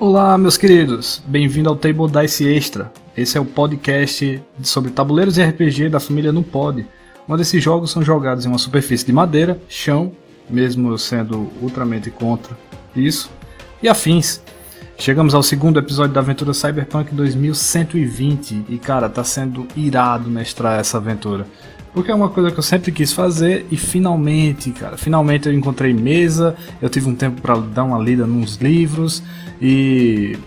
Olá, meus queridos. Bem-vindo ao Table Dice Extra. Esse é o podcast sobre tabuleiros e RPG da família Não Pode, onde esses jogos são jogados em uma superfície de madeira, chão, mesmo sendo ultramente contra isso, e afins. Chegamos ao segundo episódio da aventura Cyberpunk 2120 e cara, tá sendo irado mestrar essa aventura. Porque é uma coisa que eu sempre quis fazer e finalmente, cara, finalmente eu encontrei mesa, eu tive um tempo para dar uma lida nos livros e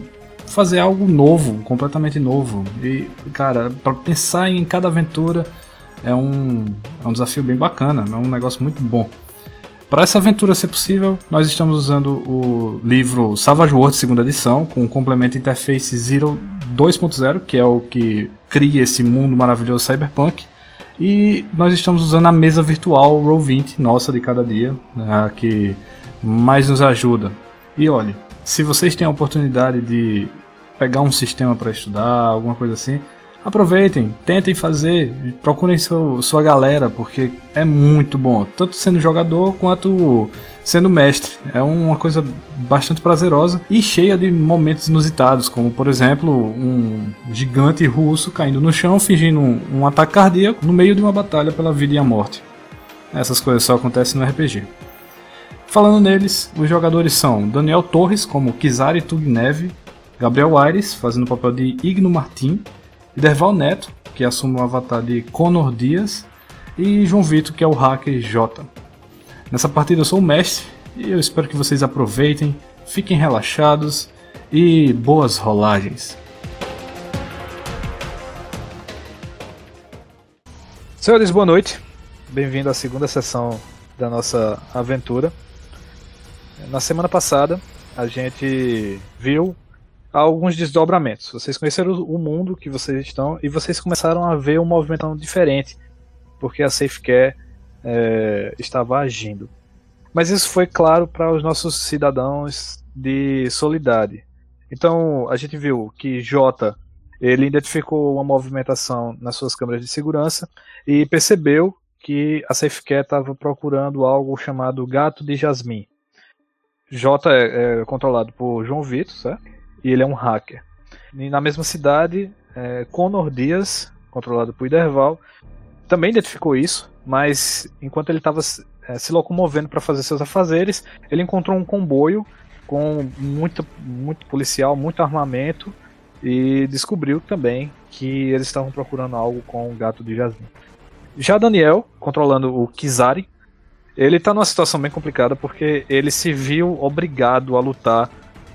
fazer algo novo, completamente novo. E, cara, para pensar em cada aventura é um, é um desafio bem bacana, é um negócio muito bom. Para essa aventura ser possível, nós estamos usando o livro Savage World segunda edição, com o complemento Interface Zero 2.0, que é o que cria esse mundo maravilhoso cyberpunk. E nós estamos usando a mesa virtual Roll20 nossa de cada dia, né, que mais nos ajuda. E olhe, se vocês têm a oportunidade de pegar um sistema para estudar, alguma coisa assim, aproveitem, tentem fazer, procurem seu, sua galera, porque é muito bom, tanto sendo jogador quanto sendo mestre. É uma coisa bastante prazerosa e cheia de momentos inusitados, como por exemplo um gigante russo caindo no chão fingindo um, um ataque cardíaco no meio de uma batalha pela vida e a morte. Essas coisas só acontecem no RPG. Falando neles, os jogadores são Daniel Torres como Kizari Tugneve, Gabriel Aires fazendo o papel de Igno Martin, Derval Neto, que assume o avatar de Conor Dias, e João Vitor, que é o hacker J. Nessa partida eu sou o mestre e eu espero que vocês aproveitem, fiquem relaxados e boas rolagens. Senhores, boa noite. Bem-vindo à segunda sessão da nossa aventura. Na semana passada, a gente viu alguns desdobramentos. Vocês conheceram o mundo que vocês estão e vocês começaram a ver um movimento diferente, porque a SafeCare é, estava agindo. Mas isso foi claro para os nossos cidadãos de Solidade. Então a gente viu que J ele identificou uma movimentação nas suas câmeras de segurança e percebeu que a SafeCare estava procurando algo chamado gato de jasmim. J é, é controlado por João Vitor, certo? E ele é um hacker. E na mesma cidade, é, Conor Dias, controlado por Iderval, também identificou isso, mas enquanto ele estava é, se locomovendo para fazer seus afazeres, ele encontrou um comboio com muito, muito policial, muito armamento e descobriu também que eles estavam procurando algo com o gato de Jasmine. Já Daniel, controlando o Kizari, ele está numa situação bem complicada porque ele se viu obrigado a lutar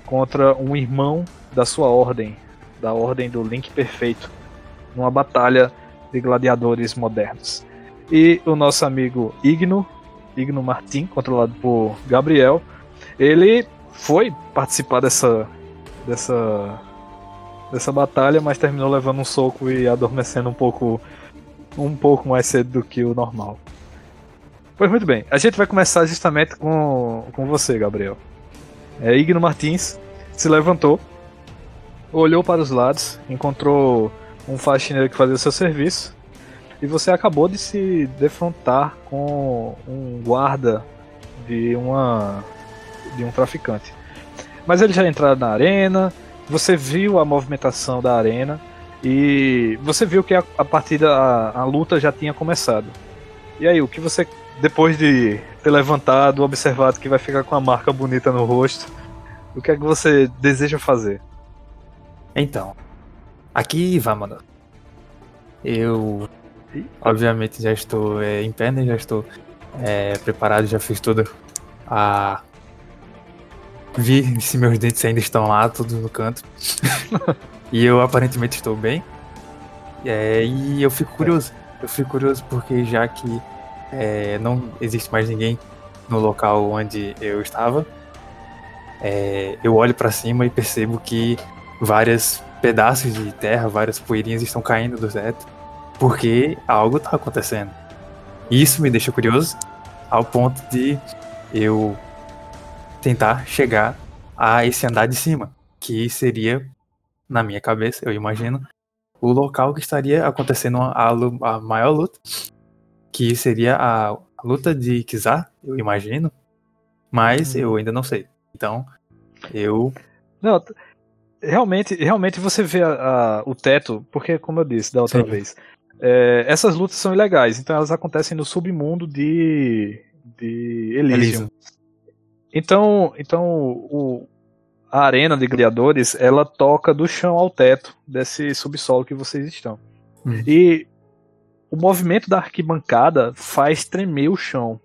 contra um irmão da sua ordem, da ordem do Link Perfeito, numa batalha de gladiadores modernos. E o nosso amigo Igno, Igno Martin, controlado por Gabriel, ele foi participar dessa dessa dessa batalha, mas terminou levando um soco e adormecendo um pouco um pouco mais cedo do que o normal. Pois muito bem, a gente vai começar justamente com, com você, Gabriel. É, Igno Martins se levantou, olhou para os lados, encontrou um faxineiro que fazia seu serviço, e você acabou de se defrontar com um guarda de uma de um traficante. Mas ele já entrou na arena, você viu a movimentação da arena e você viu que a, a partida, a, a luta já tinha começado. E aí, o que você, depois de ter levantado, observado que vai ficar com a marca bonita no rosto, o que é que você deseja fazer? Então, aqui vai, mano. Eu, obviamente, já estou é, em pé, né? Já estou é, preparado, já fiz tudo. A... Vi se meus dentes ainda estão lá, todos no canto. e eu aparentemente estou bem. É, e eu fico curioso. Eu fico curioso porque já que é, não existe mais ninguém no local onde eu estava, é, eu olho para cima e percebo que vários pedaços de terra, várias poeirinhas estão caindo do teto, porque algo está acontecendo. Isso me deixa curioso, ao ponto de eu tentar chegar a esse andar de cima, que seria, na minha cabeça, eu imagino, o local que estaria acontecendo a, a maior luta, que seria a, luta de Kizar, eu imagino, mas uhum. eu ainda não sei. Então, eu. Não, realmente, realmente você vê a, a, o teto, porque como eu disse da outra Sim. vez, é, essas lutas são ilegais, então elas acontecem no submundo de, de Elysium. Elysium. Então, então o, a arena de criadores ela toca do chão ao teto desse subsolo que vocês estão. Hum. E o movimento da arquibancada faz tremer o chão.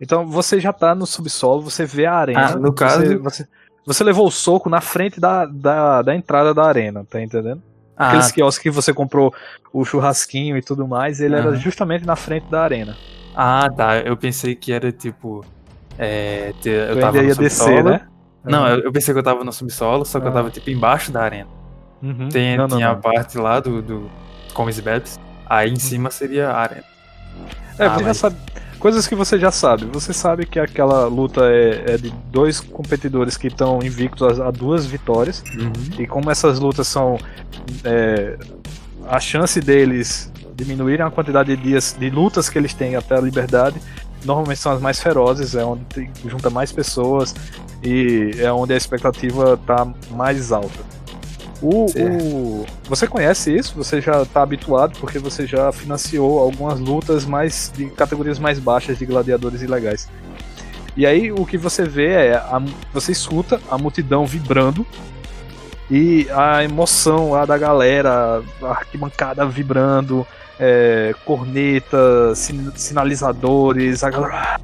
Então você já tá no subsolo, você vê a arena. Ah, no caso. Você, você, você, levou o soco na frente da, da, da entrada da arena, tá entendendo? Ah. Aqueles quiosques que você comprou o churrasquinho e tudo mais, ele ah. era justamente na frente da arena. Ah, tá. Eu pensei que era tipo. É, eu tu tava ia descer, né? Não, eu, eu, pensei que eu tava no subsolo, só que eu ah. tava tipo embaixo da arena. Uhum. Tem, não, não, tinha não. a parte lá do, do Comes Bebs, aí em cima seria a arena. É, ah, você mas... já sabe. Coisas que você já sabe. Você sabe que aquela luta é, é de dois competidores que estão invictos a, a, duas vitórias. Uhum. E como essas lutas são. É, a chance deles diminuírem a quantidade de dias de lutas que eles têm até a liberdade normalmente são as mais ferozes, é onde tem, junta mais pessoas e é onde a expectativa está mais alta. O, o, você conhece isso? Você já está habituado porque você já financiou algumas lutas mais de categorias mais baixas de gladiadores ilegais. E aí o que você vê é a, você escuta a multidão vibrando e a emoção lá da galera, a arquibancada vibrando, é, corneta, sin sinalizadores, a galera.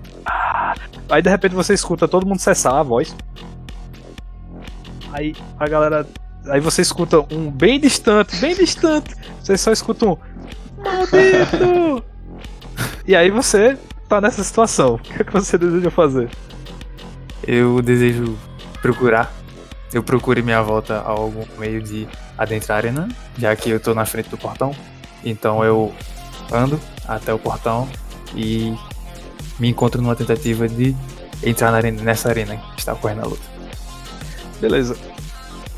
Aí de repente você escuta todo mundo cessar a voz. Aí a galera. Aí você escuta um bem distante, bem distante. Você só escuta um. Maldito! e aí você tá nessa situação. O que, é que você deseja fazer? Eu desejo procurar. Eu procure minha volta a algum meio de adentrar a arena, já que eu tô na frente do portão. Então eu ando até o portão e me encontro numa tentativa de entrar na arena, nessa arena que está ocorrendo a luta. Beleza.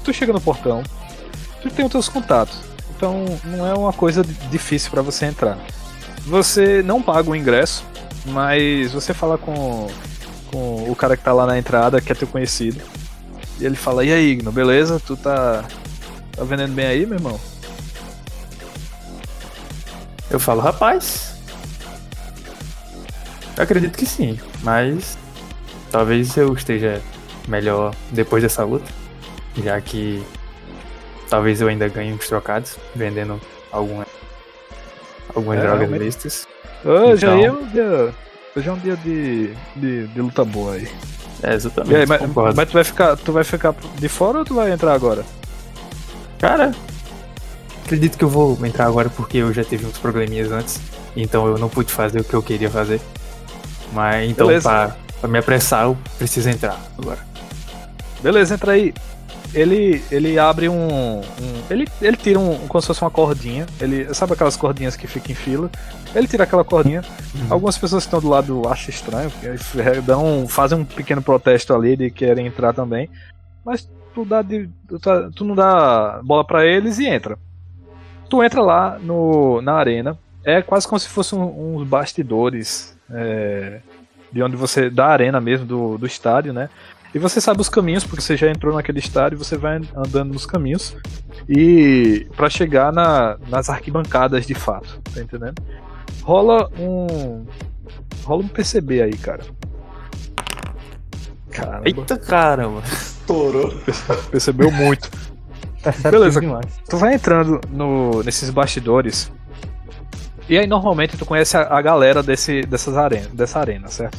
Tu chega no portão, tu tem os teus contatos, então não é uma coisa difícil para você entrar. Você não paga o ingresso, mas você fala com, com o cara que tá lá na entrada, que é teu conhecido. E ele fala: E aí, Igno, beleza? Tu tá, tá vendendo bem aí, meu irmão? Eu falo, rapaz. Eu acredito que sim, mas talvez eu esteja melhor depois dessa luta, já que talvez eu ainda ganhe uns trocados vendendo alguma, algumas é, drogas listas. Hoje então... aí é um dia, hoje é um dia de, de, de luta boa aí. É, exatamente. Aí, mas, mas, tu vai ficar, tu vai ficar de fora ou tu vai entrar agora? Cara, acredito que eu vou entrar agora porque eu já tive uns probleminhas antes, então eu não pude fazer o que eu queria fazer. Mas então, pra, pra, me apressar, eu preciso entrar agora. Beleza, entra aí. Ele, ele abre um. um ele, ele tira um. como se fosse uma cordinha. Ele, sabe aquelas cordinhas que ficam em fila? Ele tira aquela cordinha. Uhum. Algumas pessoas que estão do lado acham estranho, dão, fazem um pequeno protesto ali de querem entrar também. Mas tu, dá de, tu, tu não dá bola para eles e entra. Tu entra lá no, na arena, é quase como se fossem uns bastidores é, de onde você. da arena mesmo, do, do estádio, né? E você sabe os caminhos, porque você já entrou naquele estádio, você vai andando nos caminhos e para chegar na, nas arquibancadas de fato, tá entendendo? Rola um rola um PCB aí, cara. Caramba. Eita caramba. Estourou. Percebeu muito. Beleza, tu vai entrando no, nesses bastidores. E aí normalmente tu conhece a, a galera desse, dessas arena, dessa arena, certo?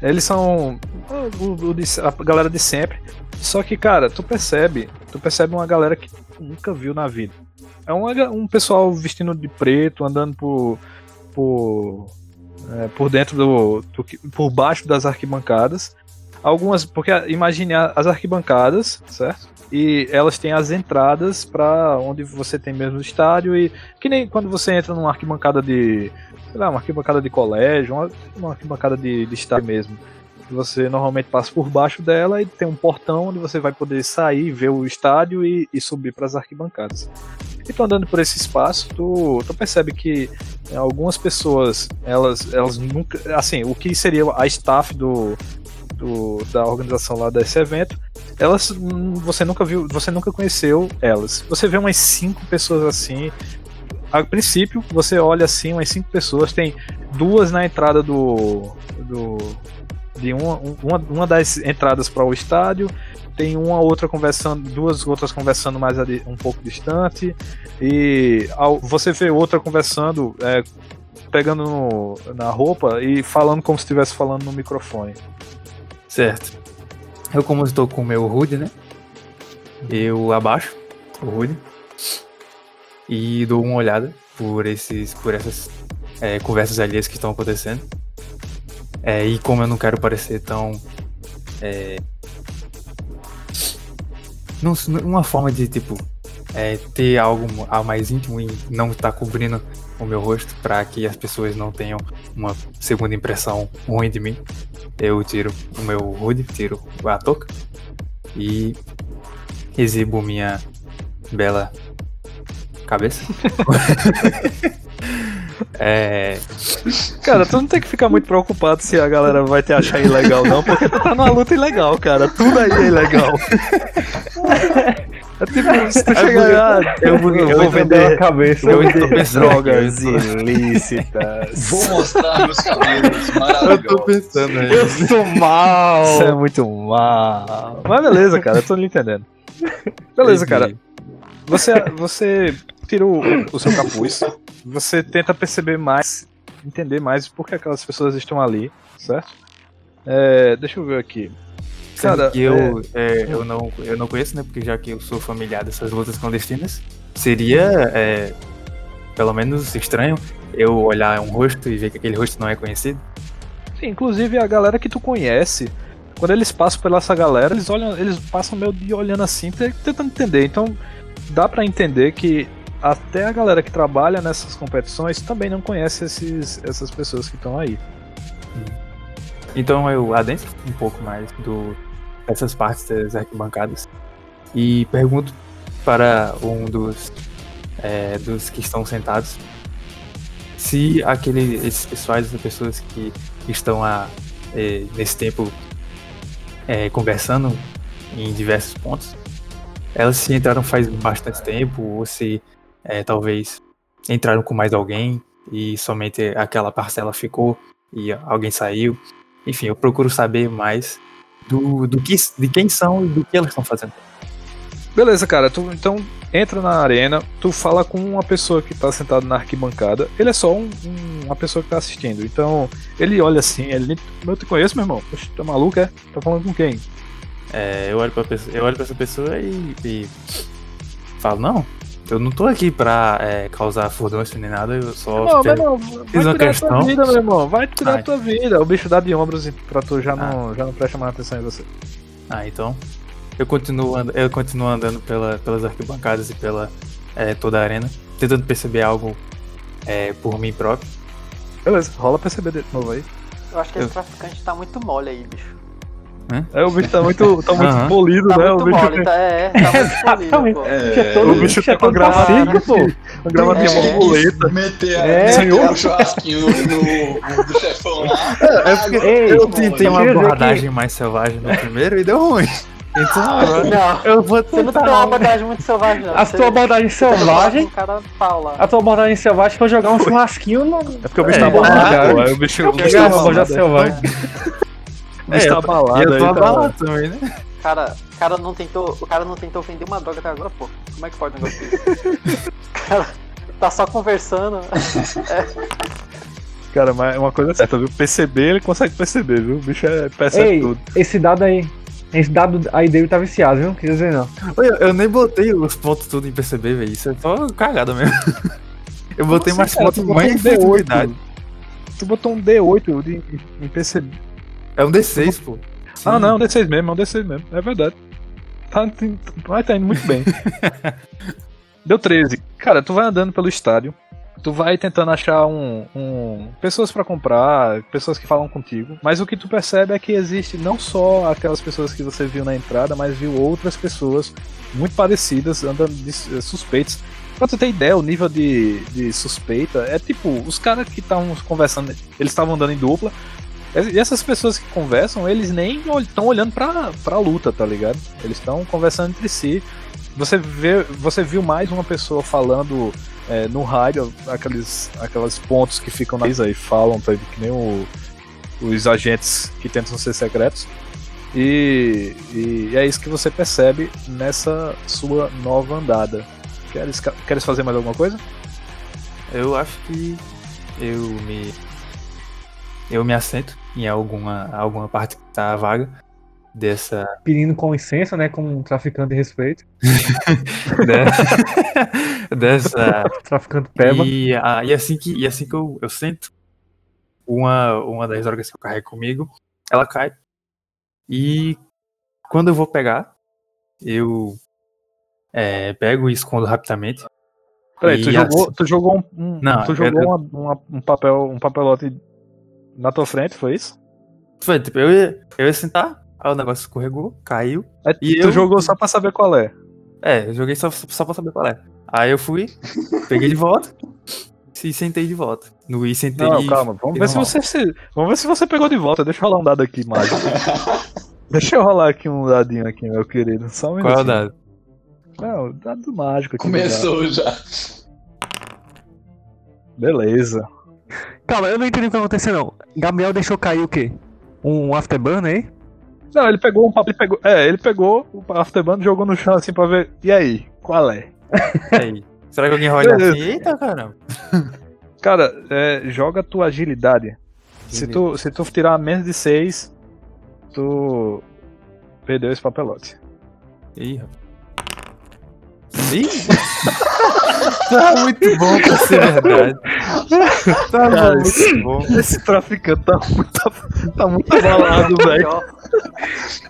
Eles são o, o, a galera de sempre. Só que, cara, tu percebe, tu percebe uma galera que nunca viu na vida. É um, um pessoal vestindo de preto, andando por por, é, por dentro do, do, por baixo das arquibancadas. Algumas, porque imagine as arquibancadas, certo? e elas têm as entradas para onde você tem mesmo estádio e que nem quando você entra numa arquibancada de, sei lá, uma arquibancada de colégio, uma, uma arquibancada de, de estádio mesmo. Você normalmente passa por baixo dela e tem um portão onde você vai poder sair, ver o estádio e, e subir para as arquibancadas. E tu andando por esse espaço, tu, tu percebe que algumas pessoas, elas, elas nunca. Assim, o que seria a staff do, do, da organização lá desse evento, elas hum, você nunca viu, você nunca conheceu elas. Você vê umas cinco pessoas assim. A princípio, você olha assim, umas cinco pessoas, tem duas na entrada do. do de uma, uma, uma das entradas para o estádio, tem uma outra conversando, duas outras conversando mais ali, um pouco distante, e ao, você vê outra conversando, é, pegando no, na roupa e falando como se estivesse falando no microfone. Certo. Eu, como estou com o meu HUD, né? Eu abaixo o HUD e dou uma olhada por, esses, por essas é, conversas alheias que estão acontecendo. É, e como eu não quero parecer tão. É, não, uma forma de, tipo, é, ter algo mais íntimo e não estar tá cobrindo o meu rosto para que as pessoas não tenham uma segunda impressão ruim de mim. Eu tiro o meu hood, tiro a touca e exibo minha bela cabeça. é. Cara, tu não tem que ficar muito preocupado se a galera vai te achar ilegal, não, porque tu tá numa luta ilegal, cara. Tudo aí é ilegal. É tipo, se tu chegar ah, eu, vou, eu, eu vou vender a cabeça, eu vou vender drogas ilícitas. Vou mostrar meus cabelos maravilhosos. Eu tô pensando aí. Eu sou mal. Isso é muito mal. Mas beleza, cara, eu tô lhe entendendo. Beleza, cara. Você, você tira o, o seu capuz, você tenta perceber mais, entender mais por que aquelas pessoas estão ali, certo? É, deixa eu ver aqui. Cara, que eu, é... É, eu, não, eu não conheço, né? Porque já que eu sou familiar dessas lutas clandestinas, seria é, pelo menos estranho eu olhar um rosto e ver que aquele rosto não é conhecido. Sim, inclusive a galera que tu conhece, quando eles passam pela essa galera, eles olham, eles passam meio de olhando assim, tentando entender. Então, dá para entender que até a galera que trabalha nessas competições também não conhece esses, essas pessoas que estão aí. Então eu adentro um pouco mais do essas partes das arquibancadas e pergunto para um dos, é, dos que estão sentados se aquele, esses pessoais, essas pessoas que estão a, é, nesse tempo é, conversando em diversos pontos, elas se entraram faz bastante tempo ou se é, talvez entraram com mais alguém e somente aquela parcela ficou e alguém saiu. Enfim, eu procuro saber mais do, do que, de quem são e do que elas estão fazendo. Beleza, cara. Tu então entra na arena, tu fala com uma pessoa que tá sentado na arquibancada. Ele é só um, um, uma pessoa que tá assistindo. Então, ele olha assim, ele. Eu te conheço, meu irmão. Poxa, tá maluco, é? Tá falando com quem? É, eu olho pra, pessoa, eu olho pra essa pessoa e, e falo, não, eu não tô aqui pra é, causar furdunço nem nada, eu só não, ter... não, fiz uma questão. Tua vida, meu irmão. Vai cuidar da tua vida. O bicho dá de ombros pra tu já, ah. não, já não presta mais atenção em você. Ah, então. Eu continuo, eu continuo andando pela, pelas arquibancadas e pela é, toda a arena, tentando perceber algo é, por mim próprio. Beleza, rola perceber de novo aí. Eu acho que esse traficante tá muito mole aí, bicho. É, o bicho tá muito, tá muito uhum. polido, tá né? Muito o bicho mole, tá, é, tá muito polido, é, todo, o bicho tá com a gravatinha, pô. A gravatinha é, borboleta. Meter é, senhor. o churrasquinho no, no, do chefão lá. É, é porque Ei, eu tentei uma abordagem mais selvagem no primeiro e deu ruim. Então agora não, eu vou tentar. Você não tem uma abordagem muito selvagem, não. A tua abordagem selvagem. A tua abordagem selvagem foi jogar um churrasquinho no. É porque o bicho tá abordado, pô. O bicho tá abordado selvagem. Mas é, tá abalado eu tô aí, abalado tá... também, né? Cara, cara não tentou, o cara não tentou vender uma droga até agora, pô. Como é que pode um negócio desse? cara, tá só conversando. é. Cara, mas uma coisa certa, viu? Perceber, ele consegue perceber, viu? O bicho é percebe Ei, tudo. Esse dado aí. Esse dado aí dele tá viciado, viu? Quer dizer, não. Eu, eu nem botei os pontos tudo em perceber, velho. Isso é só cagada mesmo. Eu botei assim, mais pontos em mais D8. Tu botou um D8 de, em perceber. É um D6, pô. Sim. Ah, não, é um D6 mesmo, é um D6 mesmo. É verdade. Tá, vai tá indo muito bem. Deu 13. Cara, tu vai andando pelo estádio. Tu vai tentando achar um, um pessoas para comprar, pessoas que falam contigo. Mas o que tu percebe é que existe não só aquelas pessoas que você viu na entrada, mas viu outras pessoas muito parecidas, andando de, eh, suspeitos. Pra tu ter ideia, o nível de, de suspeita é tipo, os caras que estavam conversando, eles estavam andando em dupla, E essas pessoas que conversam, eles nem estão olhando pra, pra luta, tá ligado? Eles estão conversando entre si. Você, vê, você viu mais uma pessoa falando é, no rádio, aqueles, aqueles pontos que ficam na mesa e falam, tá, que nem o, os agentes que tentam ser secretos. E, e, é isso que você percebe nessa sua nova andada. Queres, queres fazer mais alguma coisa? Eu acho que eu me eu me assento em alguma alguma parte que tá vaga dessa pedindo com licença, né, como um traficante de respeito. dessa traficante peba. E, ah, e assim que e assim que eu, eu sento uma uma das drogas que eu carrego comigo, ela cai. E quando eu vou pegar, eu é, pego e escondo rapidamente. Peraí, tu, jogou, assim... tu jogou um, um não, tu jogou eu... uma, uma, um papel, um papelote na tua frente, foi isso? Foi, tipo, eu ia, eu ia sentar, aí o negócio escorregou, caiu. É, e tu eu... jogou só pra saber qual é? É, eu joguei só, só pra saber qual é. Aí eu fui, peguei de volta e sentei de volta. No I sentei Não, calma, vamos ver, se você, se, vamos ver se você pegou de volta. Deixa eu rolar um dado aqui, mágico. Deixa eu rolar aqui um dadinho aqui, meu querido. Só um Qual é o dado? Não, dado mágico aqui. Começou já. Beleza. Calma, eu não entendi o que aconteceu não. Gabriel deixou cair o quê? Um afterburn aí? Não, ele pegou um papo, ele pegou. É, ele pegou o afterburn, jogou no chão assim pra ver. E aí? Qual é? E aí? Será que alguém olhar assim? Eita, caramba. Cara, é, joga tua agilidade. Se tu, se tu tirar menos de 6, tu perdeu esse papelote. Ih, rapaz. Ih! tá muito bom pra ser verdade. Tá Cara, muito esse, bom. Esse traficante tá muito, tá muito abalado, velho.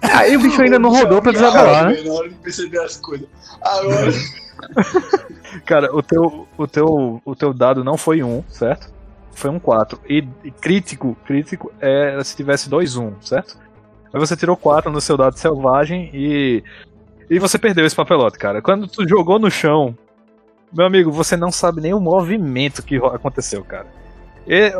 Aí o bicho ainda não rodou pra desabalar, né? Na hora de perceber as coisas. Agora. Cara, o teu, o, teu, o teu dado não foi um, certo? Foi um 4. E, e crítico, crítico é se tivesse 2 1, certo? Aí você tirou 4 no seu dado selvagem e. E você perdeu esse papelote, cara. Quando tu jogou no chão, meu amigo, você não sabe nem o movimento que aconteceu, cara. E,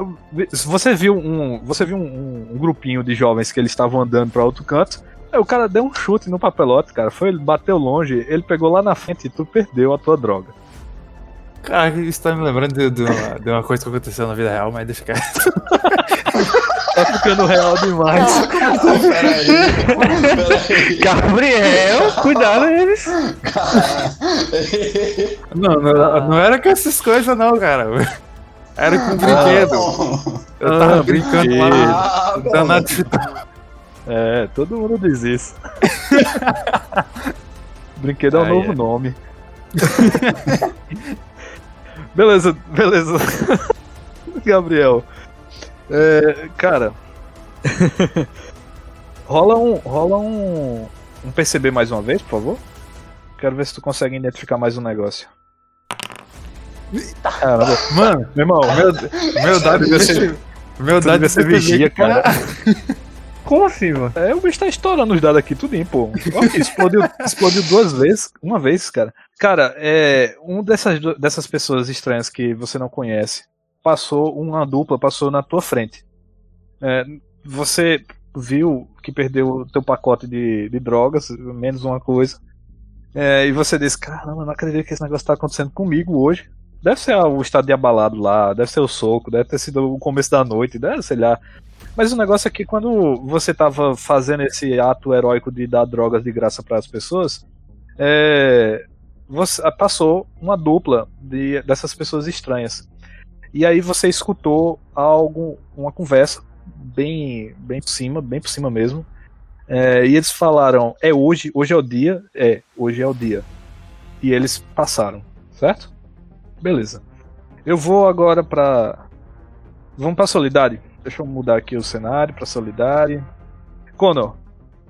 você viu um, você viu um, um, grupinho de jovens que eles estavam andando para outro canto. Aí o cara deu um chute no papelote, cara. Foi, ele bateu longe, ele pegou lá na frente e tu perdeu a tua droga. Cara, isso tá me lembrando de, de, uma, de uma coisa que aconteceu na vida real, mas deixa quieto. tá ficando real demais. Peraí, peraí. Gabriel, cuidado eles. Não, não, não era com essas coisas não, cara. Era com brinquedo. Eu tava ah, brincando lá. Ah, danado É, todo mundo diz isso. brinquedo é um novo nome. beleza, beleza. Gabriel. É, cara. rola um. Rola um. Um perceber mais uma vez, por favor. Quero ver se tu consegue identificar mais um negócio. Caramba. Mano, meu irmão, meu, meu dado devia ser. Meu dado devia ser vigia, cara. Como assim, mano? É, o bicho tá estourando os dados aqui, tudo pô. Explodiu, explodiu duas vezes, uma vez, cara. Cara, é. Um dessas, dessas pessoas estranhas que você não conhece passou, uma dupla passou na tua frente. É, você viu que perdeu o teu pacote de, de drogas, menos uma coisa. É, e você disse, caramba, não acredito que esse negócio tá acontecendo comigo hoje. Deve ser o estado de abalado lá, deve ser o soco, deve ter sido o começo da noite, deve, sei lá. Mas o negócio é que quando você tava fazendo esse ato heróico de dar drogas de graça para as pessoas, é, você passou uma dupla de, dessas pessoas estranhas. E aí você escutou algo, uma conversa bem, bem por cima, bem por cima mesmo. É, e eles falaram: é hoje, hoje é o dia, é, hoje é o dia. E eles passaram, certo? Beleza. Eu vou agora para Vamos para Solidari. Deixa eu mudar aqui o cenário para Solidari. Conor,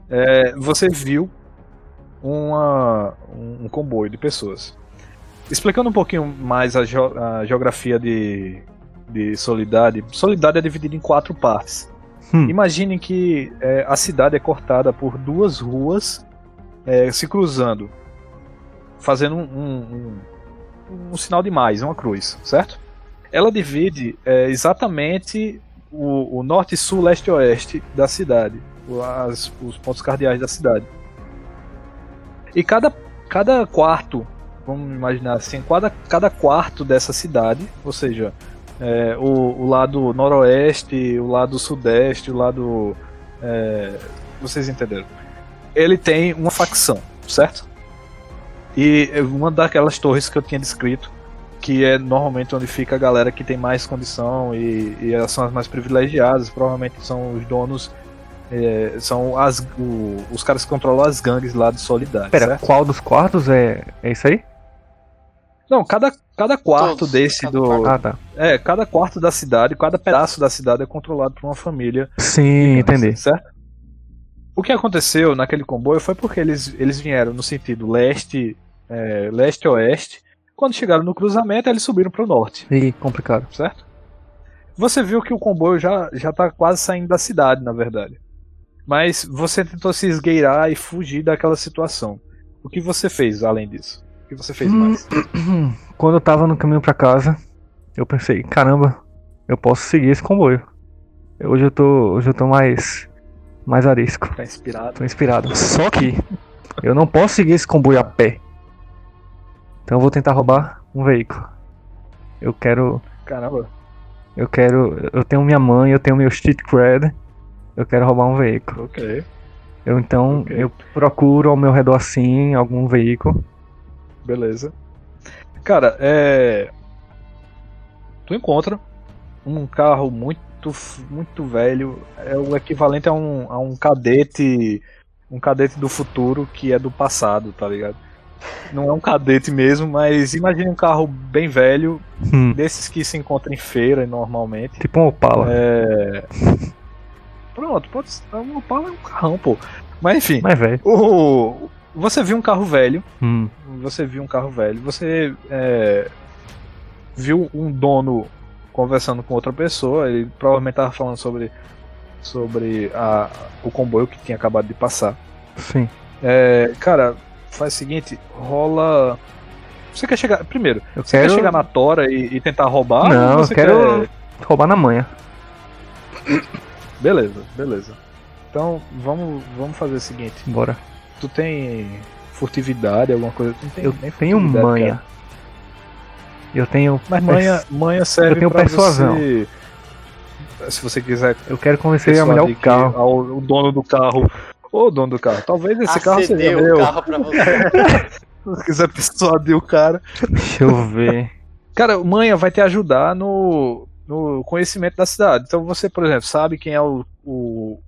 é, você viu uma, um, um comboio de pessoas. Explicando um pouquinho mais a, a geografia de, de Solidade. Solidade é dividida em quatro partes. Hum. Imagine que é, a cidade é cortada por duas ruas é, se cruzando, fazendo um, um, um, um, sinal de mais, uma cruz, certo? Ela divide é, exatamente o, o norte, sul, leste e oeste da cidade. as- os pontos cardeais da cidade. E cada, cada quarto, vamos imaginar assim, cada, cada quarto dessa cidade, ou seja, é, o, o lado noroeste, o lado sudeste, o lado. é, vocês entenderam? Ele tem uma facção, certo? E uma daquelas torres que eu tinha descrito, que é normalmente onde fica a galera que tem mais condição e, e elas são as mais privilegiadas, provavelmente são os donos, é, são as, o- os caras que controlam as gangues lá de Solidade. Pera, certo? qual dos quartos é, é isso aí? Não, cada, cada quarto Todos, desse cada do. quarto. Ah, tá. É, cada quarto da cidade, cada pedaço da cidade é controlado por uma família. Sim, entendi. Certo? O que aconteceu naquele comboio foi porque eles, eles vieram no sentido leste, é, leste-oeste. Quando chegaram no cruzamento, eles subiram para o norte, E complicado. certo? Você viu que o comboio já, já tá quase saindo da cidade, na verdade. Mas você tentou se esgueirar e fugir daquela situação. O que você fez além disso? O que você fez Hum. mais? Quando eu tava no caminho pra casa, eu pensei, caramba, eu posso seguir esse comboio. Hoje eu tô, hoje eu tô mais mais arisco. Tá inspirado? Tô inspirado. Só que eu não posso seguir esse comboio a pé. Então eu vou tentar roubar um veículo. Eu quero, Caramba. eu quero, eu tenho minha mãe, eu tenho meu street cred. Eu quero roubar um veículo. Ok. Eu então Ok. eu procuro ao meu redor assim algum veículo. Beleza. Cara, é. Tu encontra um carro muito, muito velho. É o equivalente a um, a um cadete. Um cadete do futuro que é do passado, tá ligado? Não é um cadete mesmo, mas imagine um carro bem velho, Hum, desses que se encontra em feira normalmente. tipo um Opala. É. Pronto, pode ser. Um Opala é um carrão, pô. Mas enfim, Mas o... você viu um carro velho Hum, você viu um carro velho, você é, viu um dono conversando com outra pessoa, ele provavelmente estava falando sobre, sobre a, o comboio que tinha acabado de passar. sim. É, cara, faz o seguinte, rola. Você quer chegar. Primeiro, Eu você quero quer chegar na tora e, e tentar roubar? Não, eu quero quer- roubar na manhã. Beleza, beleza. Então vamos, vamos fazer o seguinte: Bora. Tu tem furtividade, alguma coisa? Tu não tem Eu nem tenho manha. cara. Eu tenho. Mas manha, manha serve Eu tenho persuasão. você. Se você quiser Eu quero convencer ele a o carro. ao- o dono do carro. Ô dono do carro, talvez esse carro seja Acedeu meu. carro pra você. Se você quiser persuadir o cara. Deixa eu ver. Cara, manha vai te ajudar no, no conhecimento da cidade. Então você, por exemplo, sabe quem é o, o-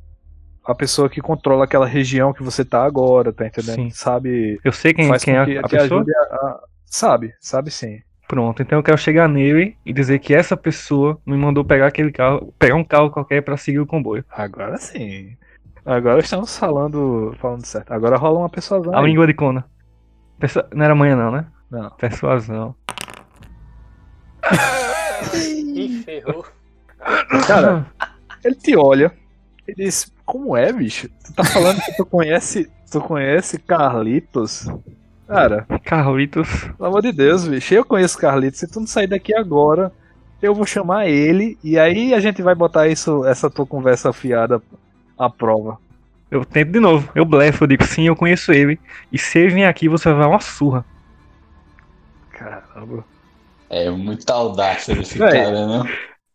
a pessoa que controla aquela região que você tá agora, tá entendendo? Sim. Sabe. Eu sei quem, faz quem é que a pessoa. ajude a, a- Sabe, sabe sim. Pronto, então eu quero chegar nele e dizer que essa pessoa me mandou pegar aquele carro, pegar um carro qualquer pra seguir o comboio. Agora sim. Agora estamos falando, falando certo. Agora rola uma persuasão. A aí. língua de Kona. Persu... Não era amanhã não, né? Não. Persuasão. Ih, ferrou. Cara, ele te olha e diz: Como é, bicho? Tu tá falando que tu conhece. Tu conhece Carlitos? Cara, Carlitos. pelo amor de Deus, bicho, eu conheço Carlitos. Se tu não sair daqui agora, eu vou chamar ele e aí a gente vai botar isso, essa tua conversa fiada à prova. Eu tento de novo. Eu blefo, eu digo sim, eu conheço ele. E se ele vir aqui, você vai dar uma surra. Caramba. É muita audácia desse Véi. cara, né?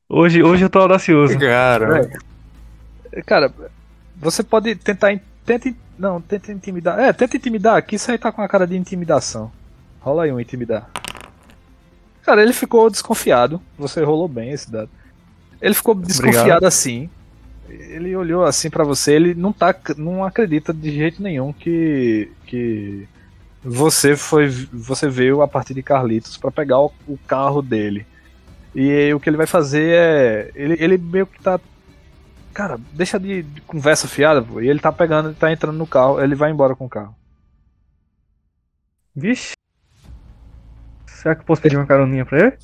Hoje, hoje eu tô audacioso. Cara, Cara, você pode tentar. Tenta, não, tenta intimidar. É, tenta intimidar aqui, isso aí tá com a cara de intimidação. Rola aí um intimidar. Cara, ele ficou desconfiado. Você rolou bem esse dado. Ele ficou desconfiado assim. Ele olhou assim pra você, ele não tá não acredita de jeito nenhum que que você foi você veio a partir de Carlitos pra pegar o, o carro dele. E o que ele vai fazer é ele, ele meio que tá Cara, deixa de, de conversa fiada, pô. E ele tá pegando, ele tá entrando no carro, ele vai embora com o carro. Vixe. Será que eu posso pedir uma caroninha pra ele?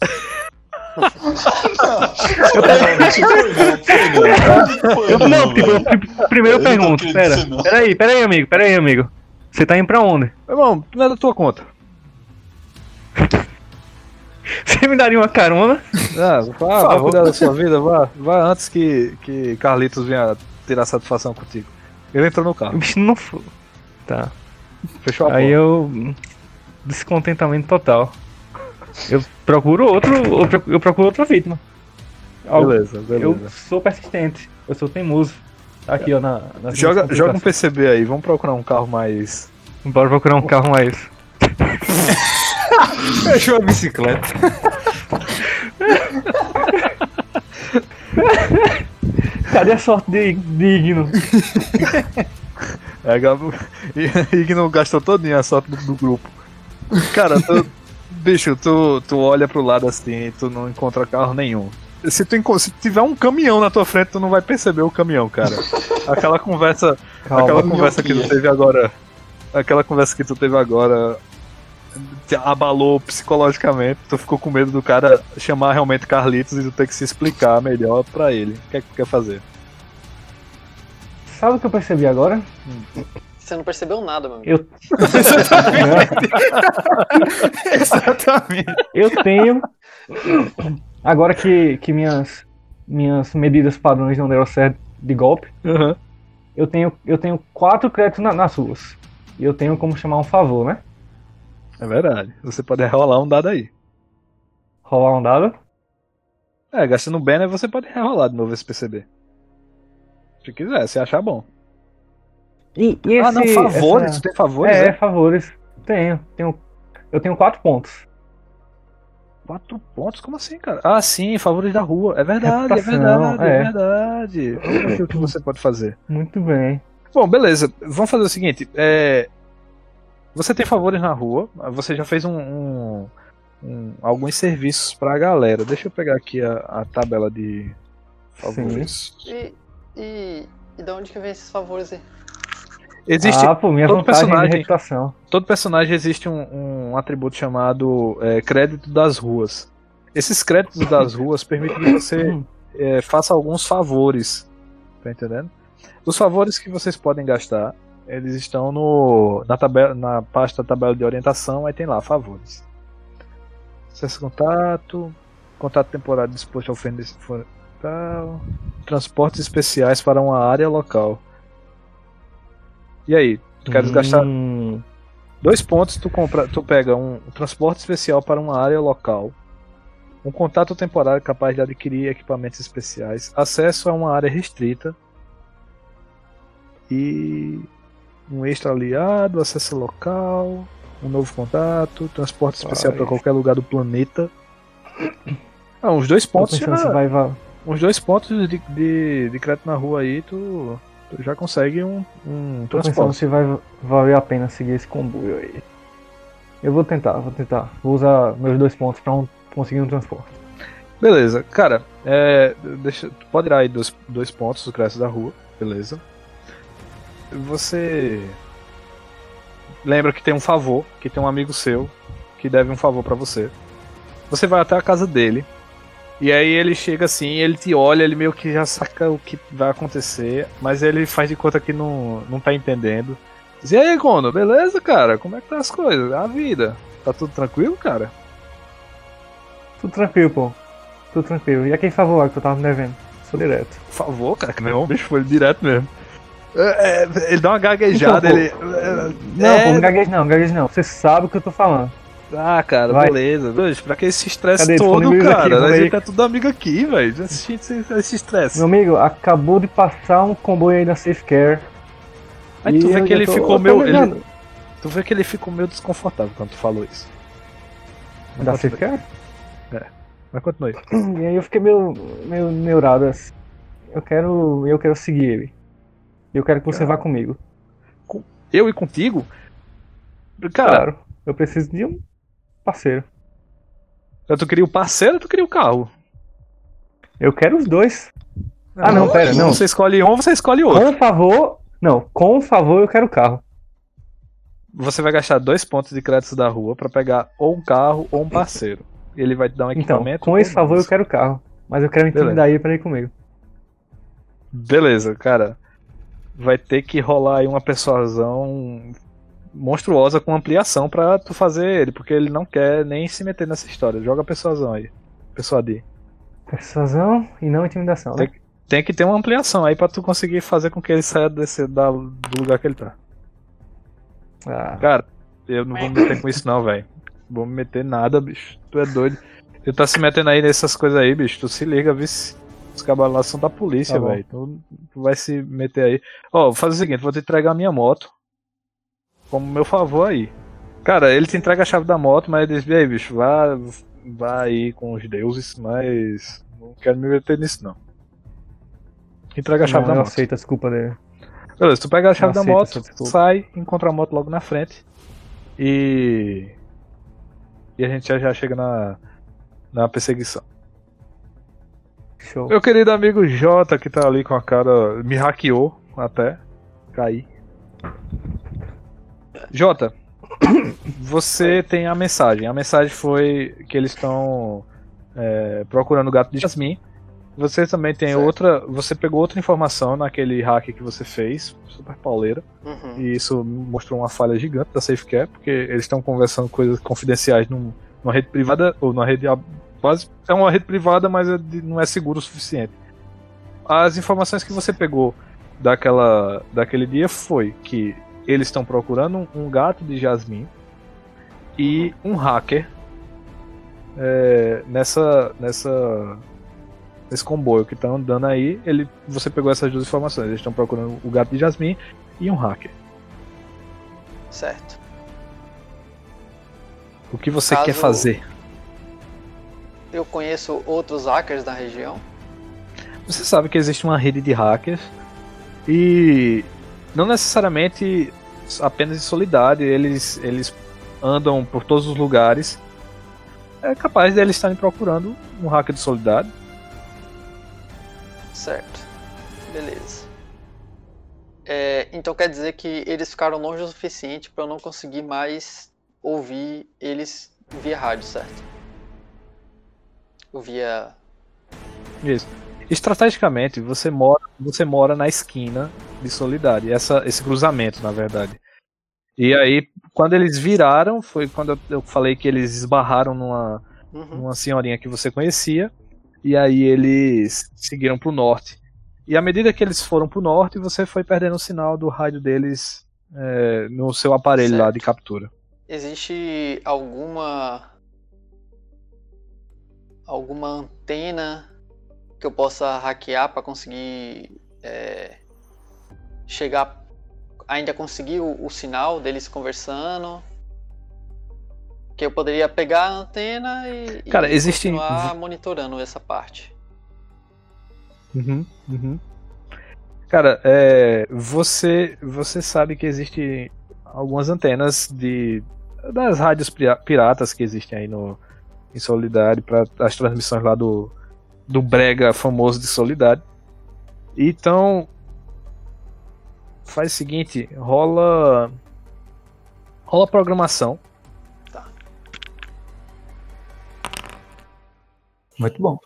Não, tipo, primeiro eu pergunto, pera, aí, pera aí, amigo, pera aí, amigo. Você tá indo pra onde? Meu irmão, não é da tua conta. Você me daria uma carona? Ah, vá, vá cuidar da sua vida, vá, vá antes que, que Carlitos venha tirar satisfação contigo. Ele entrou no O carro, bicho não foi. Tá. fechou a Aí porta. eu. Descontentamento total. Eu procuro outro. Eu procuro, outra vítima. Algo- Beleza, Eu beleza. sou persistente. Eu sou teimoso. Tá aqui, ó, na. na Joga, joga um PCB aí, vamos procurar um carro mais. Bora procurar um carro mais. Fechou a bicicleta. Cadê a sorte de digno? É, Gabo. E que não gastou todinha a sorte do, do grupo. Cara, tu, bicho, tu, tu olha pro lado assim e tu não encontra carro nenhum. Se tu se tiver um caminhão na tua frente, tu não vai perceber o caminhão, cara. Aquela conversa, Calma. aquela conversa que tu teve agora, aquela conversa que tu teve agora te abalou psicologicamente. Tu ficou com medo do cara chamar realmente Carlitos e tu ter que se explicar melhor pra ele. O que é que tu quer fazer? Sabe o que eu percebi agora? Você não percebeu nada, meu amigo. Eu, Exatamente. eu tenho. Agora que, que minhas, minhas medidas padrões não deram certo de golpe, Uhum. eu tenho, eu tenho quatro créditos na- nas ruas. E eu tenho como chamar um favor, né? É verdade. Você pode rolar um dado aí. Rolar um dado. É, gastando banner você pode rerolar de novo esse PCB. Se quiser, se achar bom. E, e esse, ah, não, favores? essa- Tu tem favores? É, É, favores. Tenho, tenho. Eu tenho quatro pontos. Quatro pontos? Como assim, cara? Ah, sim, favores da rua. É verdade, é verdade, é, é. verdade. Vamos ver aqui o que você pode fazer. Muito bem. Bom, beleza. Vamos fazer o seguinte. É... Você tem favores na rua. Você já fez um, um- um- alguns serviços pra galera. Deixa eu pegar aqui a, a tabela de favores. E, e, e de onde que vem esses favores aí? Existe ah, pô, minha todo personagem- todo personagem existe um, um atributo chamado é, crédito das ruas. Esses créditos das ruas permitem que você é, faça alguns favores. Tá entendendo? Os favores que vocês podem gastar, eles estão no, na, tabela, na pasta tabela de orientação, aí tem lá, favores. Acesso contato, contato temporário disposto ao tal, transportes especiais para uma área local. E aí, tu queres gastar Hum, Dois pontos, tu, compra, tu pega um transporte especial para uma área local, um contato temporário capaz de adquirir equipamentos especiais, acesso a uma área restrita. E um extra aliado, acesso local, um novo contato, transporte especial para qualquer lugar do planeta. Ah, uns dois pontos já, vai, va- uns dois pontos de, de, de crédito na rua aí, tu, tu já consegue um, um tô pensando transporte. se vai valer a pena seguir esse comboio aí. Eu vou tentar, vou tentar. Vou usar meus dois pontos pra um- conseguir um transporte. Beleza, cara, é, deixa, tu pode tirar aí dois, dois pontos do crédito da rua, beleza. Você lembra que tem um favor, que tem um amigo seu que deve um favor pra você. Você vai até a casa dele e aí ele chega assim, ele te olha, ele meio que já saca o que vai acontecer, mas ele faz de conta que não, não tá entendendo. Diz, e aí, Gono, beleza, cara? Como é que tá as coisas? A vida? Tá tudo tranquilo, cara? Tudo tranquilo, pô. Tudo tranquilo. E aquele favor lá que tu tava me devendo? Sou direto. Favor, cara, que não, bicho, foi direto mesmo. É, é, ele dá uma gaguejada, Então, pô, ele. Não, É. pô, não gagueje não, não. Você sabe o que eu tô falando. Ah, cara, Vai. beleza. Bicho, pra que esse estresse todo, aqui, cara? vamos a aí. gente é tudo amigo aqui, velho. Esse, esse, esse estresse. Meu amigo, acabou de passar um comboio aí na Safe Care. Aí tu vê que ele tô- ficou meio. ele- tu vê que ele ficou meio desconfortável quando tu falou isso. Mas Da. Safe Care? Mas continue. E aí eu fiquei meio, meio neurado assim. Eu quero. Eu quero seguir ele. Eu quero que você vá comigo. Eu e contigo? Cara, Claro. Eu preciso de um parceiro. tu queria o parceiro ou tu queria o carro? Eu quero os dois. Ah, não, pera, não. Você escolhe um ou você escolhe outro. Com favor. Não, com favor eu quero o carro. Você vai gastar dois pontos de crédito da rua pra pegar ou um carro ou um parceiro. Ele vai te dar um Então, equipamento. com ou esse favor eu quero o carro. Mas eu quero intimidar ele pra ir comigo. Beleza, cara. Vai ter que rolar aí uma persuasão monstruosa com ampliação pra tu fazer ele, porque ele não quer nem se meter nessa história. Joga persuasão aí. Persuadir. Persuasão e não intimidação, né? Tem que ter uma ampliação aí pra tu conseguir fazer com que ele saia desse, da, do lugar que ele tá. Ah, Cara, eu não vou me meter com isso não, velho. Vou me meter nada, bicho. Tu é doido. Tu tá se metendo aí nessas coisas aí, bicho. Tu se liga, vice. Os cabalos lá são da polícia, Tá velho. Tu, tu vai se meter aí. Ó, vou fazer o seguinte, vou te entregar a minha moto. Como meu favor aí. Cara, ele te entrega a chave da moto, mas ele diz, ei, bicho, vá, vá aí com os deuses, mas não quero me meter nisso não. Entrega a chave não, da eu moto. aceito a desculpa dele. Beleza, tu pega a chave da aceito moto, sai, encontra a moto logo na frente e. E a gente já, já chega na, na perseguição. Show. Meu querido amigo Jota, que tá ali com a cara. me hackeou até. Caí. Jota, você tem a mensagem. A mensagem foi que eles estão é, procurando o gato de Jasmine. Você também tem Certo. outra. Você pegou outra informação naquele hack que você fez, super pauleira. Uhum. E isso mostrou uma falha gigante da SafeCare, porque eles estão conversando coisas confidenciais num- numa rede privada, ou numa rede quase. É uma rede privada, mas é não é seguro o suficiente. As informações que você pegou daquela, daquele dia foi que eles estão procurando um, gato de Jasmine e um hacker é, nessa, nessa, nesse comboio que tá andando aí. Ele, você pegou essas duas informações. Eles estão procurando o gato de Jasmine e um hacker. Certo. O que você Caso- quer fazer? Eu conheço outros hackers da região. Você sabe que existe uma rede de hackers e não necessariamente apenas de Solidade, eles, eles andam por todos os lugares. É capaz deles estarem procurando um hacker de Solidade. Certo. Beleza. É, então quer dizer que eles ficaram longe o suficiente para eu não conseguir mais ouvir eles via rádio, certo? Via. Isso. Estrategicamente, você mora, você mora na esquina de Solidade, essa, esse cruzamento, na verdade. E aí, quando eles viraram, foi quando eu- falei que eles esbarraram numa, Uhum. uma senhorinha que você conhecia, e aí eles seguiram pro norte. E à medida que eles foram pro norte, você foi perdendo o sinal do rádio deles é, no seu aparelho lá Certo. de captura. Existe alguma. Alguma antena que eu possa hackear para conseguir é, chegar. ainda conseguir o, o sinal deles conversando? Que eu poderia pegar a antena e, Cara, e existem- continuar monitorando essa parte. Uhum, uhum. Cara, é, você você sabe que existe algumas antenas de das rádios pira- piratas que existem aí no em Solidade para as transmissões lá do do brega famoso de Solidade. Então faz o seguinte, rola rola programação. Muito bom.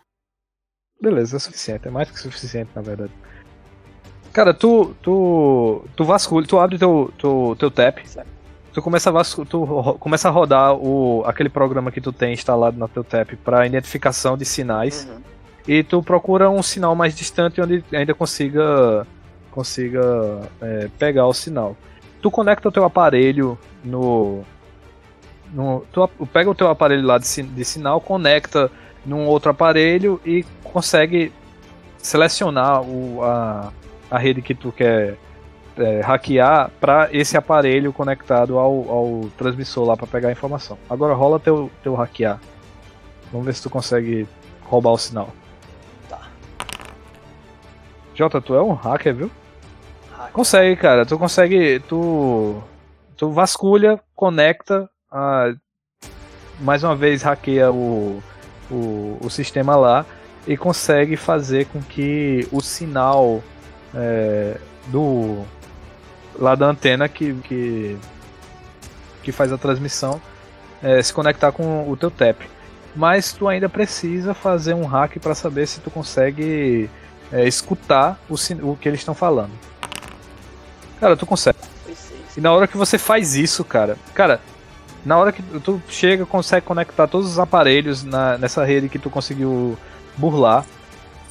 Beleza, é suficiente, é mais que suficiente na verdade. Cara, tu tu tu vasculha, tu abre teu teu, teu tap, tu começa a tu começa a rodar o aquele programa que tu tem instalado no teu tap para identificação de sinais Uhum. e tu procura um sinal mais distante onde ainda consiga consiga é, pegar o sinal. Tu conecta o teu aparelho no, no tu pega o teu aparelho lá de, de sinal, conecta num outro aparelho e consegue selecionar o, a, a rede que tu quer é, hackear para esse aparelho conectado ao, ao transmissor lá para pegar a informação. Agora rola teu, teu hackear. Vamos ver se tu consegue roubar o sinal. Tá. Jota, tu é um hacker, viu? Hack. Consegue, cara. Tu consegue. Tu. Tu vasculha, conecta. ah, mais uma vez hackeia o, o, o sistema lá e consegue fazer com que o sinal é, do. Lá da antena que. que, que faz a transmissão é, se conectar com o teu TAP. Mas tu ainda precisa fazer um hack para saber se tu consegue é, escutar o, o que eles estão falando. Cara, tu consegue. E na hora que você faz isso, cara, cara, na hora que tu chega, consegue conectar todos os aparelhos na, nessa rede que tu conseguiu burlar,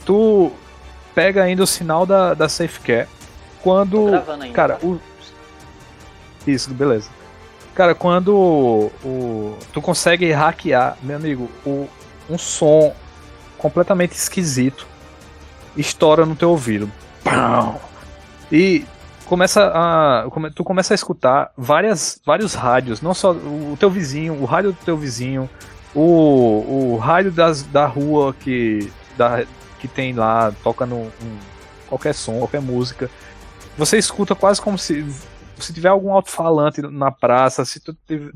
tu pega ainda o sinal da, da SafeCare. Quando. Ainda, cara, tá? o. Isso, beleza. Cara, quando o, o- tu consegue hackear, meu amigo, o, um som completamente esquisito estoura no teu ouvido. Pau! E começa a tu começa a escutar várias vários rádios, não só o, teu vizinho, o rádio do teu vizinho, o, o rádio das, da rua que da, que tem lá, toca no um- qualquer som, qualquer música. Você escuta quase como se se tiver algum alto-falante na praça, se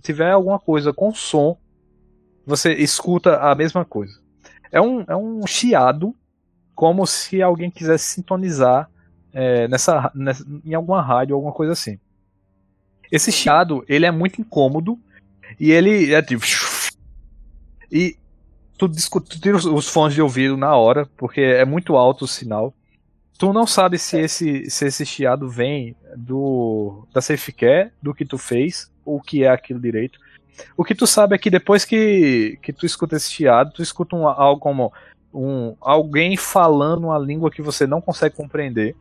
tiver alguma coisa com som, você escuta a mesma coisa. É um, é um chiado, como se alguém quisesse sintonizar é, nessa, nessa- em alguma rádio, alguma coisa assim. Esse chiado, ele é muito incômodo e ele é tipo. E tu, tu tira os fones de ouvido na hora, porque é muito alto o sinal. Tu não sabe se esse, se esse chiado vem do da SafeCare, do que tu fez, ou o que é aquilo direito. O que tu sabe é que depois que, que tu escuta esse chiado, tu escuta um, algo como um, alguém falando uma língua que você não consegue compreender.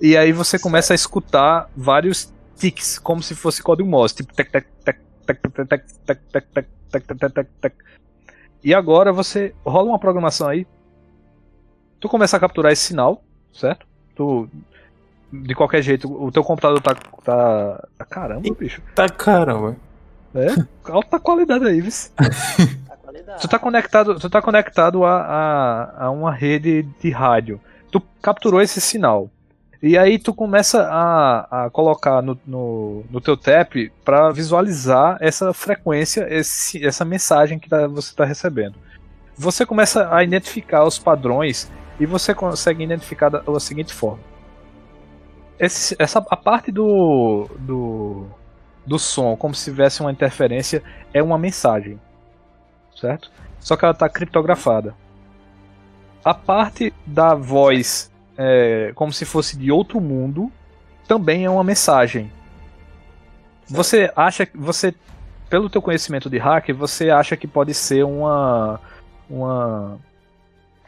E aí você começa a escutar vários tics, como se fosse código Morse, tipo tec tec tec tec tec tec tec tec tec tec tec tec tec. E agora você rola uma programação aí. Tu começa a capturar esse sinal, certo? Tu de qualquer jeito, o teu computador tá tá, tá caramba, bicho. Tá caramba. É, alta qualidade aí, viu? A qualidade. Tu tá conectado, tu tá conectado a, a, a uma rede de rádio. Tu capturou esse sinal. E aí tu começa a, a colocar no, no, no teu tap para visualizar essa frequência, esse, essa mensagem que tá- você está recebendo. Você começa a identificar os padrões e você consegue identificar da, da seguinte forma. Esse, essa, a parte do, do, do som, como se tivesse uma interferência, é uma mensagem certo? Só que ela está criptografada. A parte da voz, é, como se fosse de outro mundo, também é uma mensagem. Você acha que você, pelo teu conhecimento de hack, você acha que pode ser uma uma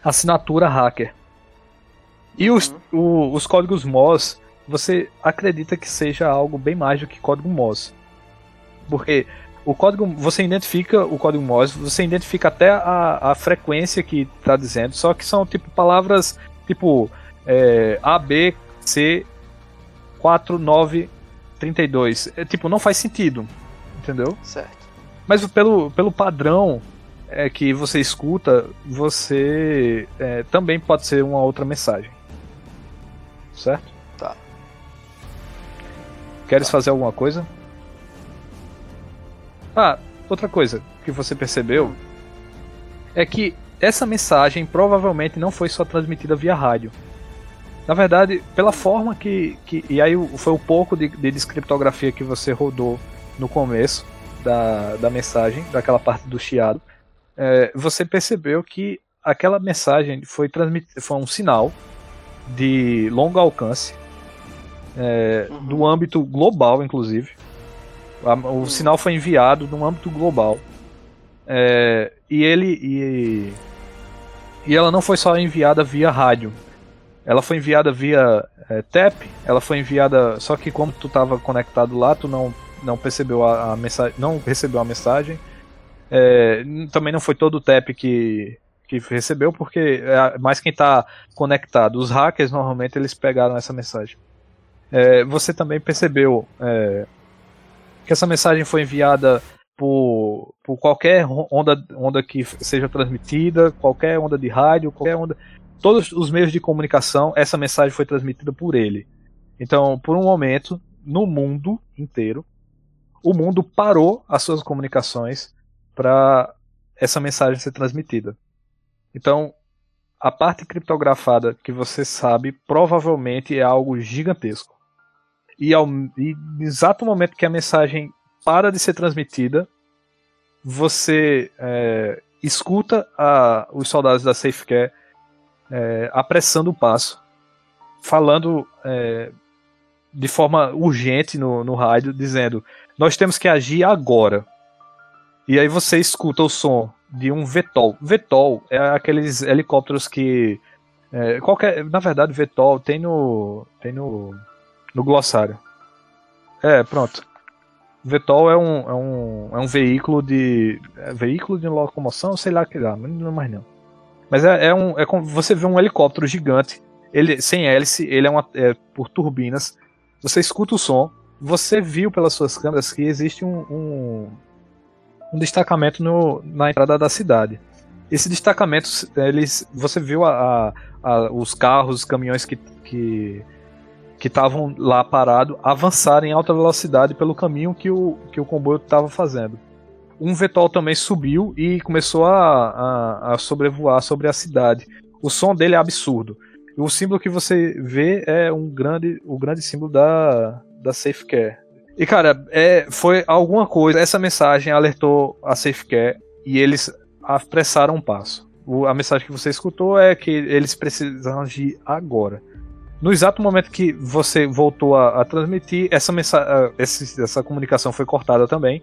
assinatura hacker. E os, o- os códigos MOS, você acredita que seja algo bem mais do que código MOS. Porque o código, você identifica o código Morse, você identifica até a, a frequência que está dizendo, só que são tipo palavras tipo é, A, B, C, 4932. É, tipo, não faz sentido, entendeu? Certo. Mas pelo, pelo padrão é, que você escuta, você é, também pode ser uma outra mensagem. Certo? Tá. Queres fazer alguma coisa? Ah, outra coisa que você percebeu é que essa mensagem provavelmente não foi só transmitida via rádio. Na verdade, pela forma que. que e aí foi o pouco de, de descriptografia que você rodou no começo da, da mensagem, daquela parte do chiado, é, você percebeu que aquela mensagem foi transmitida. Foi um sinal de longo alcance, é, Uhum. do âmbito global, inclusive. A- O sinal foi enviado no âmbito global. É, e ele. E, e ela não foi só enviada via rádio. Ela foi enviada via é, TAP, ela foi enviada. Só que como tu estava conectado lá, tu não, não percebeu a, a mensagem. Não recebeu a mensagem. É, também não foi todo o TAP que, que recebeu, porque é mais quem está conectado. Os hackers normalmente eles pegaram essa mensagem. É, você também percebeu é, que essa mensagem foi enviada por, por qualquer onda, onda que seja transmitida, qualquer onda de rádio, qualquer onda. Todos os meios de comunicação, essa mensagem foi transmitida por ele. Então, por um momento, no mundo inteiro, o mundo parou as suas comunicações para essa mensagem ser transmitida. Então, a parte criptografada que você sabe provavelmente é algo gigantesco. E, ao, e no exato momento que a mensagem para de ser transmitida, você é, escuta a- os soldados da SafeCare é, apressando o passo, falando é, de forma urgente no, no rádio, dizendo: Nós temos que agir agora. E aí você escuta o som de um VTOL. VTOL é aqueles helicópteros que. É, qualquer, na verdade, VTOL tem no. tem no. no glossário. É, pronto. VTOL é um, é um, é um veículo de. É veículo de locomoção, sei lá que dá, não mais não. Mas é, é um. É como você vê um helicóptero gigante, ele sem hélice, ele é, uma, é por turbinas. Você escuta o som, você viu pelas suas câmeras que existe um, um, um destacamento no, na entrada da cidade. Esse destacamento, eles, você viu a, a, a, os carros, os caminhões que, que estavam lá parados avançarem em alta velocidade pelo caminho que o, que o comboio estava fazendo. Um VTOL também subiu e começou a, a, a, sobrevoar sobre a cidade. O som dele é absurdo. O símbolo que você vê é um grande, o grande símbolo da, da Safecare. E cara, é, foi alguma coisa. Essa mensagem alertou a Safecare e eles apressaram um passo. O, a mensagem que você escutou é que eles precisam agir agora. No exato momento que você voltou a, a transmitir, essa, essa, essa comunicação foi cortada também.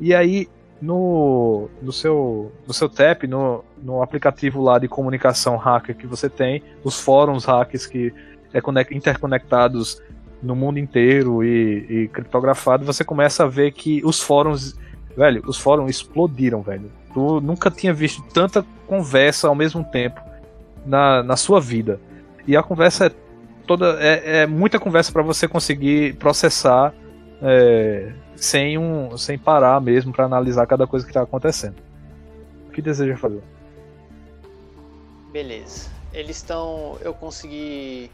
E aí, no, no, seu, no seu TAP, no, no aplicativo lá de comunicação hacker que você tem, os fóruns hackers que é interconectados no mundo inteiro e, e criptografado, você começa a ver que os fóruns, velho, os fóruns explodiram, velho. Tu nunca tinha visto tanta conversa ao mesmo tempo na, na sua vida. E a conversa é toda é, é muita conversa para você conseguir processar é, sem um sem parar mesmo para analisar cada coisa que está acontecendo. O que deseja fazer? Beleza. Eles estão. Eu consegui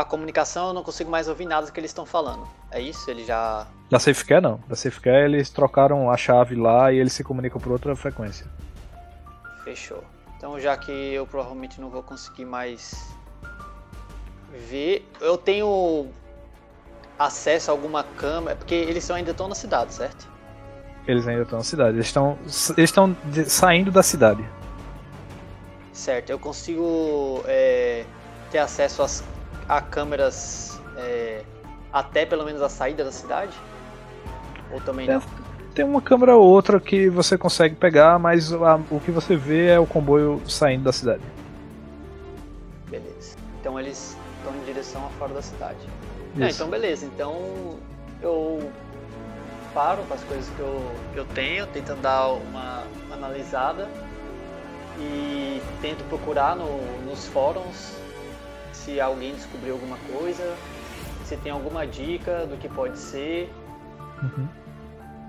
a comunicação, eu não consigo mais ouvir nada do que eles estão falando. É isso? Ele já. Da SafeCare não. Da SafeCare eles trocaram a chave lá e eles se comunicam por outra frequência. Fechou. Então já que eu provavelmente não vou conseguir mais ver. Eu tenho acesso a alguma câmera, porque eles ainda estão na cidade, certo? Eles ainda estão na cidade. Eles estão eles estão saindo da cidade. Certo. Eu consigo é, ter acesso às, a câmeras é, até pelo menos a saída da cidade? Ou também tem, não? Tem uma câmera ou outra que você consegue pegar, mas a, o que você vê é o comboio saindo da cidade. Beleza. Então eles estão em direção a fora da cidade. É, então beleza, então eu paro com as coisas que eu, que eu tenho, tentando dar uma analisada e tento procurar no, nos fóruns se alguém descobriu alguma coisa, se tem alguma dica do que pode ser. Uhum.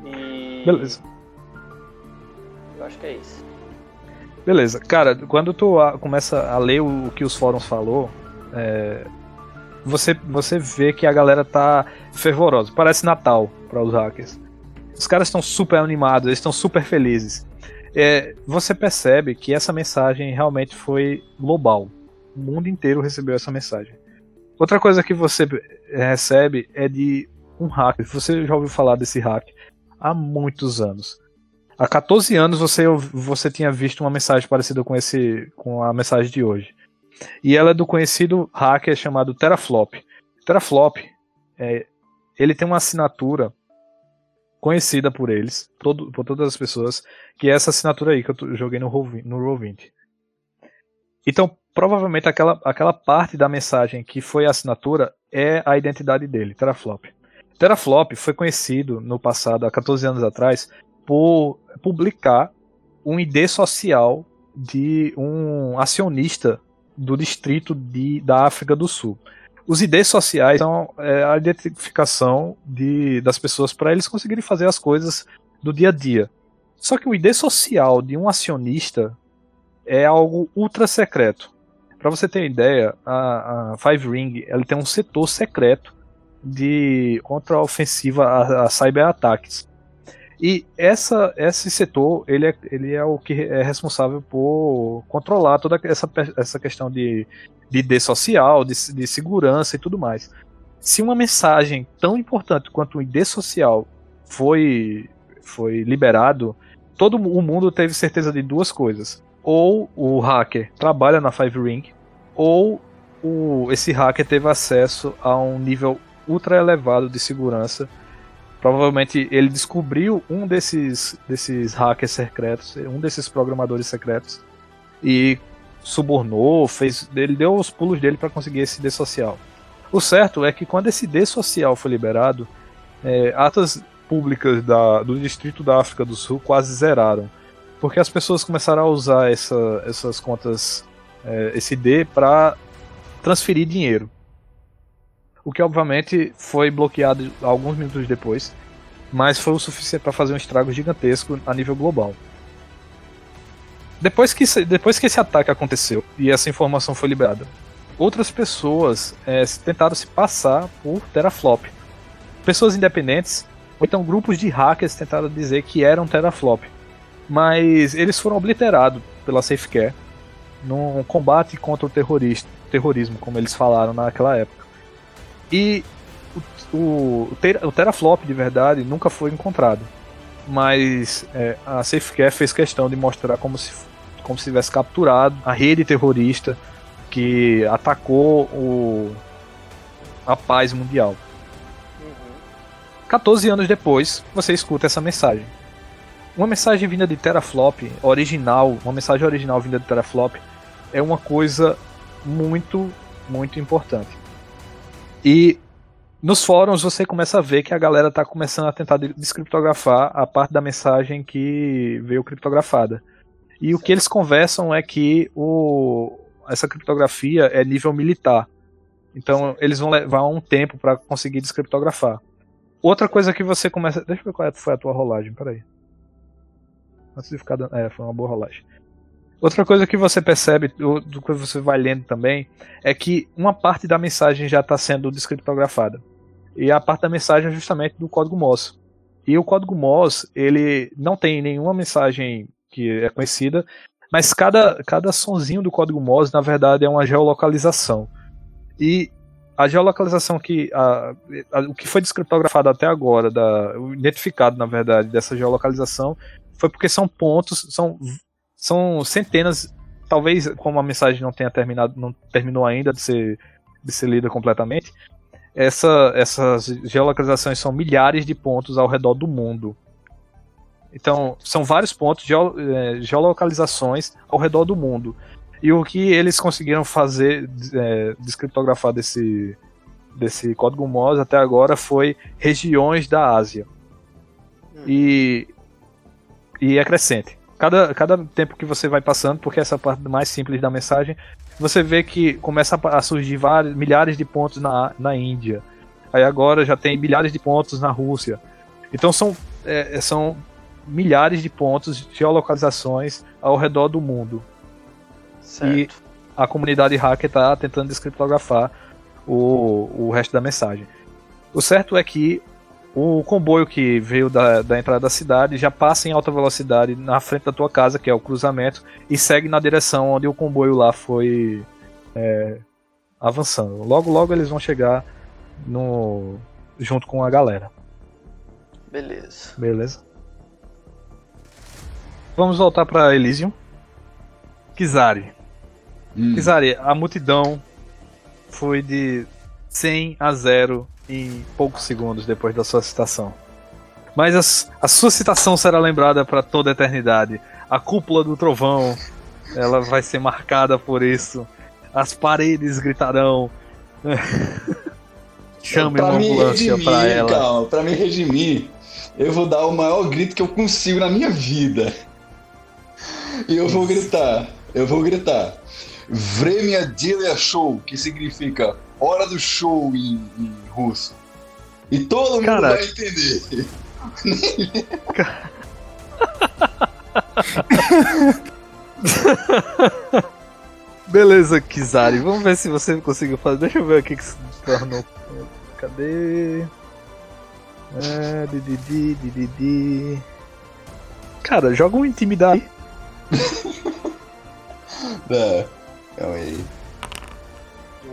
E. Beleza. Eu acho que é isso. Beleza, cara, quando tu começa a ler o que os fóruns falou, é, você, você vê que a galera tá fervorosa. Parece Natal para os hackers. Os caras estão super animados, eles estão super felizes. É, você percebe que essa mensagem realmente foi global. O mundo inteiro recebeu essa mensagem. Outra coisa que você recebe é de um hacker. Você já ouviu falar desse hack há muitos anos. Há 14 anos você, você tinha visto uma mensagem parecida com, esse, com a mensagem de hoje. E ela é do conhecido hacker chamado Teraflop. Teraflop, é, ele tem uma assinatura conhecida por eles, todo, por todas as pessoas, que é essa assinatura aí que eu joguei no Roll20. Então, provavelmente aquela, aquela parte da mensagem que foi a assinatura é a identidade dele, Teraflop. Teraflop foi conhecido no passado, há 14 anos atrás, por publicar um ID social de um acionista do distrito de, da África do Sul. Os IDs sociais são é, a identificação de, das pessoas para eles conseguirem fazer as coisas do dia a dia. Só que o ID social de um acionista é algo ultra secreto. Para você ter ideia, a, a, Five Ring ela tem um setor secreto de contra-ofensiva a, a cyber-ataques. E essa, esse setor, ele é, ele é o que é responsável por controlar toda essa, essa questão de, de ID social, de, de segurança e tudo mais. Se uma mensagem tão importante quanto o ID social foi, foi liberado, todo o mundo teve certeza de duas coisas. Ou o hacker trabalha na Five Ring, ou o, esse hacker teve acesso a um nível ultra elevado de segurança. Provavelmente ele descobriu um desses, desses hackers secretos, um desses programadores secretos, e subornou, fez, ele deu os pulos dele para conseguir esse D social. O certo é que quando esse D social foi liberado, é, atas públicas da, do Distrito da África do Sul quase zeraram. Porque as pessoas começaram a usar essa, essas contas, é, esse D, para transferir dinheiro. O que obviamente foi bloqueado alguns minutos depois, mas foi o suficiente para fazer um estrago gigantesco a nível global. Depois que, depois que esse ataque aconteceu e essa informação foi liberada, outras pessoas é, tentaram se passar por teraflop. Pessoas independentes, ou então grupos de hackers tentaram dizer que eram teraflop. Mas eles foram obliterados pela Safecare num combate contra o terrorismo, como eles falaram naquela época. E o, o, o teraflop de verdade nunca foi encontrado. Mas é, a Safecare fez questão de mostrar como se, como se tivesse capturado a rede terrorista que atacou o, a paz mundial. 14 anos depois, você escuta essa mensagem. Uma mensagem vinda de teraflop, original, uma mensagem original vinda de teraflop, é uma coisa muito, muito importante. E nos fóruns você começa a ver que a galera está começando a tentar descriptografar a parte da mensagem que veio criptografada. E o que eles conversam é que o, essa criptografia é nível militar. Então eles vão levar um tempo para conseguir descriptografar. Outra coisa que você começa. Deixa eu ver qual é, foi a tua rolagem, peraí. Antes de ficar dando. É, foi uma boa rolagem. Outra coisa que você percebe, do que você vai lendo também, é que uma parte da mensagem já está sendo descriptografada. E a parte da mensagem é justamente do código Morse. E o código Morse, ele não tem nenhuma mensagem que é conhecida, mas cada, cada sonzinho do código Morse, na verdade, é uma geolocalização. E a geolocalização que. A, a, o que foi descriptografado até agora, da, identificado, na verdade, dessa geolocalização, foi porque são pontos, são, são centenas. Talvez, como a mensagem não tenha terminado, não terminou ainda de ser, de ser lida completamente, essa, essas geolocalizações são milhares de pontos ao redor do mundo. Então, são vários pontos de é, geolocalizações ao redor do mundo. E o que eles conseguiram fazer, é, descriptografar desse, desse código Morse até agora foi regiões da Ásia. Hum. E, e é crescente. Cada, cada tempo que você vai passando, porque essa parte mais simples da mensagem, você vê que começa a surgir vários, milhares de pontos na, na Índia. Aí agora já tem milhares de pontos na Rússia. Então são, é, são milhares de pontos, geolocalizações ao redor do mundo. Certo. E a comunidade hacker está tentando descriptografar o, o resto da mensagem. O certo é que o comboio que veio da, da entrada da cidade já passa em alta velocidade na frente da tua casa, que é o cruzamento, e segue na direção onde o comboio lá foi é, avançando. Logo, logo eles vão chegar no junto com a galera. Beleza. Beleza. Vamos voltar para Elysium. Kizari. Hum. Kizari, a multidão foi de 100 a 0 em poucos segundos depois da sua citação. Mas a, a sua citação será lembrada para toda a eternidade. A cúpula do trovão, ela vai ser marcada por isso. As paredes gritarão. Chame uma ambulância para ela. Calma, pra me redimir, eu vou dar o maior grito que eu consigo na minha vida. E eu vou gritar, eu vou gritar. Vremia Dilia Show, que significa hora do show em, em russo. E todo mundo vai entender. Beleza, Kizari. Vamos ver se você conseguiu fazer. Deixa eu ver aqui que se tornou. Cadê? É, di, di, di, Cara, joga um intimidade. calma aí.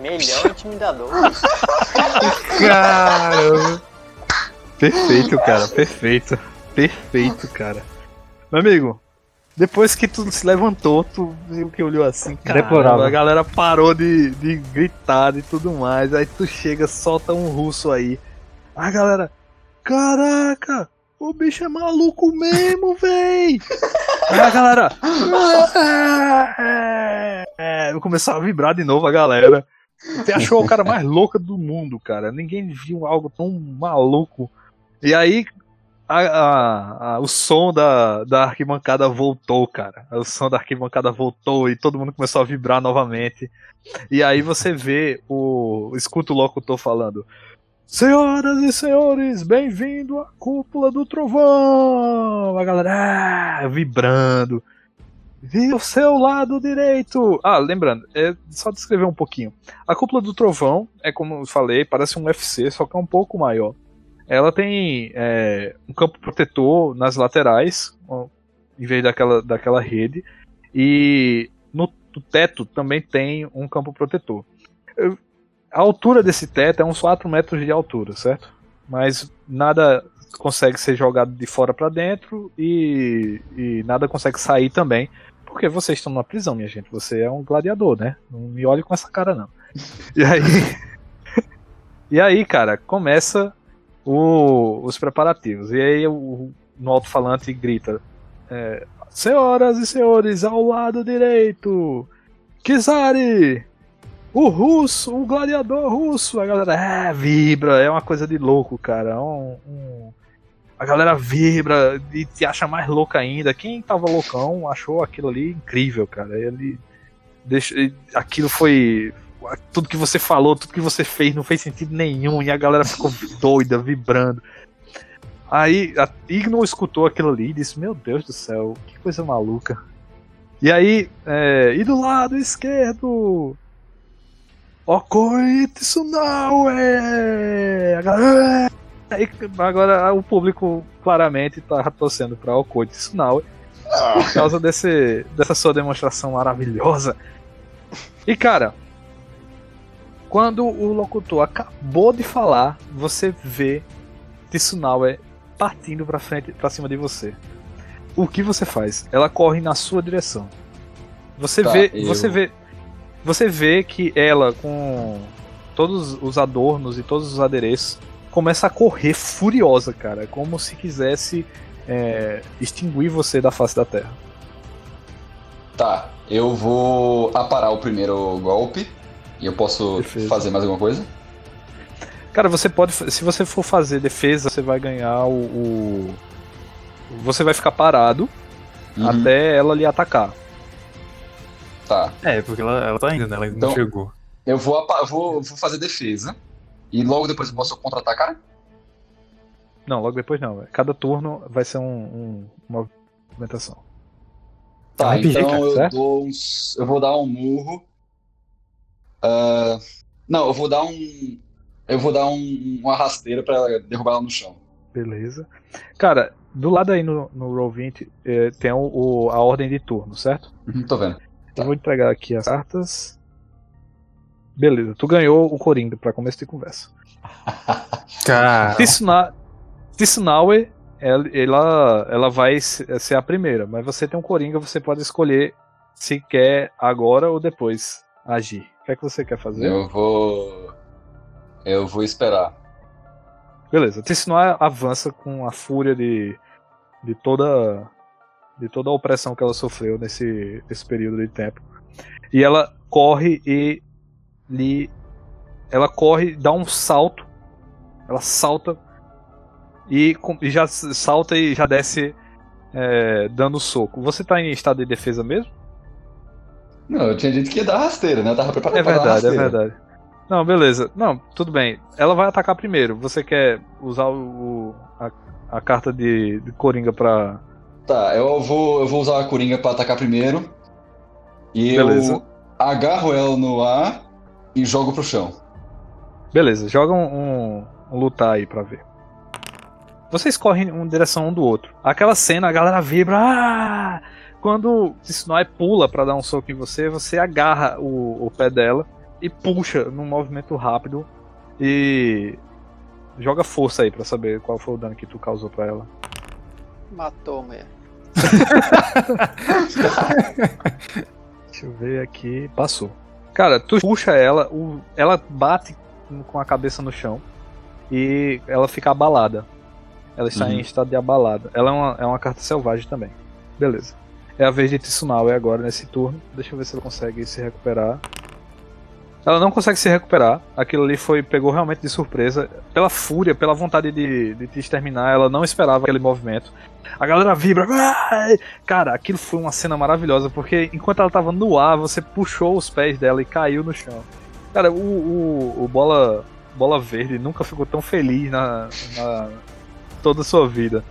Melhor intimidador. Caramba. Perfeito, cara, perfeito. Perfeito, cara. Meu amigo, Depois que tu se levantou, tu viu que olhou assim, cara, a galera parou de, de gritar e tudo mais. Aí tu chega, solta um russo aí. A galera, caraca, o bicho é maluco mesmo, véi! Aí a galera, é, é, começou a vibrar de novo a galera. Você achou o cara mais louco do mundo, cara. Ninguém viu algo tão maluco. E aí, a- a- a- o som da, da arquibancada voltou, cara. O som da arquibancada voltou e todo mundo começou a vibrar novamente. E aí você vê o. Escuta o locutor falando. Senhoras e senhores, bem-vindo à cúpula do trovão! A galera ah, vibrando. Vi o seu lado direito! Ah, lembrando, é só descrever um pouquinho. A cúpula do trovão é como eu falei, parece um UFC, só que é um pouco maior. Ela tem é, um campo protetor nas laterais, em vez daquela, daquela rede, e no, teto também tem um campo protetor. A altura desse teto é uns 4 metros de altura, certo? Mas nada consegue ser jogado de fora para dentro e, e nada consegue sair também, porque vocês estão numa prisão, minha gente. Você é um gladiador, né? Não me olhe com essa cara, não. E aí. e aí, cara, começa o- os preparativos. E aí o, no alto-falante grita: é, Senhoras e senhores, ao lado direito, Kizari! O russo, o gladiador russo! A galera é, vibra, é uma coisa de louco, cara. É um- um- a galera vibra e te acha mais louco ainda. Quem tava loucão achou aquilo ali incrível, cara. Ele deixa, aquilo foi tudo que você falou, tudo que você fez não fez sentido nenhum e a galera ficou doida, vibrando. Aí a Igno escutou aquilo ali e disse: Meu Deus do céu, que coisa maluca. E aí, é, e do lado esquerdo, Okoi Tsunaue! A galera, "É!" Aí, agora o público claramente tá torcendo pra Okoi Tsunaue por causa desse, dessa sua demonstração maravilhosa. E cara, quando o locutor acabou de falar, você vê Tsunaue partindo pra frente, para cima de você. O que você faz? Ela corre na sua direção. Você Tá, vê, eu- você vê, você vê que ela com todos os adornos e todos os adereços começa a correr furiosa, cara, como se quisesse é, extinguir você da face da Terra. Tá, eu vou aparar o primeiro golpe. E eu posso Perfeito. fazer mais alguma coisa? Cara, você pode, se você for fazer defesa, você vai ganhar o, o- você vai ficar parado Uhum, até ela lhe atacar. Tá. É, porque ela, ela tá indo, né? Ela ainda Então- não chegou. Eu vou, vou, vou fazer defesa. E logo depois eu posso contra-atacar? Não, logo depois não. Cada turno vai ser um, um- uma movimentação. Tá, RPG, então cara, eu certo? uns. Eu vou dar um murro. Ah, não, eu vou dar um. Eu vou dar um, uma rasteira pra derrubar ela no chão. Beleza. Cara, do lado aí no, no Roll20 eh, tem o, o- a ordem de turno, certo? Uhum, tô vendo. Tá. Eu vou entregar aqui as cartas. Beleza, tu ganhou o Coringa pra começo de conversa. Cara, ela, ela, vai se- ser a primeira, mas você tem um Coringa, você pode escolher se quer agora ou depois agir. O que é que você quer fazer? Eu vou. Eu vou esperar. Beleza, Tsunaue avança com a fúria de, de toda de toda a opressão que ela sofreu nesse, nesse período de tempo. E ela corre e lhe ela corre, dá um salto. Ela salta e, e já salta e já desce é, dando soco. Você tá em estado de defesa mesmo? Não, eu tinha dito que ia dar rasteira, né? Eu tava preparado É pra dar verdade, é rasteira. verdade. Não, beleza. Não, tudo bem. Ela vai atacar primeiro. Você quer usar o, o- a, a carta de, de Coringa pra. Tá, eu vou, eu vou usar a Coringa pra atacar primeiro. E Beleza. eu agarro ela no ar e jogo pro chão. Beleza, joga um, um- um lutar aí pra ver. Vocês correm em direção um do outro. Aquela cena, a galera vibra. Ah! Quando o Snowy pula pra dar um soco em você, você agarra o, o pé dela e puxa num movimento rápido e joga força aí pra saber qual foi o dano que tu causou pra ela. Matou mesmo. Deixa eu ver aqui. Passou. Cara, tu puxa ela, o, ela bate com a cabeça no chão e ela fica abalada. Ela está Uhum. em estado de abalada. Ela é uma, é uma carta selvagem também. Beleza. É a vez de Tsunao, é agora nesse turno. Deixa eu ver se ela consegue se recuperar. Ela não consegue se recuperar. Aquilo ali foi pegou realmente de surpresa. Pela fúria, pela vontade de, de te exterminar, ela não esperava aquele movimento. A galera vibra. Cara, aquilo foi uma cena maravilhosa, porque enquanto ela tava no ar, você puxou os pés dela e caiu no chão. Cara, o, o, o bola, bola Verde nunca ficou tão feliz na, na toda a sua vida.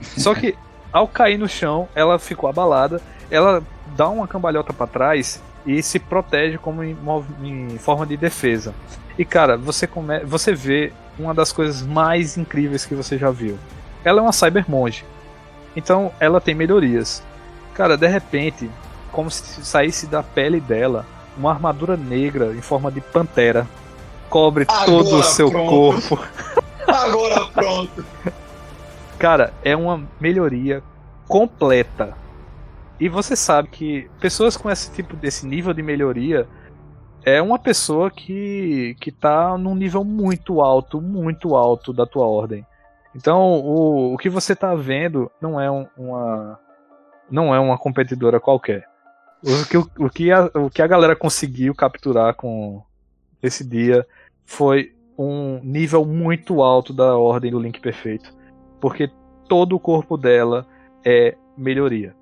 Só que ao cair no chão, ela ficou abalada, ela dá uma cambalhota pra trás e se protege como em, em forma de defesa. E cara, você come, você vê uma das coisas mais incríveis que você já viu. Ela é uma cyber monge. Então ela tem melhorias. Cara, de repente, como se saísse da pele dela uma armadura negra em forma de pantera. Cobre Agora todo o seu pronto. corpo. Agora pronto. Cara, é uma melhoria completa. E você sabe que pessoas com esse tipo desse nível de melhoria é uma pessoa que que tá num nível muito alto, muito alto da tua ordem. Então, o, o que você tá vendo não é um- uma não é uma competidora qualquer. O que, o, que a, o que a galera conseguiu capturar com esse dia foi um nível muito alto da ordem do Link Perfeito porque todo o corpo dela é melhoria.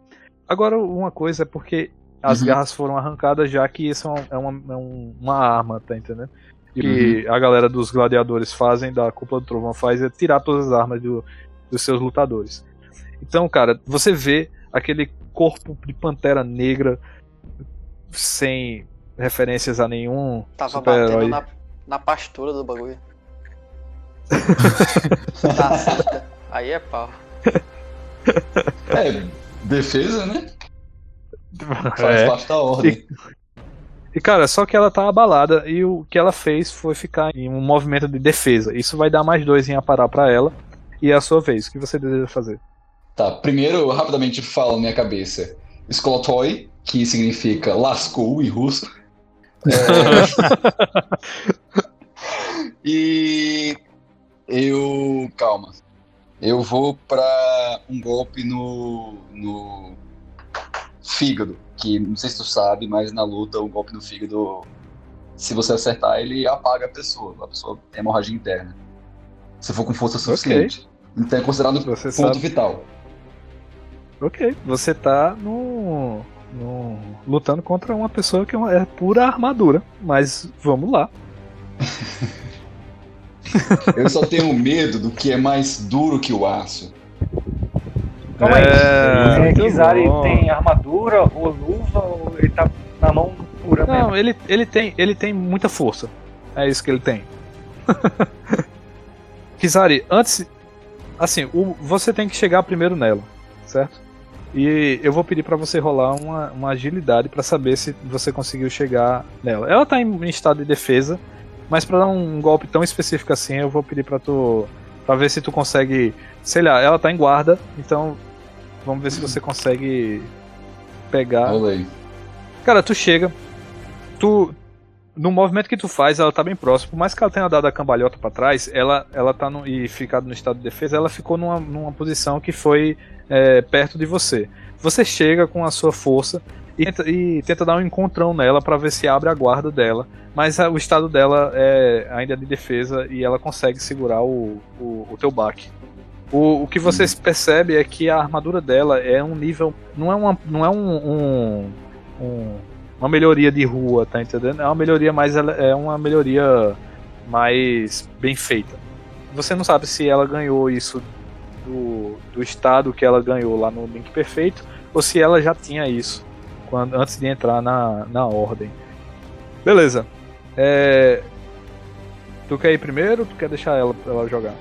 Agora, uma coisa é porque as Uhum. garras foram arrancadas, já que isso é, é uma, é um- uma arma, tá entendendo? E que a galera dos gladiadores fazem, da Cúpula do Trovão faz, é tirar todas as armas do- dos seus lutadores. Então, cara, você vê aquele corpo de pantera negra sem referências a nenhum Tava batendo na, na pastura do bagulho. Tá. Aí é pau. É, defesa, né? Faz É. parte da ordem. E cara, só que ela tá abalada e o que ela fez foi ficar em um movimento de defesa. Isso vai dar mais dois em aparar pra ela. E é a sua vez. O que você deseja fazer? Tá, primeiro eu rapidamente falo na minha cabeça. Skolotoi, que significa lascou em russo. É... e eu. Calma. Eu vou pra um golpe no. no fígado. Que não sei se tu sabe, mas na luta um golpe no fígado. Se você acertar, ele apaga a pessoa. A pessoa tem hemorragia interna. Se for com força suficiente. Então é considerado Você ponto sabe. vital. Ok. Você tá no. no- lutando contra uma pessoa que é pura armadura. Mas vamos lá. Eu só tenho medo do que é mais duro que o aço. Calma aí. É, Kizari tem armadura ou luva ou ele tá na mão pura mesmo? Não, ele, ele, tem, ele tem muita força. É isso que ele tem. Kizari, antes. Assim, o- você tem que chegar primeiro nela, certo? E eu vou pedir pra você rolar uma, uma agilidade pra saber se você conseguiu chegar nela. Ela tá em, em estado de defesa, mas pra dar um golpe tão específico assim, eu vou pedir pra tu. pra ver se tu consegue. Sei lá, ela tá em guarda, então vamos ver se você consegue pegar. Rolei. Cara, tu chega, tu no movimento que tu faz, ela tá bem próxima. Por mais que ela tenha dado a cambalhota pra trás, ela ela tá no, e ficado no estado de defesa, ela ficou numa, numa posição que foi é, perto de você. Você chega com a sua força e tenta, e tenta dar um encontrão nela pra ver se abre a guarda dela, mas a- o estado dela é ainda de defesa e ela consegue segurar o, o, o teu baque. O, o que você percebe é que a armadura dela é um nível. Não é, uma, não é um, um- um- uma melhoria de rua, tá entendendo? É uma melhoria mais. É uma melhoria mais bem feita. Você não sabe se ela ganhou isso do, do estado que ela ganhou lá no Link Perfeito ou se ela já tinha isso quando, antes de entrar na, na ordem. Beleza. É, tu quer ir primeiro ou tu quer deixar ela, ela jogar?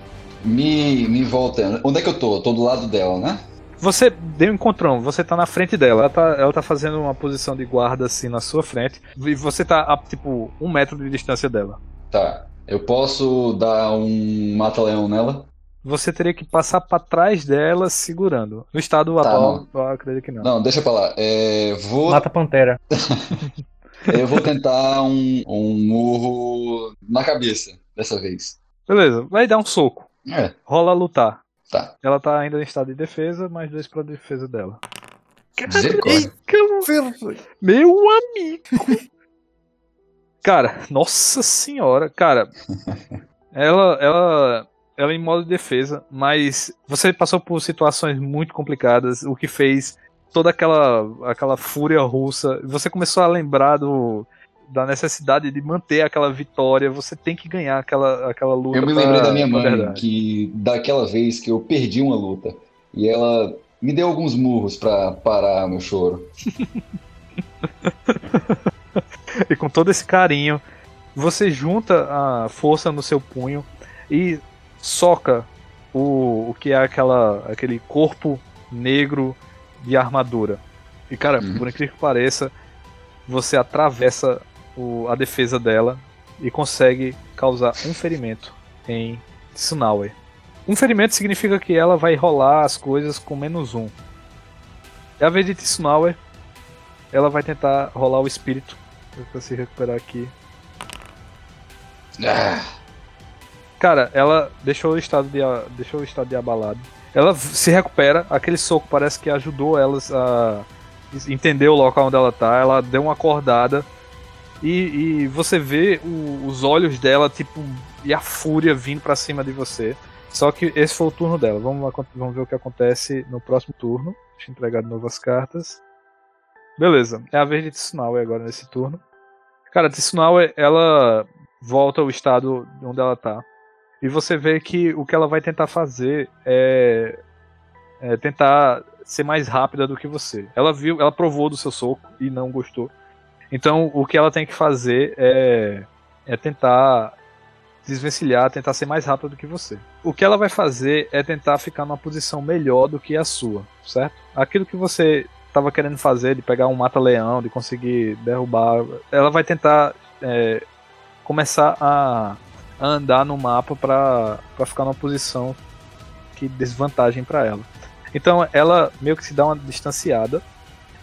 Me, me volta. Onde é que eu tô? Eu tô do lado dela, né? Você deu um encontrão, você tá na frente dela, ela tá, ela tá fazendo uma posição de guarda assim na sua frente, e você tá a tipo um metro de distância dela. Tá. Eu posso dar um mata-leão nela? Você teria que passar pra trás dela segurando. No estado Tá, atual, eu acredito que não. Não, deixa pra lá. É, vou, Mata a pantera. eu vou tentar um, um murro na cabeça dessa vez. Beleza, vai dar um soco. É, Rola lutar. tá. Ela tá ainda em estado de defesa, mais dois pra defesa dela. Misericórdia. Meu amigo! Cara, nossa senhora, cara. Ela, ela, ela em modo de defesa, mas você passou por situações muito complicadas, o que fez toda aquela, aquela fúria russa. Você começou a lembrar do, da necessidade de manter aquela vitória. Você tem que ganhar aquela, aquela luta. Eu me pra- lembrei da minha pra mãe, verdade. que daquela vez que eu perdi uma luta. E ela me deu alguns murros pra parar meu choro. E com todo esse carinho, você junta a força no seu punho e soca o, o que é aquela, aquele corpo negro de armadura. E cara, Uhum. por incrível que pareça, você atravessa o- a defesa dela e consegue causar um ferimento em Tsunawe. Um ferimento significa que ela vai rolar as coisas com menos um. É a vez de Tsunawe, ela vai tentar rolar o espírito pra se recuperar aqui. Ah, Cara, ela deixou o estado de, deixou o estado de abalado. Ela se recupera, aquele soco parece que ajudou elas a entender o local onde ela tá. Ela deu uma acordada e, e você vê o- os olhos dela, tipo, e a fúria vindo pra cima de você. Só que esse foi o turno dela. Vamos, vamos ver o que acontece no próximo turno. Deixa eu entregar de novo as cartas. Beleza, é a vez de Tsunawe agora nesse turno. Cara, Tsunawe, ela volta ao estado onde ela tá. E você vê que o que ela vai tentar fazer é, é tentar ser mais rápida do que você. Ela viu, ela provou do seu soco e não gostou. Então o que ela tem que fazer é, é tentar desvencilhar, tentar ser mais rápida do que você. O que ela vai fazer é tentar ficar numa posição melhor do que a sua, certo? Aquilo que você estava querendo fazer, de pegar um mata-leão, de conseguir derrubar, ela vai tentar é, começar a a andar no mapa pra ficar numa posição que desvantagem pra ela. Então ela meio que se dá uma distanciada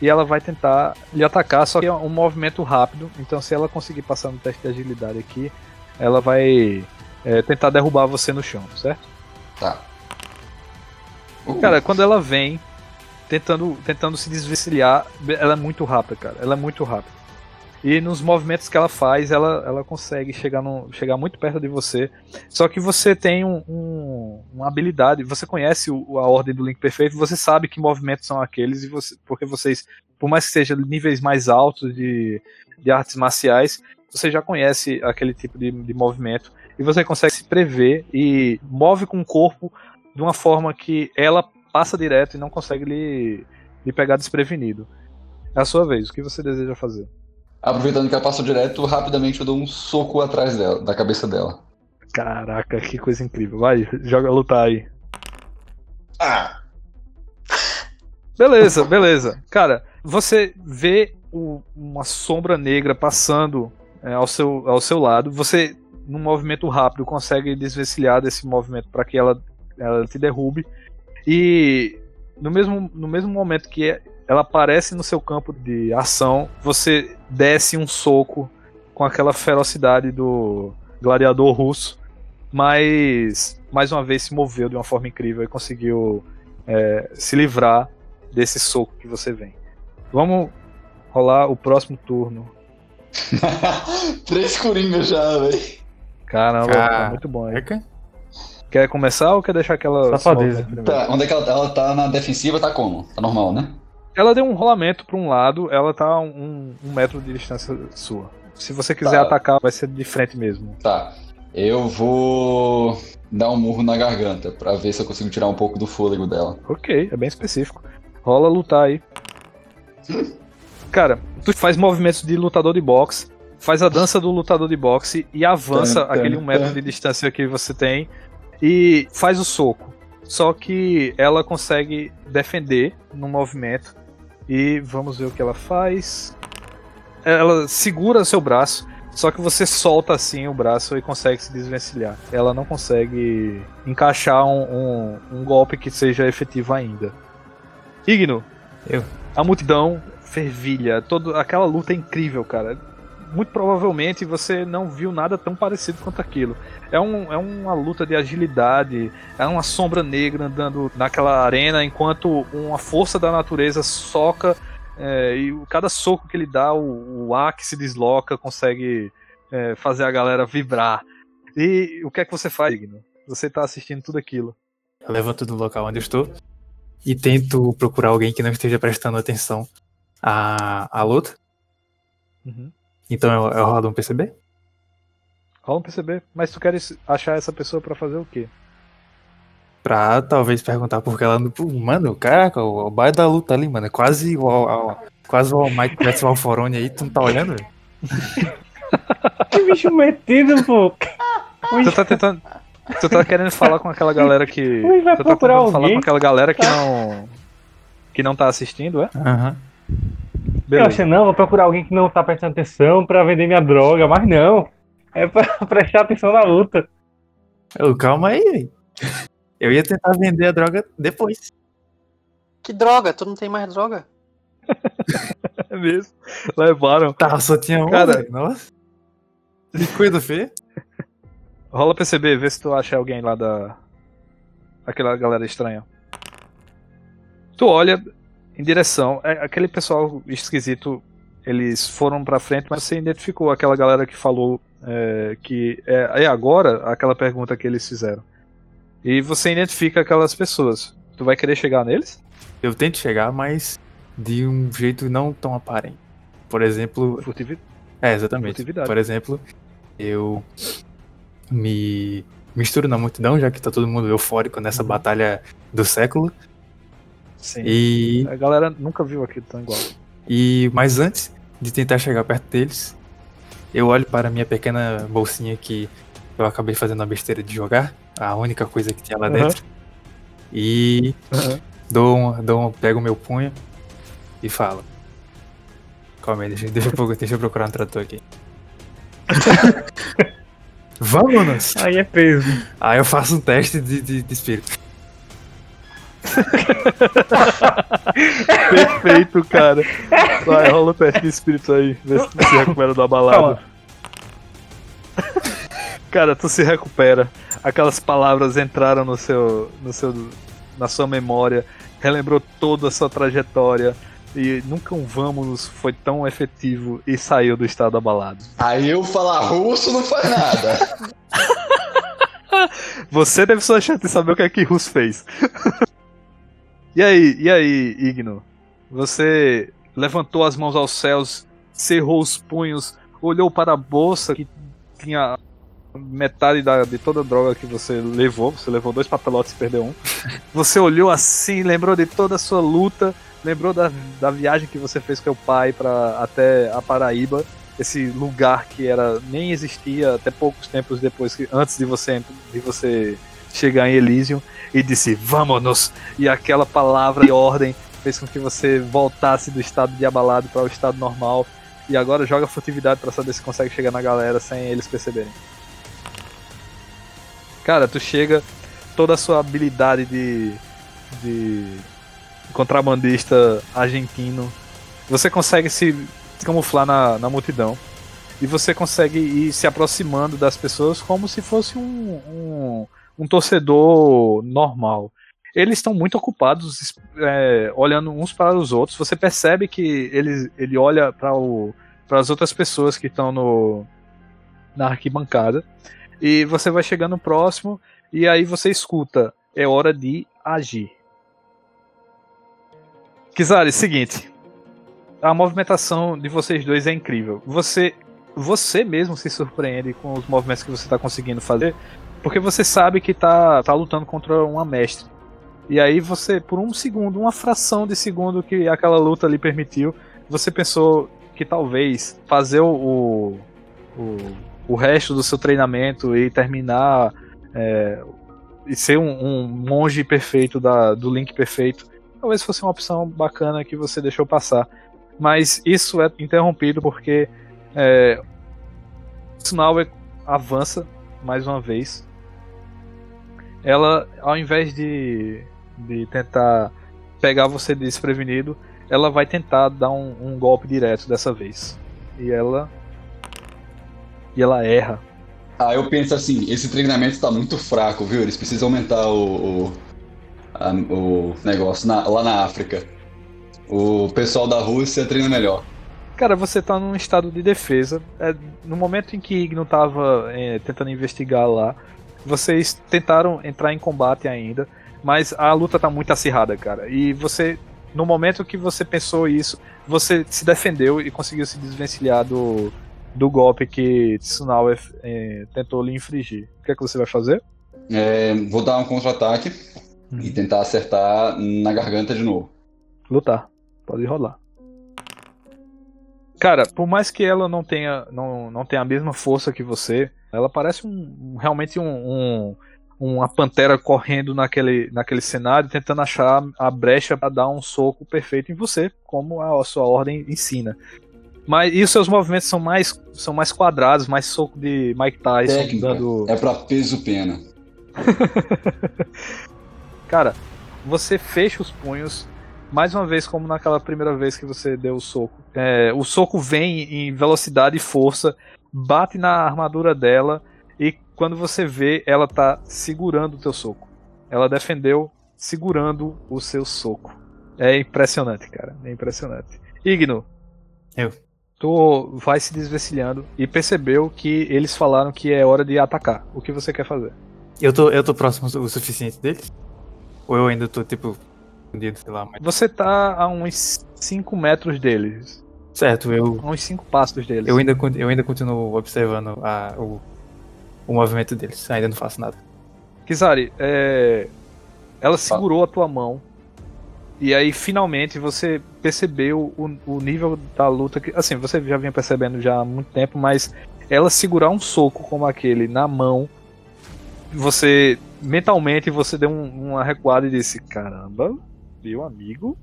e ela vai tentar lhe atacar, só que é um movimento rápido. Então se ela conseguir passar no teste de agilidade aqui, ela vai é, tentar derrubar você no chão, certo? tá. Uh, Cara, quando ela vem tentando, tentando se desvencilhar, ela é muito rápida, cara. Ela é muito rápida. E nos movimentos que ela faz, ela, ela consegue chegar, no, chegar muito perto de você. Só que você tem um, um- uma habilidade, você conhece o- a ordem do Link Perfeito, você sabe que movimentos são aqueles, e você, porque vocês, por mais que sejam níveis mais altos de, de artes marciais, você já conhece aquele tipo de, de movimento. E você consegue se prever e move com o corpo de uma forma que ela passa direto e não consegue lhe, lhe pegar desprevenido. É a sua vez, o que você deseja fazer? Aproveitando que ela passou direto, rapidamente eu dou um soco atrás dela, da cabeça dela. Caraca, que coisa incrível. Vai, joga lutar aí. Ah! Beleza, beleza. Cara, você vê o- uma sombra negra passando é, ao, seu, ao seu lado. Você, num movimento rápido, consegue desvencilhar desse movimento para que ela, ela te derrube. E no mesmo, no mesmo momento que ela aparece no seu campo de ação, você desce um soco com aquela ferocidade do gladiador russo. Mas, mais uma vez, se moveu de uma forma incrível e conseguiu é, se livrar desse soco que você vem. Vamos rolar o próximo turno. Três coringas já, velho. Caramba, tá muito bom. hein? Caraca. Quer começar ou quer deixar aquela. Safadeza. Tá, onde é que ela, ela tá na defensiva? Tá como? Tá normal, né? Ela deu um rolamento para um lado, ela tá a um, um metro de distância sua. Se você quiser Tá. atacar, vai ser de frente mesmo. Tá. Eu vou dar um murro na garganta pra ver se eu consigo tirar um pouco do fôlego dela. Ok, é bem específico. Rola lutar aí. Cara, tu faz movimentos de lutador de boxe, faz a dança do lutador de boxe e avança aquele um metro de distância que você tem e faz o soco. Só que ela consegue defender no movimento e vamos ver o que ela faz. Ela segura seu braço, Só que você solta assim o braço e consegue se desvencilhar. Ela não consegue encaixar um, um, um golpe que seja efetivo ainda. Igno, Eu. a multidão fervilha. Todo, aquela luta é incrível, cara. Muito provavelmente você não viu nada tão parecido quanto aquilo. É, um, é uma luta de agilidade, é uma sombra negra andando naquela arena, enquanto uma força da natureza soca é, e cada soco que ele dá, o, o ar que se desloca consegue é, fazer a galera vibrar. E o que é que você faz, Igno? Você tá assistindo tudo aquilo. Eu levanto do local onde eu estou e tento procurar alguém que não esteja prestando atenção à, à luta. Então eu, eu rodo um PCB? Rola um PCB. Mas tu queres achar essa pessoa pra fazer o quê? Pra talvez perguntar por que ela. Mano, caraca, o, o bairro da luta ali, mano. É quase o, o- quase o Mike Betts o Alforone aí, tu não tá olhando, velho? Que bicho metido, pô. Tu tá tentando. Tu tá querendo falar com aquela galera que. Tu tá procurar tentando falar alguém. com aquela galera que não. Que não tá assistindo, é? Aham. Eu Beleza. achei, não, vou procurar alguém que não tá prestando atenção pra vender minha droga, mas não. É pra prestar atenção na luta. Ô, calma aí, velho. Eu ia tentar vender a droga depois. Que droga, tu não tem mais droga? É mesmo. Levaram. Tá, só tinha um, Cara. velho. Nossa. Que coisa feia. Rola PCB, vê se tu acha alguém lá da. Aquela galera estranha. Tu olha em direção. é, aquele pessoal esquisito. Eles foram pra frente, mas você identificou aquela galera que falou é, que é, é agora aquela pergunta que eles fizeram. E você identifica aquelas pessoas. Tu vai querer chegar neles? Eu tento chegar, mas de um jeito não tão aparente. Por exemplo, Furtivi- É, exatamente. Furtividade. Por exemplo, eu me misturo na multidão, já que tá todo mundo eufórico nessa Uhum. batalha do século. Sim. E, A galera nunca viu aquilo tão igual. e mas antes de tentar chegar perto deles, eu olho para a minha pequena bolsinha que eu acabei fazendo a besteira de jogar, a única coisa que tinha lá Uhum. dentro. E Uhum. dou um, dou um, pego o meu punho e falo. Calma aí, deixa, deixa, eu, procurar- deixa eu procurar um trator aqui. Vamos! Aí é peso. Aí eu faço um teste de, de, de espírito. Perfeito, cara. Vai, rola o teste de espírito aí. Vê se tu se recupera da balada. Calma. Cara, tu se recupera. Aquelas palavras entraram no seu, no seu, na sua memória. Relembrou toda a sua trajetória. E nunca um vamos foi tão efetivo e saiu do estado abalado. Aí eu falar russo não faz nada. Você deve só achar de saber o que é que Rus fez. E aí, e aí, Igno? Você levantou as mãos aos céus, cerrou os punhos, olhou para a bolsa que tinha metade da, de toda a droga que você levou. Você levou dois papelotes e perdeu um. Você olhou assim, lembrou de toda a sua luta, lembrou da, da viagem que você fez com o pai para até a Paraíba esse lugar que era nem existia até poucos tempos depois que antes de você de você chegar em Elysium e disse vamos e aquela palavra de ordem fez com que você voltasse do estado de abalado para o estado normal e agora joga furtividade para saber se consegue chegar na galera sem eles perceberem. Cara, tu chega toda a sua habilidade de de contrabandista argentino, você consegue se camuflar na, na multidão. E você consegue ir se aproximando das pessoas como se fosse um, um, um torcedor normal. Eles estão muito ocupados é, olhando uns para os outros. Você percebe que ele, ele olha para as outras pessoas que estão no, na arquibancada. E você vai chegando próximo e aí você escuta. É hora de agir. Kizari, seguinte a movimentação de vocês dois é incrível. Você você mesmo se surpreende com os movimentos que você está conseguindo fazer, porque você sabe que tá, tá lutando contra uma mestre. E aí você, por um segundo, uma fração de segundo que aquela luta lhe permitiu, você pensou que talvez fazer o, o, o resto do seu treinamento e terminar é, e ser um, um monge perfeito da, do Link perfeito, talvez fosse uma opção bacana que você deixou passar mas isso é interrompido porque é, Tsunawa avança mais uma vez. Ela, ao invés de, de tentar pegar você desprevenido, ela vai tentar dar um, um golpe direto dessa vez. E ela. E ela erra. Ah, eu penso assim, esse treinamento tá muito fraco, viu? Eles precisam aumentar o, o, a- o negócio na- lá na África. O pessoal da Rússia treina melhor. Cara, você tá num estado de defesa. É, no momento em que Igno tava é, tentando investigar lá, vocês tentaram entrar em combate ainda, mas a luta tá muito acirrada, cara. E você, no momento que você pensou isso, você se defendeu e conseguiu se desvencilhar do, do golpe que Tsunawa é, tentou lhe infligir. O que é que você vai fazer? É, vou dar um contra-ataque e tentar acertar na garganta de novo. Lutar. Pode rolar. Cara, por mais que ela não tenha, não, não tenha a mesma força que você, ela parece um, realmente um, um- uma pantera correndo naquele, naquele cenário, tentando achar a brecha para dar um soco perfeito em você, como a, sua ordem ensina. Mas e os seus movimentos são mais, são mais quadrados, mais soco de Mike Tyson, Técnica dando. é pra peso pena. Cara, você fecha os punhos, mais uma vez, como naquela primeira vez que você deu o soco. É, o soco vem em velocidade e força, bate na armadura dela, e quando você vê, ela tá segurando o teu soco. Ela defendeu segurando o seu soco. É impressionante, cara. É impressionante. Igno. Eu. Tu vai se desvencilhando e percebeu que eles falaram que é hora de atacar. O que você quer fazer? Eu tô, eu tô próximo o suficiente deles? Ou eu ainda tô, tipo, escondido, sei lá, mas... Você tá a uns 5 metros deles. Certo, eu, uns 5 passos deles. eu, ainda, eu ainda continuo observando a, o, o movimento deles. Ainda não faço nada. Kizari, é... ela segurou a tua mão. E aí, finalmente, você percebeu o, o nível da luta. que Assim, você já vinha percebendo já há muito tempo, mas ela segurar um soco como aquele na mão, você. Mentalmente, você deu um- uma recuada e disse: Caramba, meu amigo.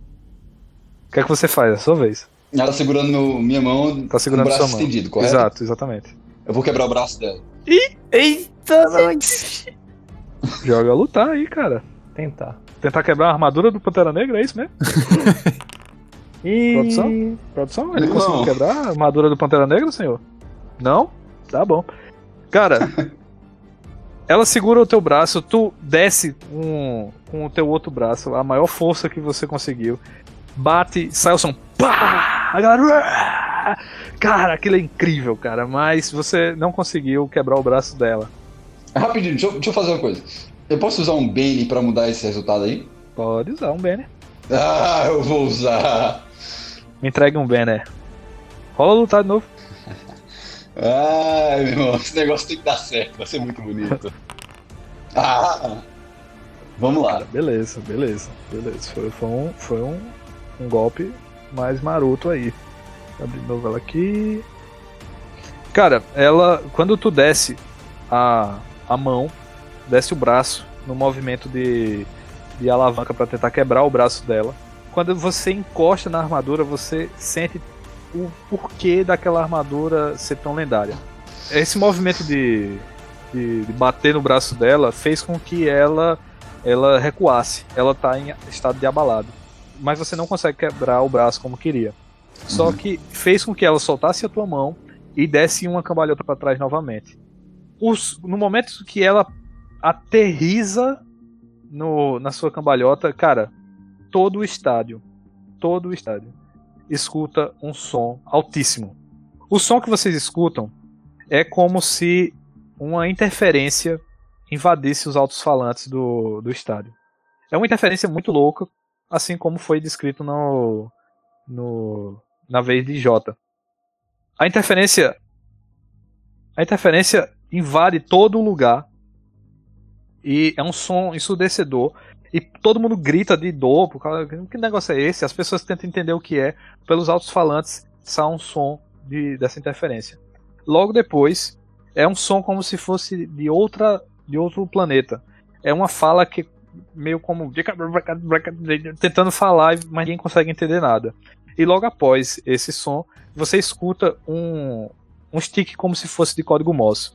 O que é que você faz? É a sua vez. Ela segurando meu- minha mão Tá segurando com o braço sua mão. estendido, correto? Exato, exatamente. Eu vou quebrar o braço dela. Eita, nós! Joga lutar aí, cara. Tentar. Tentar quebrar a armadura do Pantera Negra, é isso mesmo? E... Produção? Produção? Ele Não. conseguiu quebrar a armadura do Pantera Negra, senhor? Não? Tá bom. Cara, ela segura o teu braço, tu desce um, com o teu outro braço, a maior força que você conseguiu. Bate, sai o som. Pá! A galera. Cara, aquilo é incrível, cara. Mas você não conseguiu quebrar o braço dela. Rapidinho, deixa eu, deixa eu fazer uma coisa. Eu posso usar um Bane pra mudar esse resultado aí? Pode usar um banner. Ah, eu vou usar. Me entregue um banner. Rola lutar de novo. Ai, meu irmão, esse negócio tem que dar certo, vai ser muito bonito. Ah! Vamos lá. Beleza, beleza, beleza. Foi, foi, um, foi um, um golpe mais maroto aí. Abrir de novo ela aqui. Cara, ela. Quando tu desce a, a mão, desce o braço no movimento de, de alavanca pra tentar quebrar o braço dela. Quando você encosta na armadura, você sente o porquê daquela armadura ser tão lendária. Esse movimento de, de, de bater no braço dela fez com que ela ela recuasse. Ela tá em estado de abalado. Mas você não consegue quebrar o braço como queria. Só que fez com que ela soltasse a tua mão e desse uma cambalhota para trás novamente. Os- no momento que ela aterriza no, na sua cambalhota, cara, todo o estádio, todo o estádio escuta um som altíssimo. O som que vocês escutam é como se uma interferência invadisse os altos-falantes do, do estádio. É uma interferência muito louca, assim como foi descrito no, no na vez de Jota. A interferência a interferência invade todo o lugar e é um som ensurdecedor e todo mundo grita de dor, por causa, que negócio é esse? As pessoas tentam entender o que é, pelos altos-falantes sai um som de, dessa interferência. Logo depois, é um som como se fosse de outra de outro planeta. É uma fala que meio como tentando falar, mas ninguém consegue entender nada. E logo após esse som, você escuta um um stick como se fosse de código Morse.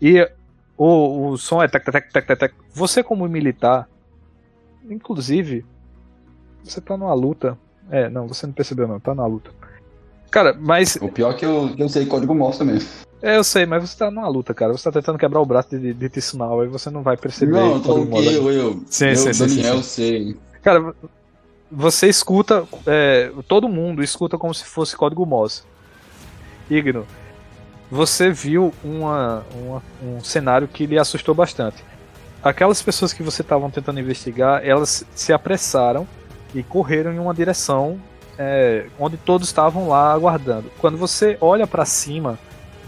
E o, o som é tec, tec, tec, tec, tec. Você como militar, inclusive, você tá numa luta. É, não, você não percebeu não, tá numa luta. Cara, mas. O pior é que eu, que eu sei código Morse também. É, eu sei, mas você tá numa luta, cara. Você tá tentando quebrar o braço de, de Tissunal, aí você não vai perceber. Não, eu tô eu, eu, Sim, eu sim, sim, Daniel, sim, sei. Cara, você escuta, é, todo mundo escuta como se fosse código Morse. Igno, você viu uma, uma- um cenário que lhe assustou bastante. Aquelas pessoas que você estavam tentando investigar, elas se apressaram e correram em uma direção é, onde todos estavam lá aguardando. Quando você olha para cima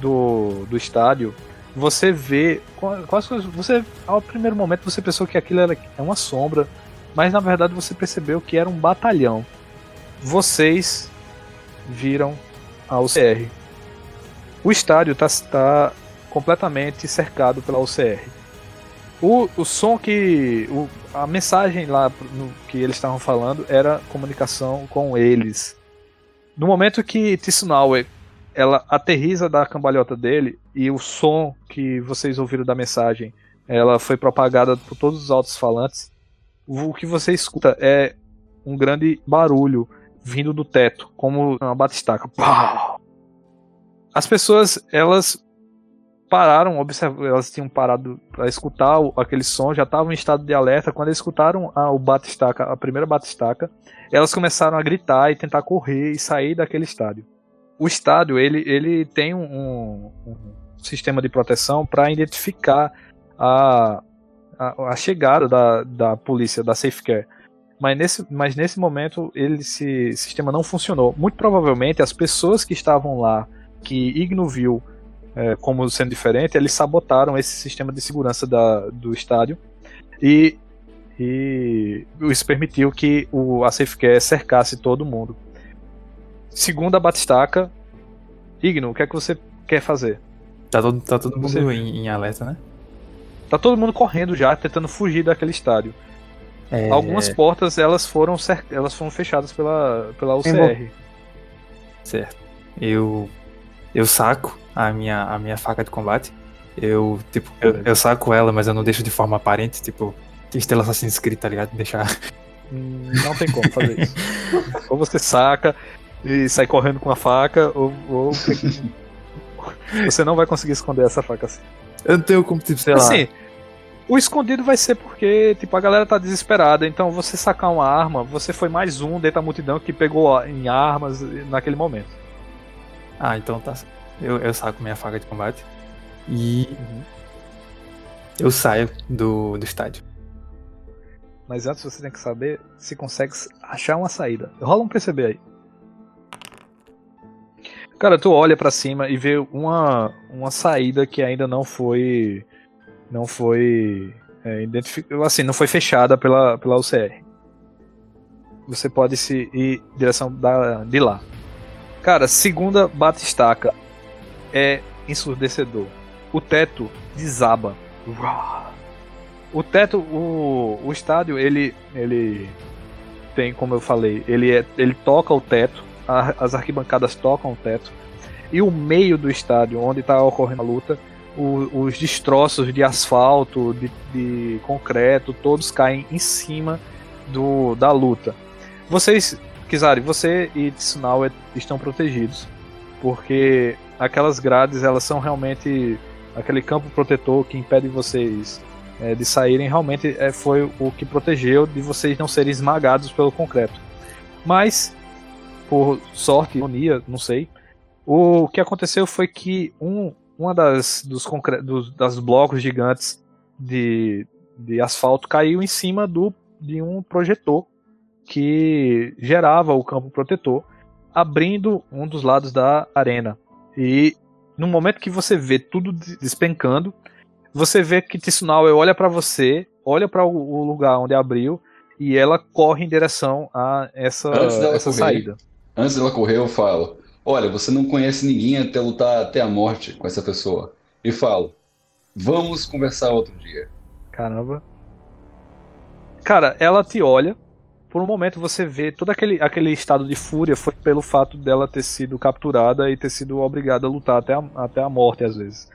do, do estádio, você vê qua- quase que você ao primeiro momento você pensou que aquilo era é uma sombra, mas na verdade você percebeu que era um batalhão. Vocês viram a UCR. O estádio está completamente cercado pela UCR. O, o som que. o- a mensagem lá no- que eles estavam falando era comunicação com eles. No momento que Tsunawe ela aterriza da cambalhota dele e o som que vocês ouviram da mensagem ela foi propagada por todos os altos falantes o que você escuta é um grande barulho vindo do teto, como uma batistaca. As pessoas, elas pararam, elas tinham parado para escutar o- aquele som, já estavam em estado de alerta. Quando eles escutaram a, o batistaca, a primeira batistaca, elas começaram a gritar e tentar correr e sair daquele estádio. O estádio, ele, ele tem um, um- sistema de proteção para identificar a, a, a chegada da, da polícia, da Safecare. Mas nesse, mas nesse momento ele, esse sistema não funcionou. Muito provavelmente as pessoas que estavam lá, que Igno viu é, como sendo diferente, eles sabotaram esse sistema de segurança da, do estádio e, e isso permitiu que o, a Safecare cercasse todo mundo. Segundo a Batistaca, Igno, o que é que você quer fazer? Tá todo, tá todo mundo Você- em, em alerta, né? Tá todo mundo correndo já, tentando fugir daquele estádio. É, Algumas portas elas foram cer- elas foram fechadas pela pela UCR. Certo. Eu. Eu saco a minha, a minha faca de combate. Eu, tipo, eu, eu saco ela, mas eu não deixo de forma aparente, tipo, estilo Assassin's Creed, tá ligado? Deixar. Hum, Não tem como fazer isso. ou você saca e sai correndo com a faca, ou, ou você não vai conseguir esconder essa faca assim. Eu não tenho como, tipo, sei lá. Assim, o escondido vai ser porque, tipo, a galera tá desesperada, então você sacar uma arma, você foi mais um dentro da multidão que pegou em armas naquele momento. Ah, então tá. Eu, eu saco minha faca de combate. E. Eu saio do, do estádio. Mas antes você tem que saber se consegue achar uma saída. Rola um PCB aí. Cara, tu olha pra cima e vê uma, uma saída que ainda não foi. Não foi. É, assim, não foi fechada pela, pela UCR. Você pode se ir em direção da, de lá. Cara, segunda batistaca é ensurdecedor. O teto desaba. O teto, o, o estádio, ele, ele tem, como eu falei, ele, é, ele toca o teto, a- as arquibancadas tocam o teto, e o meio do estádio, onde está ocorrendo a luta, o- os destroços de asfalto, de, de concreto, todos caem em cima do, da luta. Vocês, Kizari, você e Tsunawa estão protegidos, porque aquelas grades, elas são realmente aquele campo protetor que impede vocês é, de saírem realmente é, foi o que protegeu de vocês não serem esmagados pelo concreto. Mas, por sorte, ironia, não sei, o que aconteceu foi que um, uma das dos, concre- dos das blocos gigantes de, de asfalto caiu em cima do, de um projetor que gerava o campo protetor, abrindo um dos lados da arena. E no momento que você vê tudo des- despencando, você vê que Tsunawe olha pra você, olha para o, lugar onde abriu e ela corre em direção a essa, essa correr. saída. Antes dela correr, eu falo: Olha, você não conhece ninguém até lutar até a morte com essa pessoa. E falo: Vamos conversar outro dia. Caramba. Cara, ela te olha por um momento você vê todo aquele, aquele estado de fúria foi pelo fato dela ter sido capturada e ter sido obrigada a lutar até a, até a morte às vezes.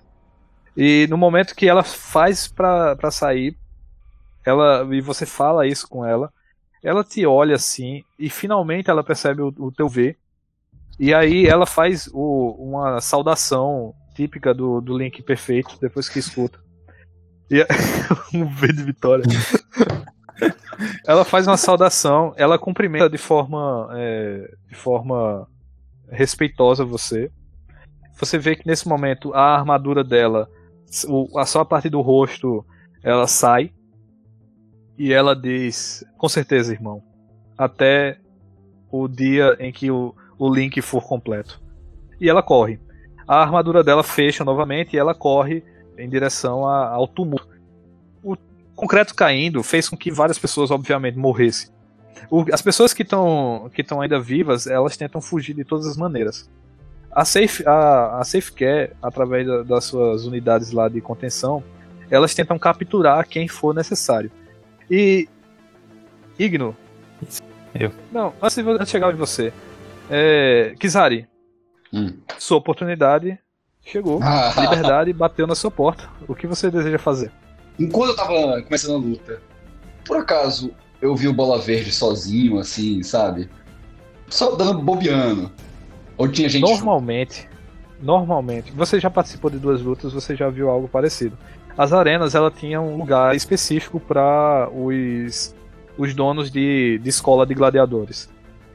E no momento que ela faz para sair, ela e você fala isso com ela, ela te olha assim e finalmente ela percebe o, o teu V. E aí ela faz o, uma saudação típica do, do Link perfeito depois que escuta. E um V de vitória. ela faz uma saudação, ela cumprimenta de forma é, de forma respeitosa você. Você vê que nesse momento a armadura dela, o, a só a parte do rosto, ela sai e ela diz: Com certeza, irmão. Até o dia em que o, o link for completo. E ela corre. A armadura dela fecha novamente e ela corre em direção a, ao tumulto. O concreto caindo fez com que várias pessoas, obviamente, morressem. O, as pessoas que estão que ainda vivas, elas tentam fugir de todas as maneiras. A Safe, a, a Safe Care, através da, das suas unidades lá de contenção, elas tentam capturar quem for necessário. E. Igno. Eu. Não, antes de chegar em você. É, Kizari. Hum. Sua oportunidade chegou. Ah. A liberdade bateu na sua porta. O que você deseja fazer? Enquanto eu tava começando a luta, por acaso eu vi o Bola Verde sozinho, assim, sabe? Só dando bobeando. Ou tinha gente. Normalmente. Normalmente. Você já participou de duas lutas, você já viu algo parecido. As arenas ela tinha um lugar específico para os, os donos de, de escola de gladiadores.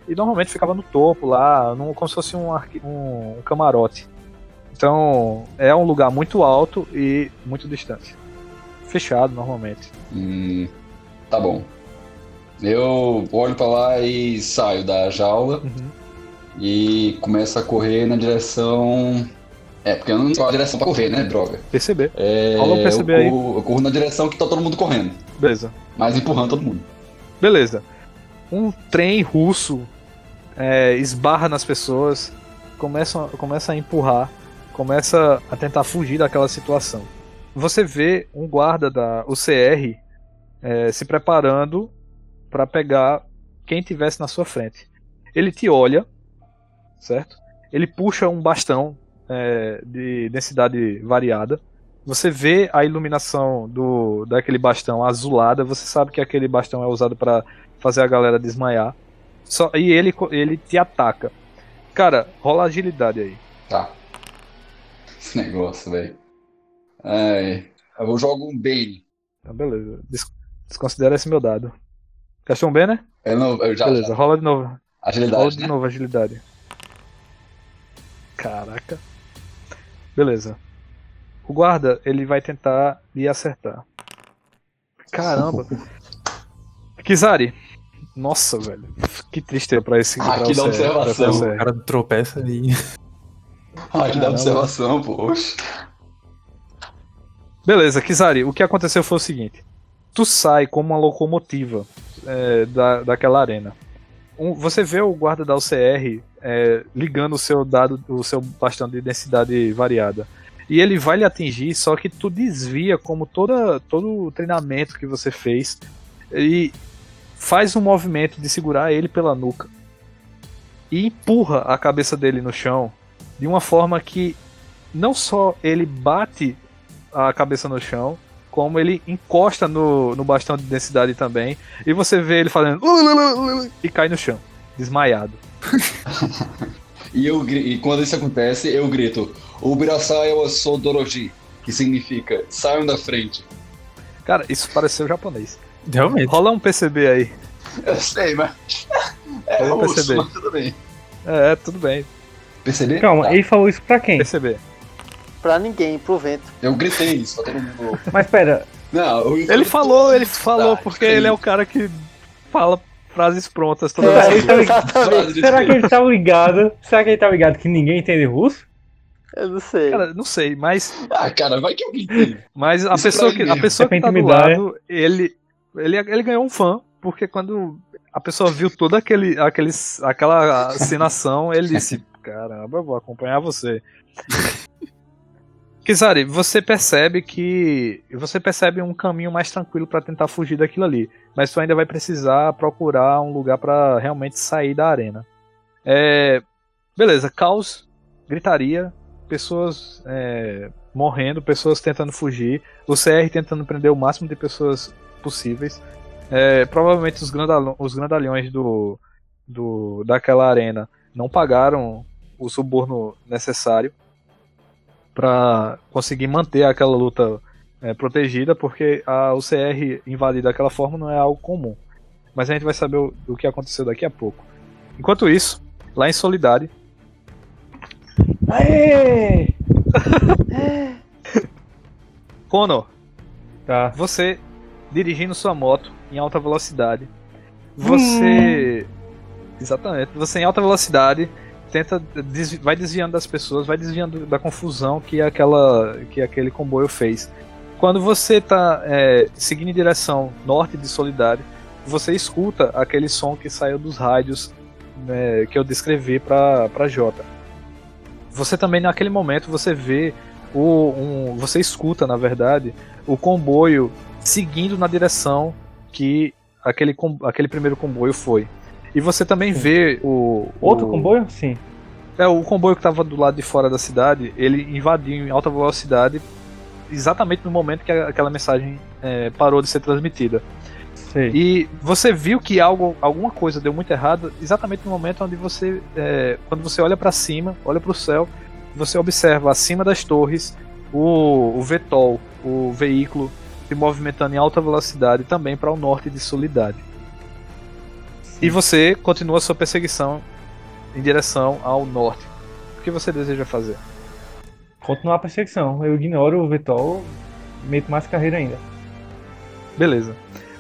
E normalmente ficava no topo lá, num, como se fosse um, um, um camarote. Então é um lugar muito alto e muito distante. Fechado normalmente. Hum, tá bom. Eu olho pra lá e saio da jaula Uhum. e começo a correr na direção. É, porque eu não tenho a direção pra correr, né, droga? Perceber. É, PCB eu, aí. corro, eu corro na direção que tá todo mundo correndo, Beleza. mas empurrando todo mundo. Beleza. Um trem russo é, esbarra nas pessoas, começa, começa a empurrar, começa a tentar fugir daquela situação. Você vê um guarda da UCR é, se preparando para pegar quem tivesse na sua frente. Ele te olha, certo? Ele puxa um bastão é, de densidade variada. Você vê a iluminação do daquele bastão azulada. Você sabe que aquele bastão é usado para fazer a galera desmaiar. Só, e ele, ele te ataca. Cara, rola agilidade aí. Tá. Esse negócio, velho. Ai, eu jogo um Bane. Tá, beleza. Des- desconsidera esse meu dado. Gastou um B, né? Eu, não, eu já, beleza, já. rola de novo. Rola Agilidade, de né? novo agilidade. Caraca. Beleza. O guarda, ele vai tentar lhe acertar. Caramba. Kizari. Nossa, velho. Que triste pra esse. Ah, pra que dá observação. O cara tropeça e. Ah, que dá observação, poxa. Beleza, Kizari, o que aconteceu foi o seguinte: tu sai como uma locomotiva é, da, daquela arena. Um- você vê o guarda da UCR é, ligando o seu dado, o seu bastão de densidade variada. E ele vai lhe atingir, só que tu desvia como toda, todo o treinamento que você fez e faz um movimento de segurar ele pela nuca e empurra a cabeça dele no chão de uma forma que não só ele bate a cabeça no chão, como ele encosta no, no bastão de densidade também, e você vê ele fazendo e cai no chão, desmaiado. E, eu, e quando isso acontece, eu grito: Ubirasai wa Sodoroji, que significa saiam da frente. Cara, isso pareceu japonês. Realmente. Rola um PCB aí. Eu sei, mas. É Eu russo, percebi. mas tudo bem. É, tudo bem. Perceber? Calma, Tá. ele falou isso pra quem? PCB. Pra ninguém, pro vento. Eu gritei isso pra todo mundo. Mas pera, Não, eu- Ele falou, ele falou Ah, porque ele é o cara que fala frases prontas toda É, vez. tá. Exatamente. será que ele tá ligado? Será que ele tá ligado que ninguém entende russo? Eu não sei. Cara, não sei, mas, Ah, cara, vai que eu gritei. mas a Isso pessoa que, a pessoa que tá do lado, ele, ele, ele ganhou um fã, porque quando a pessoa viu toda aquele, aquele, aquela assinação, ele disse: Caramba, eu vou acompanhar você. Kizari, você percebe que. Você percebe um caminho mais tranquilo para tentar fugir daquilo ali. Mas tu ainda vai precisar procurar um lugar para realmente sair da arena. É, beleza, caos, gritaria, pessoas é, morrendo, pessoas tentando fugir, o CR tentando prender o máximo de pessoas possíveis. É, provavelmente os, os grandalhões do, do, daquela arena não pagaram o suborno necessário para conseguir manter aquela luta é, protegida, porque a UCR invadir daquela forma não é algo comum. Mas a gente vai saber o, o que aconteceu daqui a pouco. Enquanto isso, lá em Solidade. Aê! Conor, Tá. você dirigindo sua moto em alta velocidade. Você. Exatamente. Você em alta velocidade tenta desvi- vai desviando das pessoas, vai desviando da confusão que aquela que aquele comboio fez. Quando você está seguindo em direção norte de Solidade, você escuta aquele som que saiu dos rádios né, que eu descrevi para Jota. Você também naquele momento você vê o um, você escuta na verdade o comboio seguindo na direção que aquele, aquele primeiro comboio foi. E você também vê o. Outro o- comboio? Sim. É, o comboio que estava do lado de fora da cidade, ele invadiu em alta velocidade exatamente no momento que aquela mensagem é, parou de ser transmitida. Sei. E você viu que algo, alguma coisa deu muito errado exatamente no momento onde você, é, quando você olha para cima, olha para o céu, você observa acima das torres o, o Vetol, o veículo se movimentando em alta velocidade também para o norte de Solidade. E você continua sua perseguição em direção ao norte. O que você deseja fazer? Continuar a perseguição. Eu ignoro o Vetol, meto mais carreira ainda. Beleza.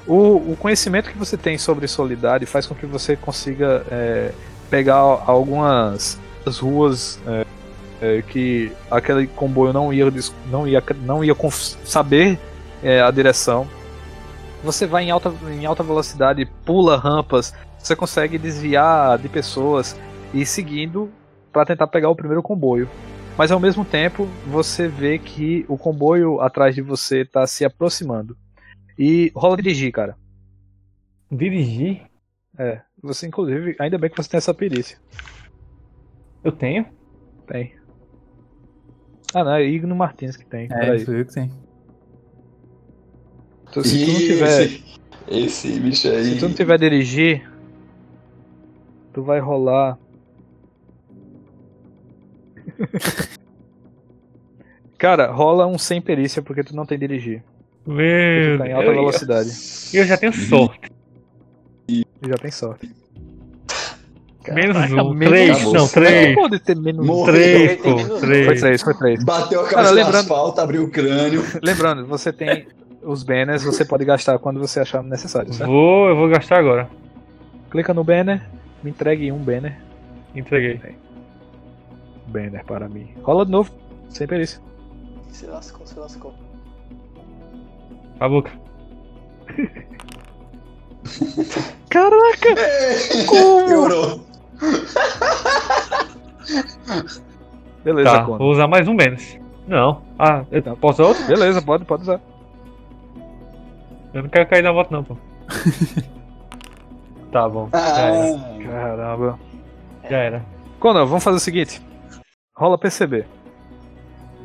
O, o conhecimento que você tem sobre Solidade faz com que você consiga é, pegar algumas ruas é, é, que aquele comboio não ia, não ia, não ia saber é, a direção. Você vai em alta, em alta velocidade, pula rampas, você consegue desviar de pessoas e ir seguindo para tentar pegar o primeiro comboio. Mas ao mesmo tempo, você vê que o comboio atrás de você está se aproximando. E rola dirigir, cara. Dirigir? É. Você, inclusive, ainda bem que você tem essa perícia. Eu tenho. Tem. Ah, não, é Igno Martins que tem. É, Peraí. sou eu que tem. Tu- se, tu não tiver, esse, esse bicho aí. se tu não tiver dirigir, tu vai rolar. Cara, rola um sem perícia porque tu não tem dirigir. Tu Meu tá em alta velocidade. Eu já tenho sorte. E já tem sorte. Menos Caraca, um. menos Três, um. não, três. Pode ter menos um. Três, pô. menos Foi Três. três, foi três. Bateu a Cara, cabeça no lembrando- asfalto, abriu o crânio. Lembrando, você tem os banners, você pode gastar quando você achar necessário, certo? Vou, eu vou gastar agora. Clica no banner, me entregue um banner. Entreguei. Banner para mim. Rola de novo, sem perícia. Se lascou, se lascou. A boca. Caraca! Piorou. Beleza, Tá, Conan. vou usar mais um menos. Não. Ah, eu Não. posso usar outro? Beleza, pode, pode usar. Eu não quero cair na moto não, pô. tá bom. Já era. Ah, Caramba. Já era. Conan, vamos fazer o seguinte. Rola PCB.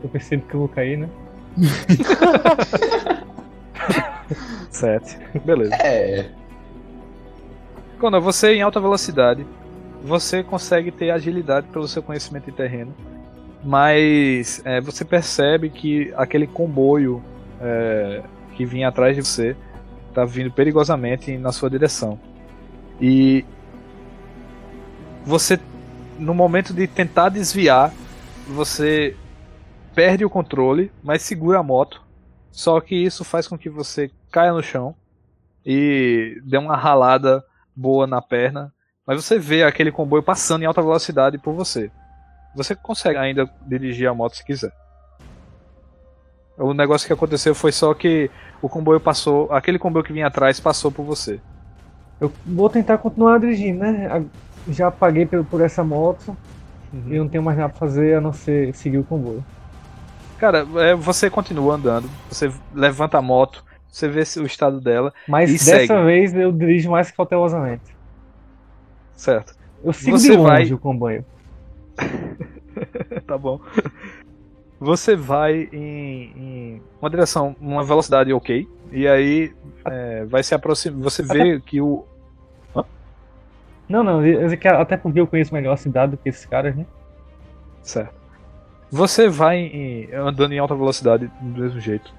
Eu percebo que eu vou cair, né? 7. Beleza. é. Conan, você em alta velocidade, você consegue ter agilidade pelo seu conhecimento de terreno, mas é, você percebe que aquele comboio é, que vinha atrás de você está vindo perigosamente na sua direção. E você, no momento de tentar desviar, você perde o controle, mas segura a moto. Só que isso faz com que você caia no chão e dê uma ralada boa na perna, mas você vê aquele comboio passando em alta velocidade por você. Você consegue ainda dirigir a moto se quiser. O negócio que aconteceu foi só que o comboio passou, aquele comboio que vinha atrás passou por você. Eu vou tentar continuar dirigindo, né? Já paguei por, por essa moto Uhum. e não tenho mais nada pra fazer a não ser seguir o comboio. Cara, é, você continua andando, você levanta a moto, você vê o estado dela, Mas dessa segue. vez eu dirijo mais cautelosamente. certo? Eu sigo Você de longe vai- o comboio. tá bom. Você vai em, em uma direção, uma velocidade ok, e aí é, vai se aproximar. Você vê que o. Não, não, quero- até porque eu conheço melhor a cidade do que esses caras, né? Certo. Você vai em- andando em alta velocidade do mesmo jeito.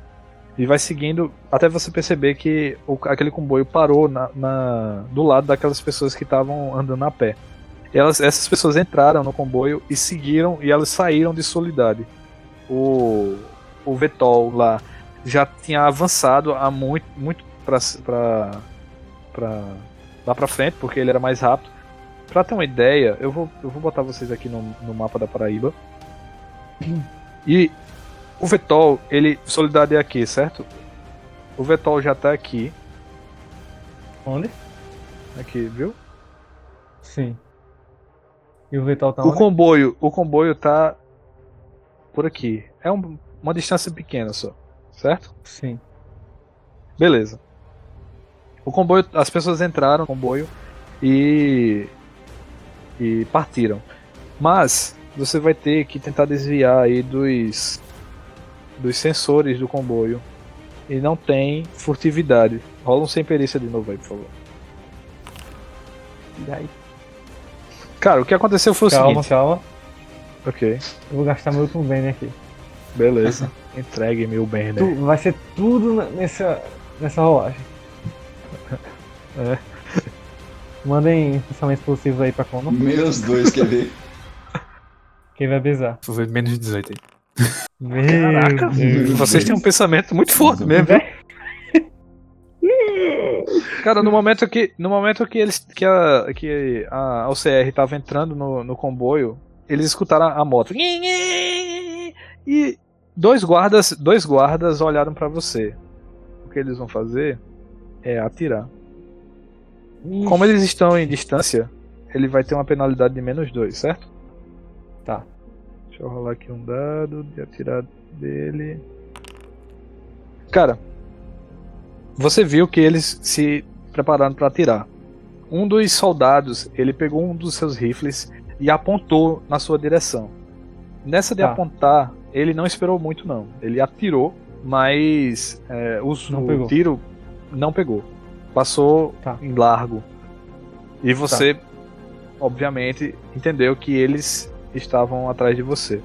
E vai seguindo até você perceber que o- aquele comboio parou na, na- do lado daquelas pessoas que estavam andando a pé. Elas, essas pessoas entraram no comboio e seguiram e elas saíram de Solidade. O, o Vetol lá já tinha avançado a muito, muito pra, pra, pra, lá pra frente, porque ele era mais rápido. Pra ter uma ideia, eu vou, eu vou botar vocês aqui no, no mapa da Paraíba. E o Vetol, ele. Solidade é aqui, certo? O Vetol já tá aqui. Onde? Aqui, viu? Sim. E o Vital tá O onde? comboio, o comboio tá por aqui. É um- uma distância pequena só, certo? Sim. Beleza. O comboio, as pessoas entraram no comboio e e partiram. Mas você vai ter que tentar desviar aí dos dos sensores do comboio e não tem furtividade. Rola um sem perícia de novo aí, por favor. E aí? Cara, o que aconteceu foi o Calma, seguinte. calma. Ok, Eu vou gastar meu último bem aqui. Beleza. Entregue meu banner. Tu- vai ser tudo nessa, nessa rolagem. É. Mandem pensamentos positivos aí pra Conan. Menos dois, quer ver? Quem vai besar? Foi menos de 18 aí. Meu Caraca, Deus. vocês têm um pensamento muito forte mesmo. Cara, no momento que no momento que eles que a que a OCR tava entrando no, no comboio, eles escutaram a moto. E dois guardas, dois guardas olharam pra você. O que eles vão fazer é atirar. Como eles estão em distância, ele vai ter uma penalidade de menos dois, certo? Tá. Deixa eu rolar aqui um dado de atirar dele. Cara, você viu que eles se prepararam para atirar. Um dos soldados, ele pegou um dos seus rifles e apontou na sua direção. Nessa de Tá. apontar, ele não esperou muito não. Ele atirou, mas é, os- Não o pegou. tiro não pegou. Passou Tá. em largo. E você, obviamente, entendeu que eles estavam atrás de você.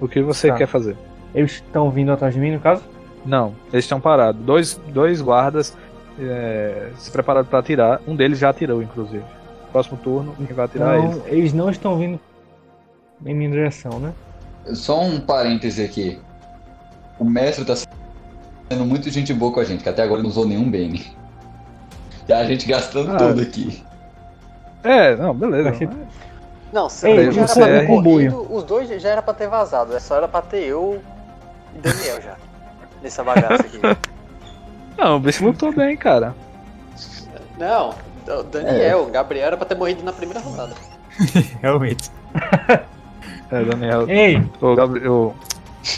O que você Tá. quer fazer? Eles estão vindo atrás de mim, no caso? Não, eles estão parados. Dois, dois guardas é, se prepararam para atirar. Um deles já atirou, inclusive. Próximo turno, quem vai atirar é eles. Então, eles não estão vindo em minha direção, né? Só um parêntese aqui. O mestre tá sendo muito gente boa com a gente, que até agora não usou nenhum Bane. E a gente gastando Ah. tudo aqui. É, não, beleza. Não, se Ei, já você era pra é- ter corrido, os dois já era pra ter vazado, é só era pra ter eu e Daniel já. Nessa bagaça aqui. Não, o bicho lutou bem, cara. Não, o Daniel, o Gabriel era pra ter morrido na primeira rodada. Realmente. É, Daniel. Ei, O Gabriel.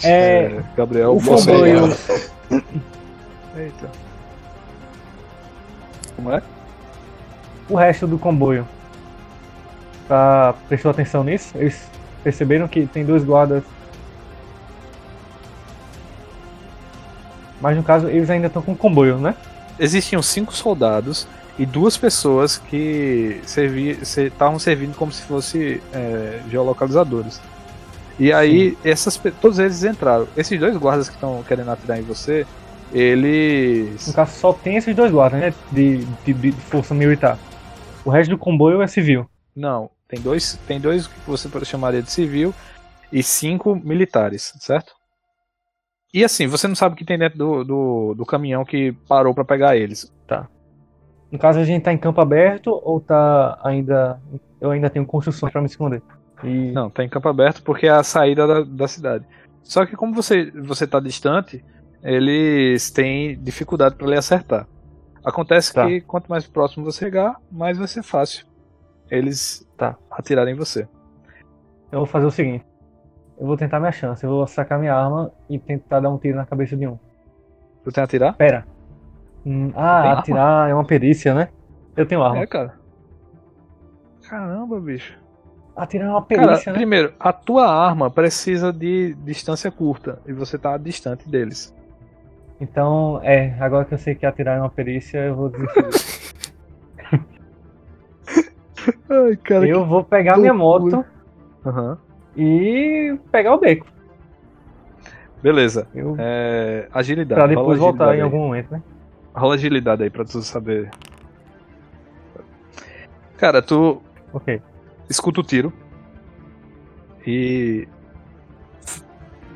é. é, Gabriel o Bolsonaro. comboio. Eita. Como é? O resto do comboio. Tá, prestou atenção nisso? Eles perceberam que tem dois guardas. Mas no caso, eles ainda estão com o comboio, né? Existiam cinco soldados e duas pessoas que estavam servindo como se fossem é, geolocalizadores. E aí, essas, todos eles entraram. Esses dois guardas que estão querendo atirar em você, eles. No caso, só tem esses dois guardas, né? De, de, de força militar. O resto do comboio é civil. Não, tem dois, tem dois que você chamaria de civil e cinco militares, certo? E assim, você não sabe o que tem dentro do, do, do caminhão que parou pra pegar eles. No caso, a gente tá em campo aberto ou tá ainda. Eu ainda tenho construções pra me esconder. E. Não, tá em campo aberto porque é a saída da, da cidade. Só que como você você tá distante, eles têm dificuldade pra lhe acertar. Acontece Tá. que quanto mais próximo você chegar, mais vai ser fácil eles Tá. atirarem em você. Eu vou fazer o seguinte. Eu vou tentar minha chance. Eu vou sacar minha arma e tentar dar um tiro na cabeça de um. Tu tem a atirar? Pera. Hum, ah, arma? atirar é uma perícia, né? Eu tenho arma. É, cara. Caramba, bicho. Atirar é uma Cara, perícia, né? primeiro, a tua arma precisa de distância curta e você tá distante deles. Então, é, agora que eu sei que atirar é uma perícia, eu vou desistir. Ai, cara. eu vou pegar minha moto Aham. e pegar o beco. Beleza. Eu, É, agilidade. pra depois voltar agilidade em algum momento, né? Rola agilidade aí pra tu saber. Cara, tu Ok. escuta o tiro e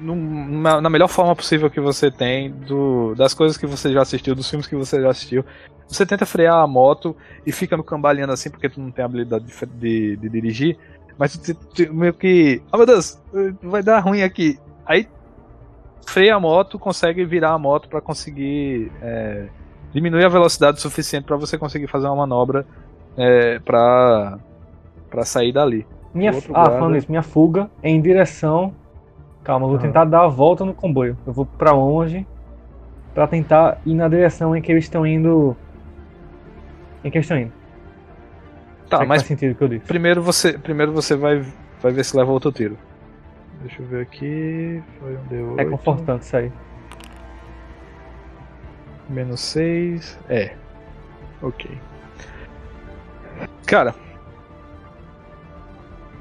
num- na, melhor forma possível que você tem do, das coisas que você já assistiu, dos filmes que você já assistiu, você tenta frear a moto e fica no cambaleando assim porque tu não tem habilidade de, de- de dirigir, mas tu, tu- tu meio que, oh meu Deus, vai dar ruim aqui. Aí freia a moto, consegue virar a moto pra conseguir é, diminuir a velocidade o suficiente pra você conseguir fazer uma manobra é, pra para sair dali. Minha, ah, guarda- falando isso, minha fuga é em direção. Calma, eu vou Aham. tentar dar a volta no comboio. Eu vou pra longe pra tentar ir na direção em que eles estão indo. Em que eles estão indo. Tá, que mas faz sentido o que eu disse. primeiro você, primeiro você vai, vai ver se leva outro tiro. Deixa eu ver aqui. Foi um D8. É confortante isso aí. Menos 6. É. Ok. Cara.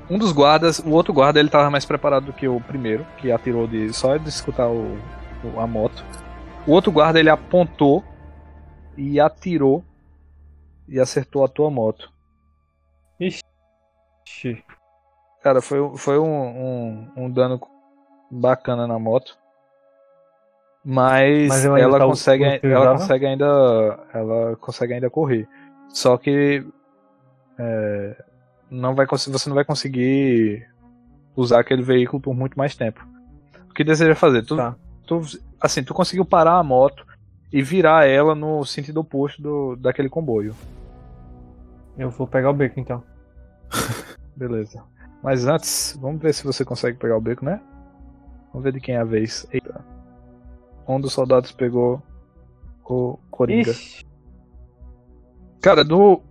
Um dos guardas, o outro guarda, ele tava mais preparado do que o primeiro, que atirou de só de escutar o, o- a moto. O outro guarda, ele apontou e atirou e acertou a tua moto. Ixi. Cara, foi, foi um, um, um dano bacana na moto. Mas, Mas ainda ela tá consegue, ela consegue ainda. Ela consegue ainda correr. Só que é, não vai, você não vai conseguir usar aquele veículo por muito mais tempo. O que deseja fazer? Tu, Tá. tu, assim, tu conseguiu parar a moto e virar ela no sentido oposto do, daquele comboio. Eu vou pegar o beco então. Beleza. Mas antes, vamos ver se você consegue pegar o beco, né? Vamos ver de quem é a vez. Eita. Um dos soldados pegou o Coringa. Ixi. Cara, do.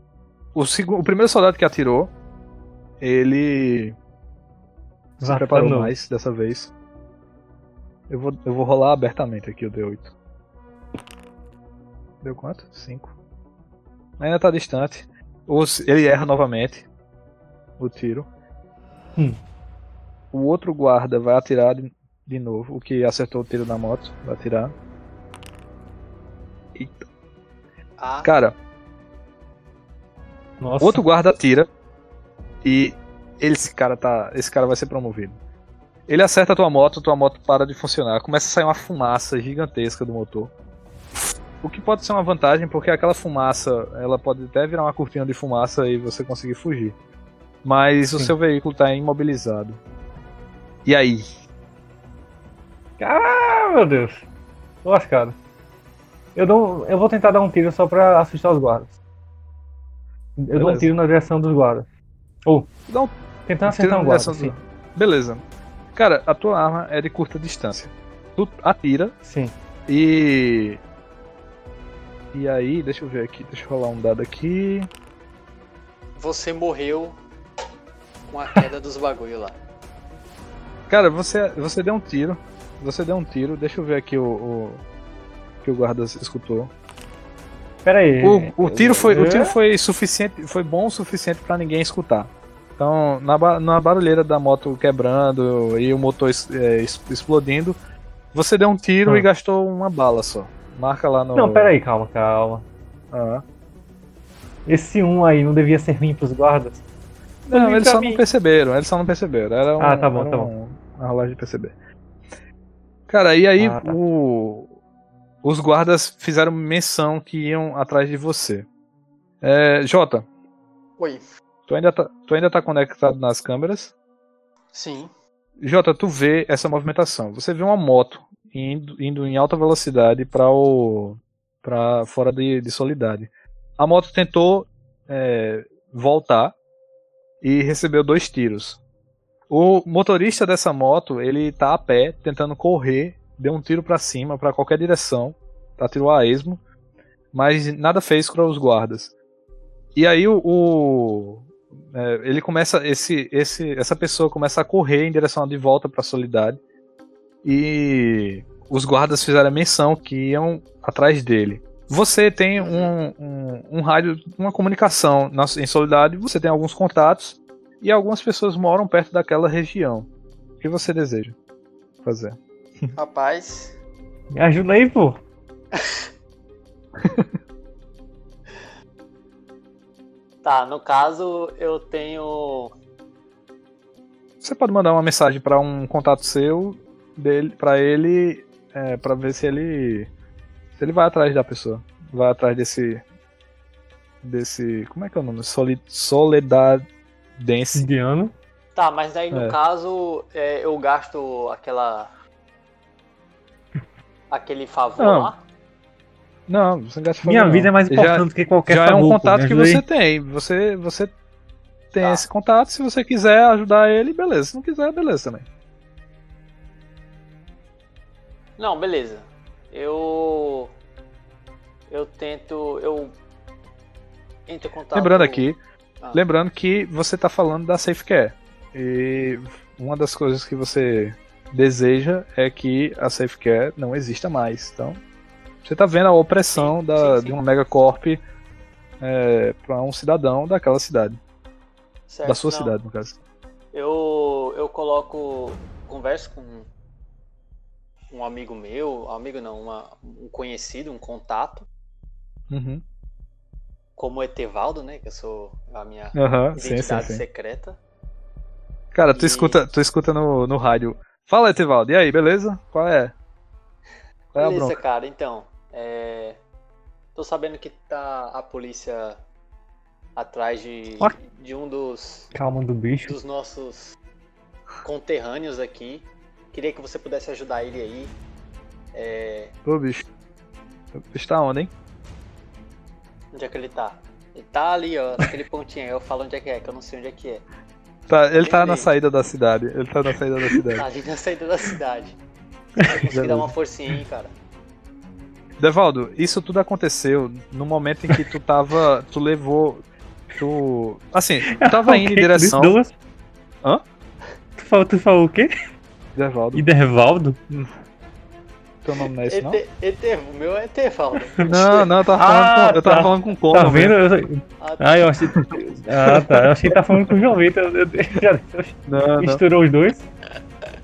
O, o primeiro soldado que atirou, ele se preparou novo. mais dessa vez. Eu vou, eu vou rolar abertamente aqui o D8. Deu quanto? 5. Ainda tá distante. Os- ele erra novamente o tiro. Hum. O outro guarda vai atirar de, de novo. O que acertou o tiro na moto vai atirar. Eita. Ah, Cara, Nossa. outro guarda atira e esse cara tá, esse cara vai ser promovido. Ele acerta a tua moto, tua moto para de funcionar, começa a sair uma fumaça gigantesca do motor. O que pode ser uma vantagem porque aquela fumaça, ela pode até virar uma cortina de fumaça e você conseguir fugir. Mas o Sim. seu veículo está imobilizado. E aí? Ah, meu Deus. Tô lascado. Eu, dou, eu vou tentar dar um tiro só pra assustar os guardas. Eu dou um Beleza. tiro na direção dos guardas. Ou, Dá um tentando acertar um guarda, do- Beleza. Cara, a tua arma é de curta distância. Tu atira Sim. E. E aí, deixa eu ver aqui, deixa eu rolar um dado aqui. você morreu com a queda dos bagulho lá. Cara, você, você deu um tiro. Você deu um tiro, deixa eu ver aqui o. o que o guarda escutou. Pera aí. O, o tiro foi, o tiro foi suficiente, foi bom o suficiente pra ninguém escutar. Então, na, na barulheira da moto quebrando e o motor es- é, es- explodindo, você deu um tiro Hum. e gastou uma bala só. Marca lá no. Não, pera aí, calma, calma. Ah. Esse um aí não devia ser ruim pros guardas? Não, eles só mim. não perceberam, eles só não perceberam. Era um, Ah, tá bom, era tá um- uma rolagem de perceber. Cara, e aí Ah, tá. o- os guardas fizeram menção que iam atrás de você. É, Jota, Oi, tu ainda, tá, tu ainda tá conectado nas câmeras? sim. Jota, tu vê essa movimentação. Você vê uma moto indo, indo em alta velocidade para o para fora de, de Solidade. A moto tentou é, voltar e recebeu dois tiros. O motorista dessa moto, ele tá a pé, tentando correr, deu um tiro pra cima, pra qualquer direção, atirou a esmo, mas nada fez para os guardas. E aí o, o é, ele começa esse, esse, essa pessoa começa a correr em direção de volta para a Solidade e os guardas fizeram a menção que iam atrás dele. Você tem um, um, um rádio, uma comunicação na, em Solidade, você tem alguns contatos e algumas pessoas moram perto daquela região. O que você deseja fazer? Rapaz. Me ajuda aí, pô. tá, no caso eu tenho. Você pode mandar uma mensagem para um contato seu dele, para ele, é, para ver se ele se ele vai atrás da pessoa, vai atrás desse desse, como é que é o nome? Solid, Soledadense. Indiano. Tá, mas daí no É. caso é, eu gasto aquela. aquele favor Não. lá. Não, você não gasta Minha favor, vida é não. mais Já- importante que qualquer já é um favor, contato me que aí. você tem. Você, você tem Tá. esse contato. Se você quiser ajudar ele, beleza. Se não quiser, beleza também. Não, beleza. Eu. Eu tento. Eu. Entro em contato. lembrando aqui, Ah. lembrando que você tá falando da Safe Care. E uma das coisas que você deseja é que a Safe Care não exista mais. Então, você tá vendo a opressão Sim, da, sim, sim. de uma megacorp é, para um cidadão daquela cidade. Certo, da sua não. cidade, no caso. Eu, eu coloco. Converso com um amigo meu, amigo não, uma- um conhecido, um contato, Uhum. Como Etevaldo, né? Que eu sou a minha Aham, sim, sim, identidade sim. secreta. Cara, tu E- escuta, tu escuta no, no rádio. Fala, Etevaldo, e aí, beleza? Qual é? Qual é a Beleza, bronca? cara, então. É... Tô sabendo que tá a polícia atrás de, de um dos, Calma do bicho. dos nossos conterrâneos aqui. Queria que você pudesse ajudar ele aí. É... Ô, bicho. O bicho tá onde, hein? Onde é que ele tá? Ele tá ali, ó, naquele pontinho aí. Eu falo onde é que é, que eu não sei onde é que é. Tá, ele tá na saída da cidade. Ele tá na saída da cidade. Tá ali na saída da cidade. Eu conseguir dar uma forcinha aí, cara. Devaldo, isso tudo aconteceu no momento em que tu tava. Tu levou. Tu. Assim, tu tava indo em direção. Douglas? Hã? Tu falou, tu falou o quê? Devaldo, Idervaldo? Teu nome não é esse, não? Ete, Ete, o meu é Etevaldo. Não, não, eu tava falando, Ah, com, eu tava tá. falando com o Cono, Tá vendo? Eu- Ah, Ah, eu achei. Ah, tá. Eu achei que tá falando com o João Vitor. Eu- já Não, não. Misturou os dois.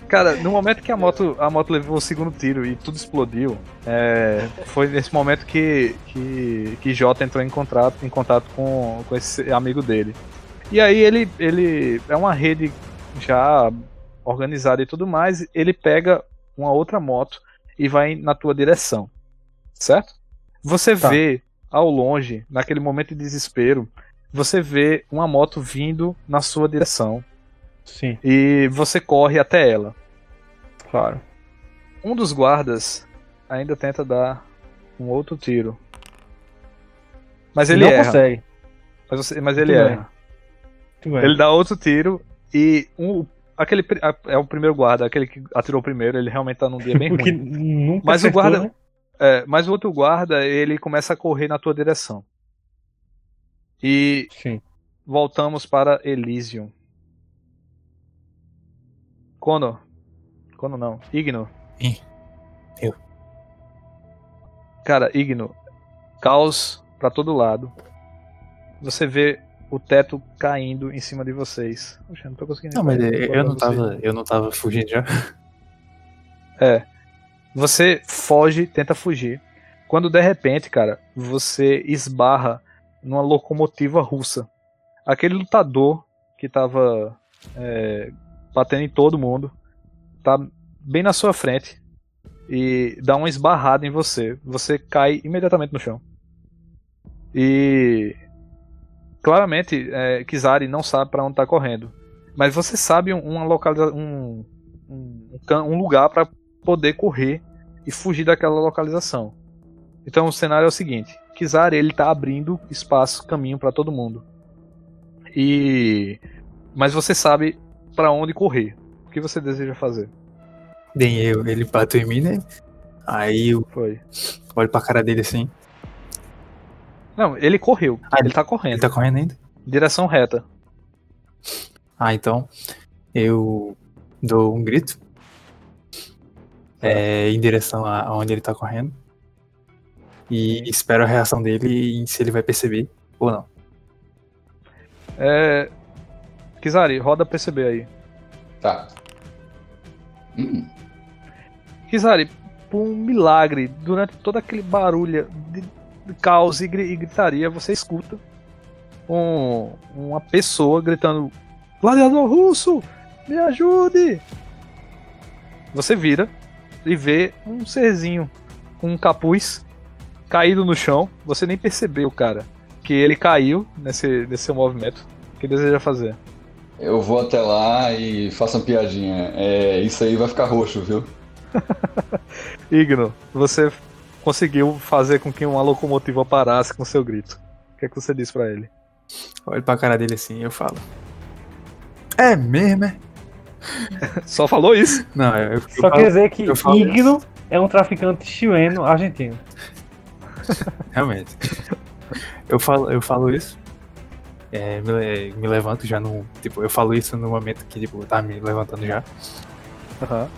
Cara, no momento que a moto, a moto levou o segundo tiro e tudo explodiu, é, foi nesse momento que, que, que Jota entrou em contato, em contato com, com esse amigo dele. E aí ele, ele é uma rede já organizada e tudo mais, ele pega uma outra moto e vai na tua direção, certo? Você Tá. vê ao longe, naquele momento de desespero, você vê uma moto vindo na sua direção Sim, e você corre até ela. claro. Um dos guardas ainda tenta dar um outro tiro. Mas ele não erra. consegue. Mas, você- mas ele Muito bem. erra. É. Ele dá outro tiro e um, aquele a- é o primeiro guarda, aquele que atirou primeiro, ele realmente tá num dia bem Porque ruim. nunca Mas o acertou, guarda- né? É, mas o outro guarda, ele começa a correr na tua direção. E Sim. voltamos para Elysium. Kono. Kono não. Igno. Ih, eu. Cara, Igno. Caos pra todo lado. Você vê o teto caindo em cima de vocês. Poxa, não tô conseguindo. Não, mas reparar eu, não tava. Eu não tava fugindo já. É. Você foge, tenta fugir. Quando de repente, cara, você esbarra numa locomotiva russa. Aquele lutador que tava é, batendo em todo mundo tá bem na sua frente e dá uma esbarrada em você. Você cai imediatamente no chão. E claramente é, Kizari não sabe para onde tá correndo, mas você sabe um- uma localização, um, um, um lugar para poder correr e fugir daquela localização. Então o cenário é o seguinte: Kizar ele tá abrindo espaço, caminho para todo mundo. E mas você sabe pra onde correr. O que você deseja fazer? Bem, eu, ele bateu em mim, né? Aí eu Foi. olho pra cara dele assim. Não, ele correu. Ah, ele tá correndo. Ele tá correndo ainda? Direção reta. Ah, então eu dou um grito é, em direção a- aonde ele tá correndo e espero a reação dele e se ele vai perceber ou não. É. Kizari, roda PCB aí. Tá. Hum, Kizari, por um milagre, durante todo aquele barulho de caos e, e gritaria, você escuta um- uma pessoa gritando: Gladiador russo, me ajude! Você vira e vê um serzinho com um capuz caído no chão. Você nem percebeu, cara, que ele caiu nesse, nesse seu movimento. O que deseja fazer? eu vou até lá e faço uma piadinha. É, isso aí vai ficar roxo, viu? Igno, você conseguiu fazer com que uma locomotiva parasse com seu grito. O que é que você diz pra ele? Olho pra cara dele assim e eu falo. É mesmo, é? Só falou isso? Não, eu, eu Só falo- quer dizer que Igno é um traficante chileno argentino. Realmente. Eu falo, eu falo isso. é, me, me levanto já no. Tipo, eu falo isso no momento que tipo, tá me levantando já. Aham.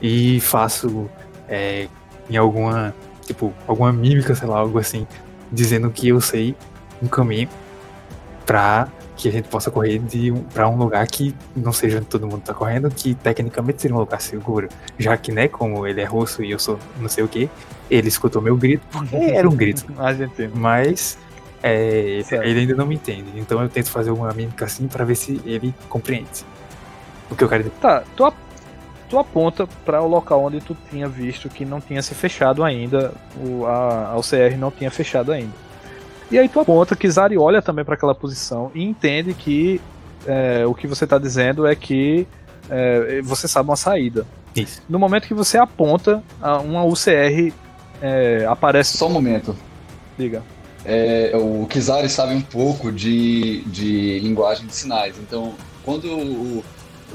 E faço é, em alguma. Tipo, alguma mímica, sei lá, algo assim, dizendo que eu sei um caminho pra que a gente possa correr de um, pra um lugar que não seja onde todo mundo tá correndo, que tecnicamente seria um lugar seguro. Já que, né, como ele é russo e eu sou não sei o que, ele escutou meu grito, porque era um grito. Argentino. Mas é, ele ainda não me entende. Então eu tento fazer uma mímica assim pra ver se ele compreende. O que eu quero dizer. Tá, tu, tu aponta para o local onde tu tinha visto que não tinha se fechado ainda, o, a, a UCR não tinha fechado ainda. E aí tu aponta que Zari olha também para aquela posição e entende que é, o que você tá dizendo é que é, você sabe uma saída. Isso. No momento que você aponta, a- uma UCR é, aparece. Só um momento. Liga. É, o Kizari sabe um pouco de, de linguagem de sinais. Então, quando o,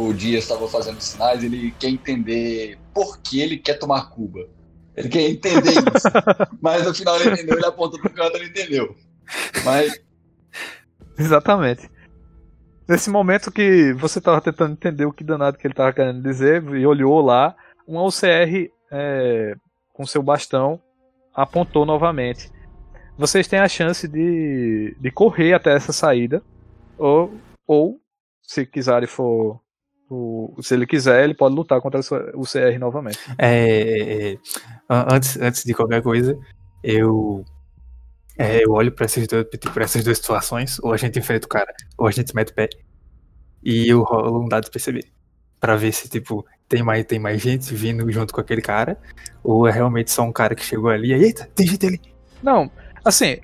o Dias estava fazendo sinais, ele quer entender por que ele quer tomar Cuba. Ele quer entender isso. Mas no final ele entendeu, ele aponta pro canto, ele entendeu. Mas Exatamente. Nesse momento que você tava tentando entender o que danado que ele tava querendo dizer e olhou lá, um OCR é, com seu bastão apontou novamente. Vocês têm a chance de, de correr até essa saída, ou, ou se Kizari for. O- se ele quiser, ele pode lutar contra o CR novamente. É, é, an- antes, antes de qualquer coisa, eu, é, eu olho pra essas, duas, tipo, essas duas situações, ou a gente enfrenta o cara, ou a gente mete o pé, e eu rolo um dado de perceber. Pra ver se, tipo, tem mais, tem mais gente vindo junto com aquele cara, ou é realmente só um cara que chegou ali, e eita, tem gente ali. Não, assim,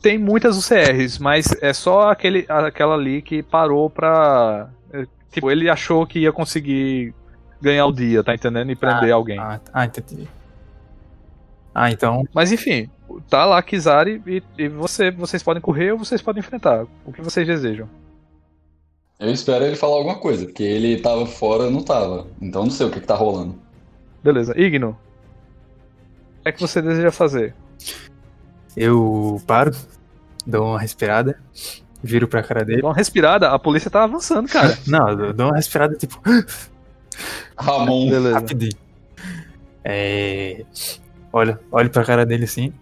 tem muitas UCRs, mas é só aquele, aquela ali que parou pra. Tipo, ele achou que ia conseguir ganhar o dia, tá entendendo? E prender alguém. Ah, ah, entendi. Ah, então, Mas enfim, tá lá Kizari e, e você, vocês podem correr ou vocês podem enfrentar. O que vocês desejam. eu espero ele falar alguma coisa, porque ele tava fora, eu não tava. Então não sei o que, que tá rolando. Beleza, Igno. O que é que você deseja fazer? eu paro, dou uma respirada, viro pra cara dele. Dá uma respirada, a polícia tá avançando, cara. Não, eu dou uma respirada, tipo, Ramon. Beleza. rapidinho. É. Olha, olho pra cara dele assim.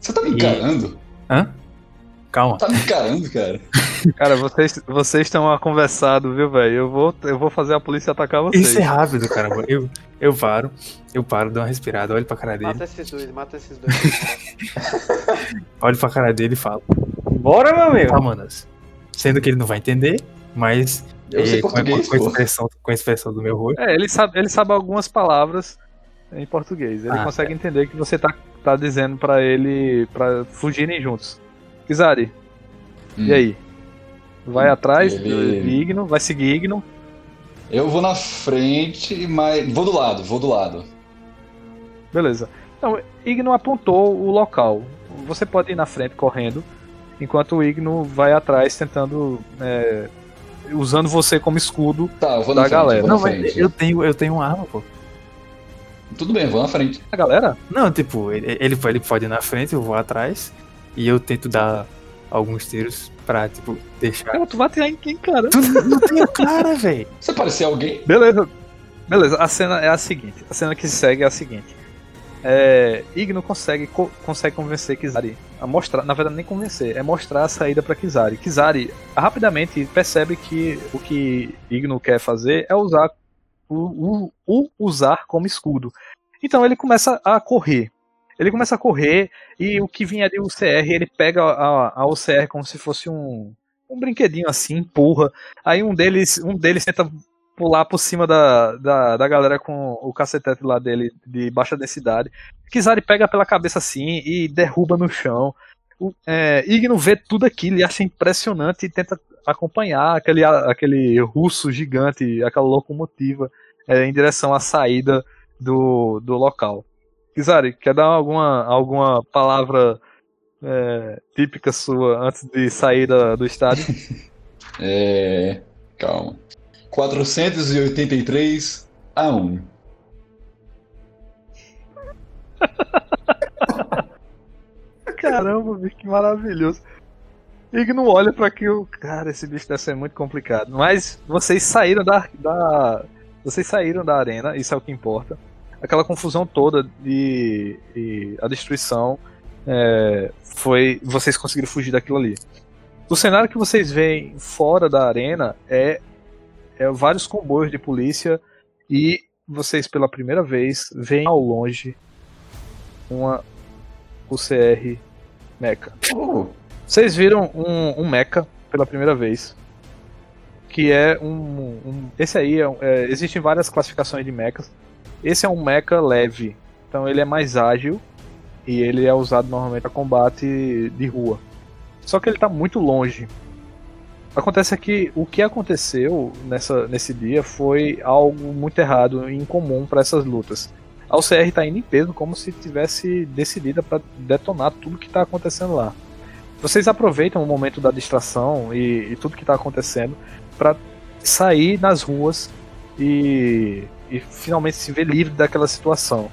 Você tá me encarando? Hã? Calma. Tá me encarando, cara? Cara, vocês vocês estão conversado, viu, velho? Eu vou, eu vou fazer a polícia atacar vocês. Isso é rápido, caramba. Eu, eu paro, eu paro, dou uma respirada, olho pra cara dele, Mata esses dois, mata esses dois. olho pra cara dele e falo, Bora, meu amigo. tá, manas. Sendo que ele não vai entender, mas Eu sei é, com, a- português, com, a expressão, com a expressão do meu rosto. É, ele sabe, ele sabe algumas palavras em português. Ele Ah, consegue entender que você tá, tá dizendo pra ele para fugirem juntos. Kizari, Hum. e aí? Vai Hum, atrás ele- de Igno, vai seguir Igno. Eu vou na frente, mas. Vou do lado, vou do lado. Beleza. Então, Igno apontou o local. Você pode ir na frente correndo, enquanto o Igno vai atrás tentando é, usando você como escudo. Tá, eu vou Da na frente. galera. Vou na Não, mas frente. eu tenho, eu tenho uma arma, pô. Tudo bem, vou na frente. A galera? Não, tipo, ele, ele ele pode ir na frente, eu vou atrás. E eu tento dar alguns tiros pra, tipo, deixar. Cara, tu vai atirar em quem, cara? Tu não tem cara, velho. Você parecia alguém? Beleza. Beleza, a cena é a seguinte. A cena que segue é a seguinte. É, Igno consegue, co- consegue convencer Kizari a mostrar, na verdade nem convencer, é mostrar a saída para Kizari. Kizari rapidamente percebe que o que Igno quer fazer é usar o, o- o usar como escudo. Então ele começa a correr. Ele começa a correr e o que vinha ali o CR, ele pega a, a OCR como se fosse um, um brinquedinho assim, empurra. Aí um deles, um deles tenta pular por cima da, da, da galera com o cacetete lá dele de baixa densidade. Kizari pega pela cabeça assim e derruba no chão. O, é, Igno vê tudo aquilo e acha impressionante e tenta acompanhar aquele, aquele russo gigante, aquela locomotiva, é, em direção à saída do, do local. Kizari, quer dar alguma, alguma palavra é, típica sua antes de sair da- do estádio? É. Calma. 483 a 1. Caramba, bicho, que maravilhoso. Igno olha pra aquilo. Cara, esse bicho deve ser muito complicado. Mas vocês saíram da, da. Vocês saíram da arena, isso é o que importa. Aquela confusão toda e, e a destruição é, foi. Vocês conseguiram fugir daquilo ali. O cenário que vocês veem fora da arena é, é vários comboios de polícia e vocês pela primeira vez veem ao longe uma UCR Mecha. Oh, Vocês viram um, um mecha pela primeira vez. Que é um. um- esse aí, é, é, existem várias classificações de mechas. Esse é um mecha leve. Então ele é mais ágil. E ele é usado normalmente para combate de rua. Só que ele tá muito longe. Acontece que o que aconteceu nessa, nesse dia foi algo muito errado e incomum para essas lutas. A UCR tá indo em peso como se tivesse decidida para detonar tudo que tá acontecendo lá. Vocês aproveitam o momento da distração e, e tudo que tá acontecendo para sair nas ruas e, e finalmente se ver livre daquela situação.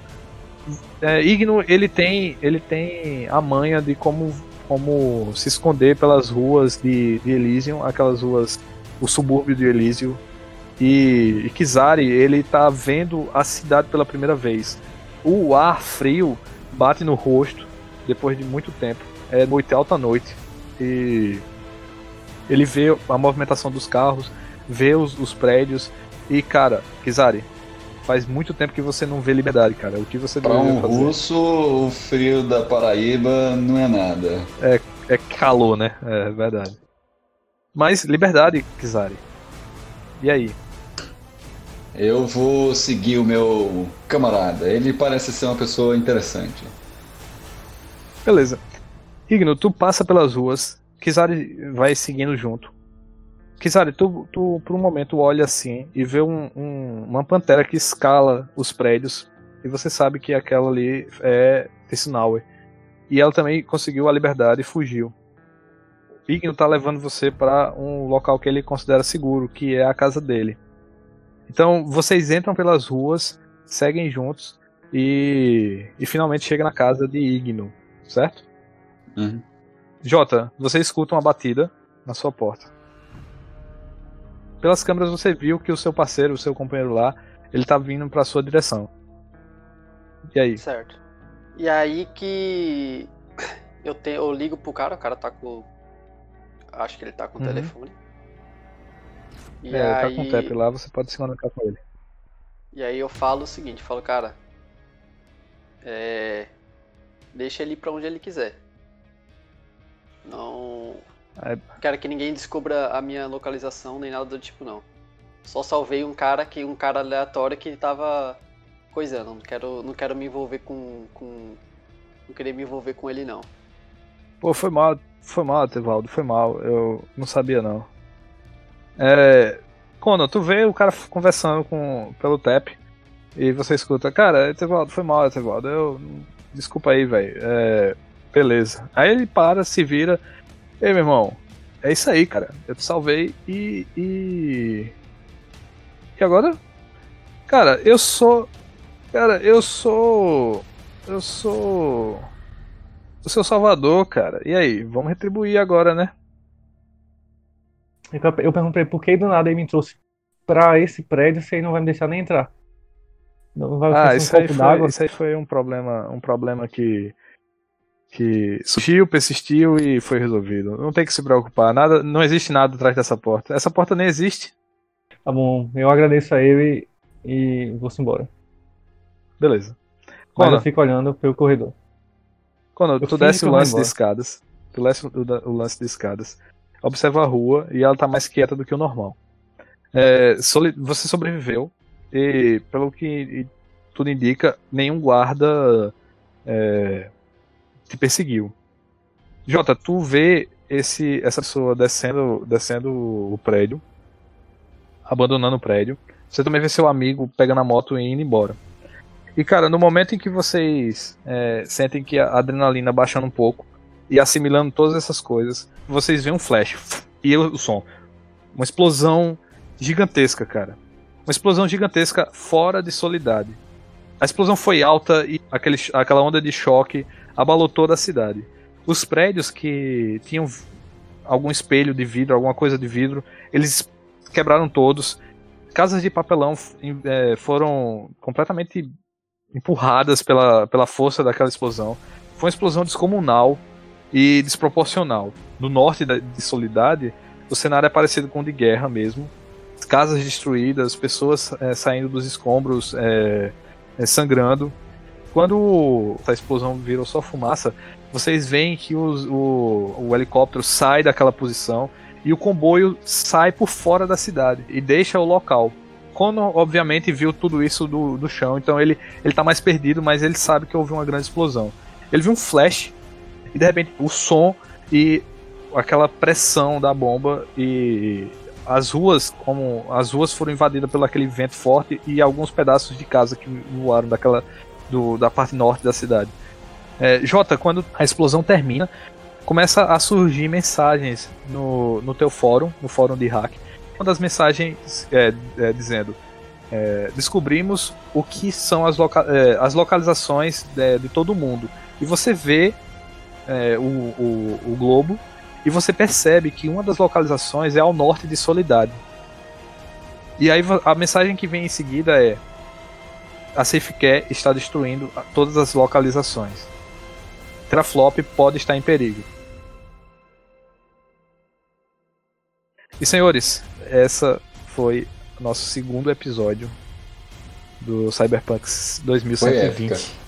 É, Igno ele tem ele tem a manha de como como se esconder pelas ruas de, de Elysium, aquelas ruas, o subúrbio de Elysium. E, e Kizari, ele tá vendo a cidade pela primeira vez. O ar frio bate no rosto depois de muito tempo. É noite, alta noite. E ele vê a movimentação dos carros, vê os, os prédios. E, cara, Kizari, faz muito tempo que você não vê liberdade, cara. O que você pra um fazer? russo, o frio da Paraíba não é nada. É calor, né? É verdade. Mas liberdade, Kizari. E aí? Eu vou seguir o meu camarada. Ele parece ser uma pessoa interessante. Beleza. Igno, tu passa pelas ruas, Kizari vai seguindo junto. Kizari, tu, tu por um momento olha assim e vê um- um- uma pantera que escala os prédios e você sabe que aquela ali é Tessinauer. E ela também conseguiu a liberdade e fugiu. Igno tá levando você para um local que ele considera seguro, que é a casa dele. Então vocês entram pelas ruas, seguem juntos e, e finalmente chega na casa de Igno, certo? Uhum. Jota, você escuta uma batida na sua porta. Pelas câmeras você viu que o seu parceiro, o seu companheiro lá, ele tá vindo pra sua direção. E aí? Certo. E aí que eu, te, eu ligo pro cara, o cara tá com. Acho que ele tá com o Uhum. telefone. E É, aí, tá com o tap lá, você pode se comunicar com ele. E aí eu falo o seguinte, falo, cara, é, deixa ele ir pra onde ele quiser. Não É. quero que ninguém descubra a minha localização nem nada do tipo não. Só salvei um cara que um cara aleatório que tava coisando. Não quero, não quero me envolver com, com não querer me envolver com ele não. Pô, foi mal, foi mal, Tevaldo, foi mal. Eu não sabia não. É. Conan, tu vê o cara conversando com pelo tap e você escuta, cara, Tevaldo, foi mal, Tevaldo. Eu. Desculpa aí, velho. É. Beleza. Aí ele para, se vira. Ei, meu irmão, é isso aí, cara. Eu te salvei e. E, e agora? Cara, eu sou. Cara, eu sou. Eu sou. O seu salvador, cara. E aí? Vamos retribuir agora, né? Então eu perguntei por que do nada ele me trouxe pra esse prédio se ele não vai me deixar nem entrar. Não vai Ah, isso um aí, foi, isso aí foi um problema, um problema que que surgiu, persistiu e foi resolvido. Não tem que se preocupar, nada, não existe nada atrás dessa porta. Essa porta nem existe. Tá bom, eu agradeço a ele e vou-se embora. Beleza. Conan, eu fico olhando pelo corredor. Conan, eu tu desce o eu vou lance de escadas. Tu desce o, o lance de escadas. Observa a rua e ela tá mais quieta do que o normal. É, soli- você sobreviveu e, pelo que tudo indica, nenhum guarda é, te perseguiu. Jota, tu vê esse, essa pessoa descendo, descendo o prédio, abandonando o prédio. Você também vê seu amigo pegando a moto e indo embora. E cara, no momento em que vocês é, sentem que a adrenalina baixando um pouco e assimilando todas essas coisas, vocês veem um flash e o som. Uma explosão gigantesca, cara. Uma explosão gigantesca fora de solidade. A explosão foi alta e aquele, aquela onda de choque abalou toda a cidade. Os prédios que tinham algum espelho de vidro, alguma coisa de vidro, eles quebraram todos. Casas de papelão eh, foram completamente empurradas pela, pela força daquela explosão. Foi uma explosão descomunal e desproporcional. No norte de Solidade, o cenário é parecido com o de guerra mesmo. Casas destruídas, pessoas eh, saindo dos escombros, eh, eh, sangrando. Quando a explosão virou só fumaça, vocês veem que os- o, o helicóptero sai daquela posição e o comboio sai por fora da cidade e deixa o local. Conan, obviamente, viu tudo isso do, do chão, então ele, ele tá mais perdido, mas ele sabe que houve uma grande explosão. Ele viu um flash e de repente o som e aquela pressão da bomba e as ruas, como as ruas foram invadidas pelo aquele vento forte e alguns pedaços de casa que voaram daquela do, da parte norte da cidade. É, Jota, quando a explosão termina, começa a surgir mensagens no, no teu fórum, no fórum de hack. Uma das mensagens é, é, dizendo: é, descobrimos o que são as, loca é, as localizações de, de todo mundo. E você vê é, o, o, o globo e você percebe que uma das localizações é ao norte de Solidade. E aí a mensagem que vem em seguida é: a SafeCare está destruindo todas as localizações. Teraflop pode estar em perigo. E senhores, essa foi nosso segundo episódio do Cyberpunk 2120.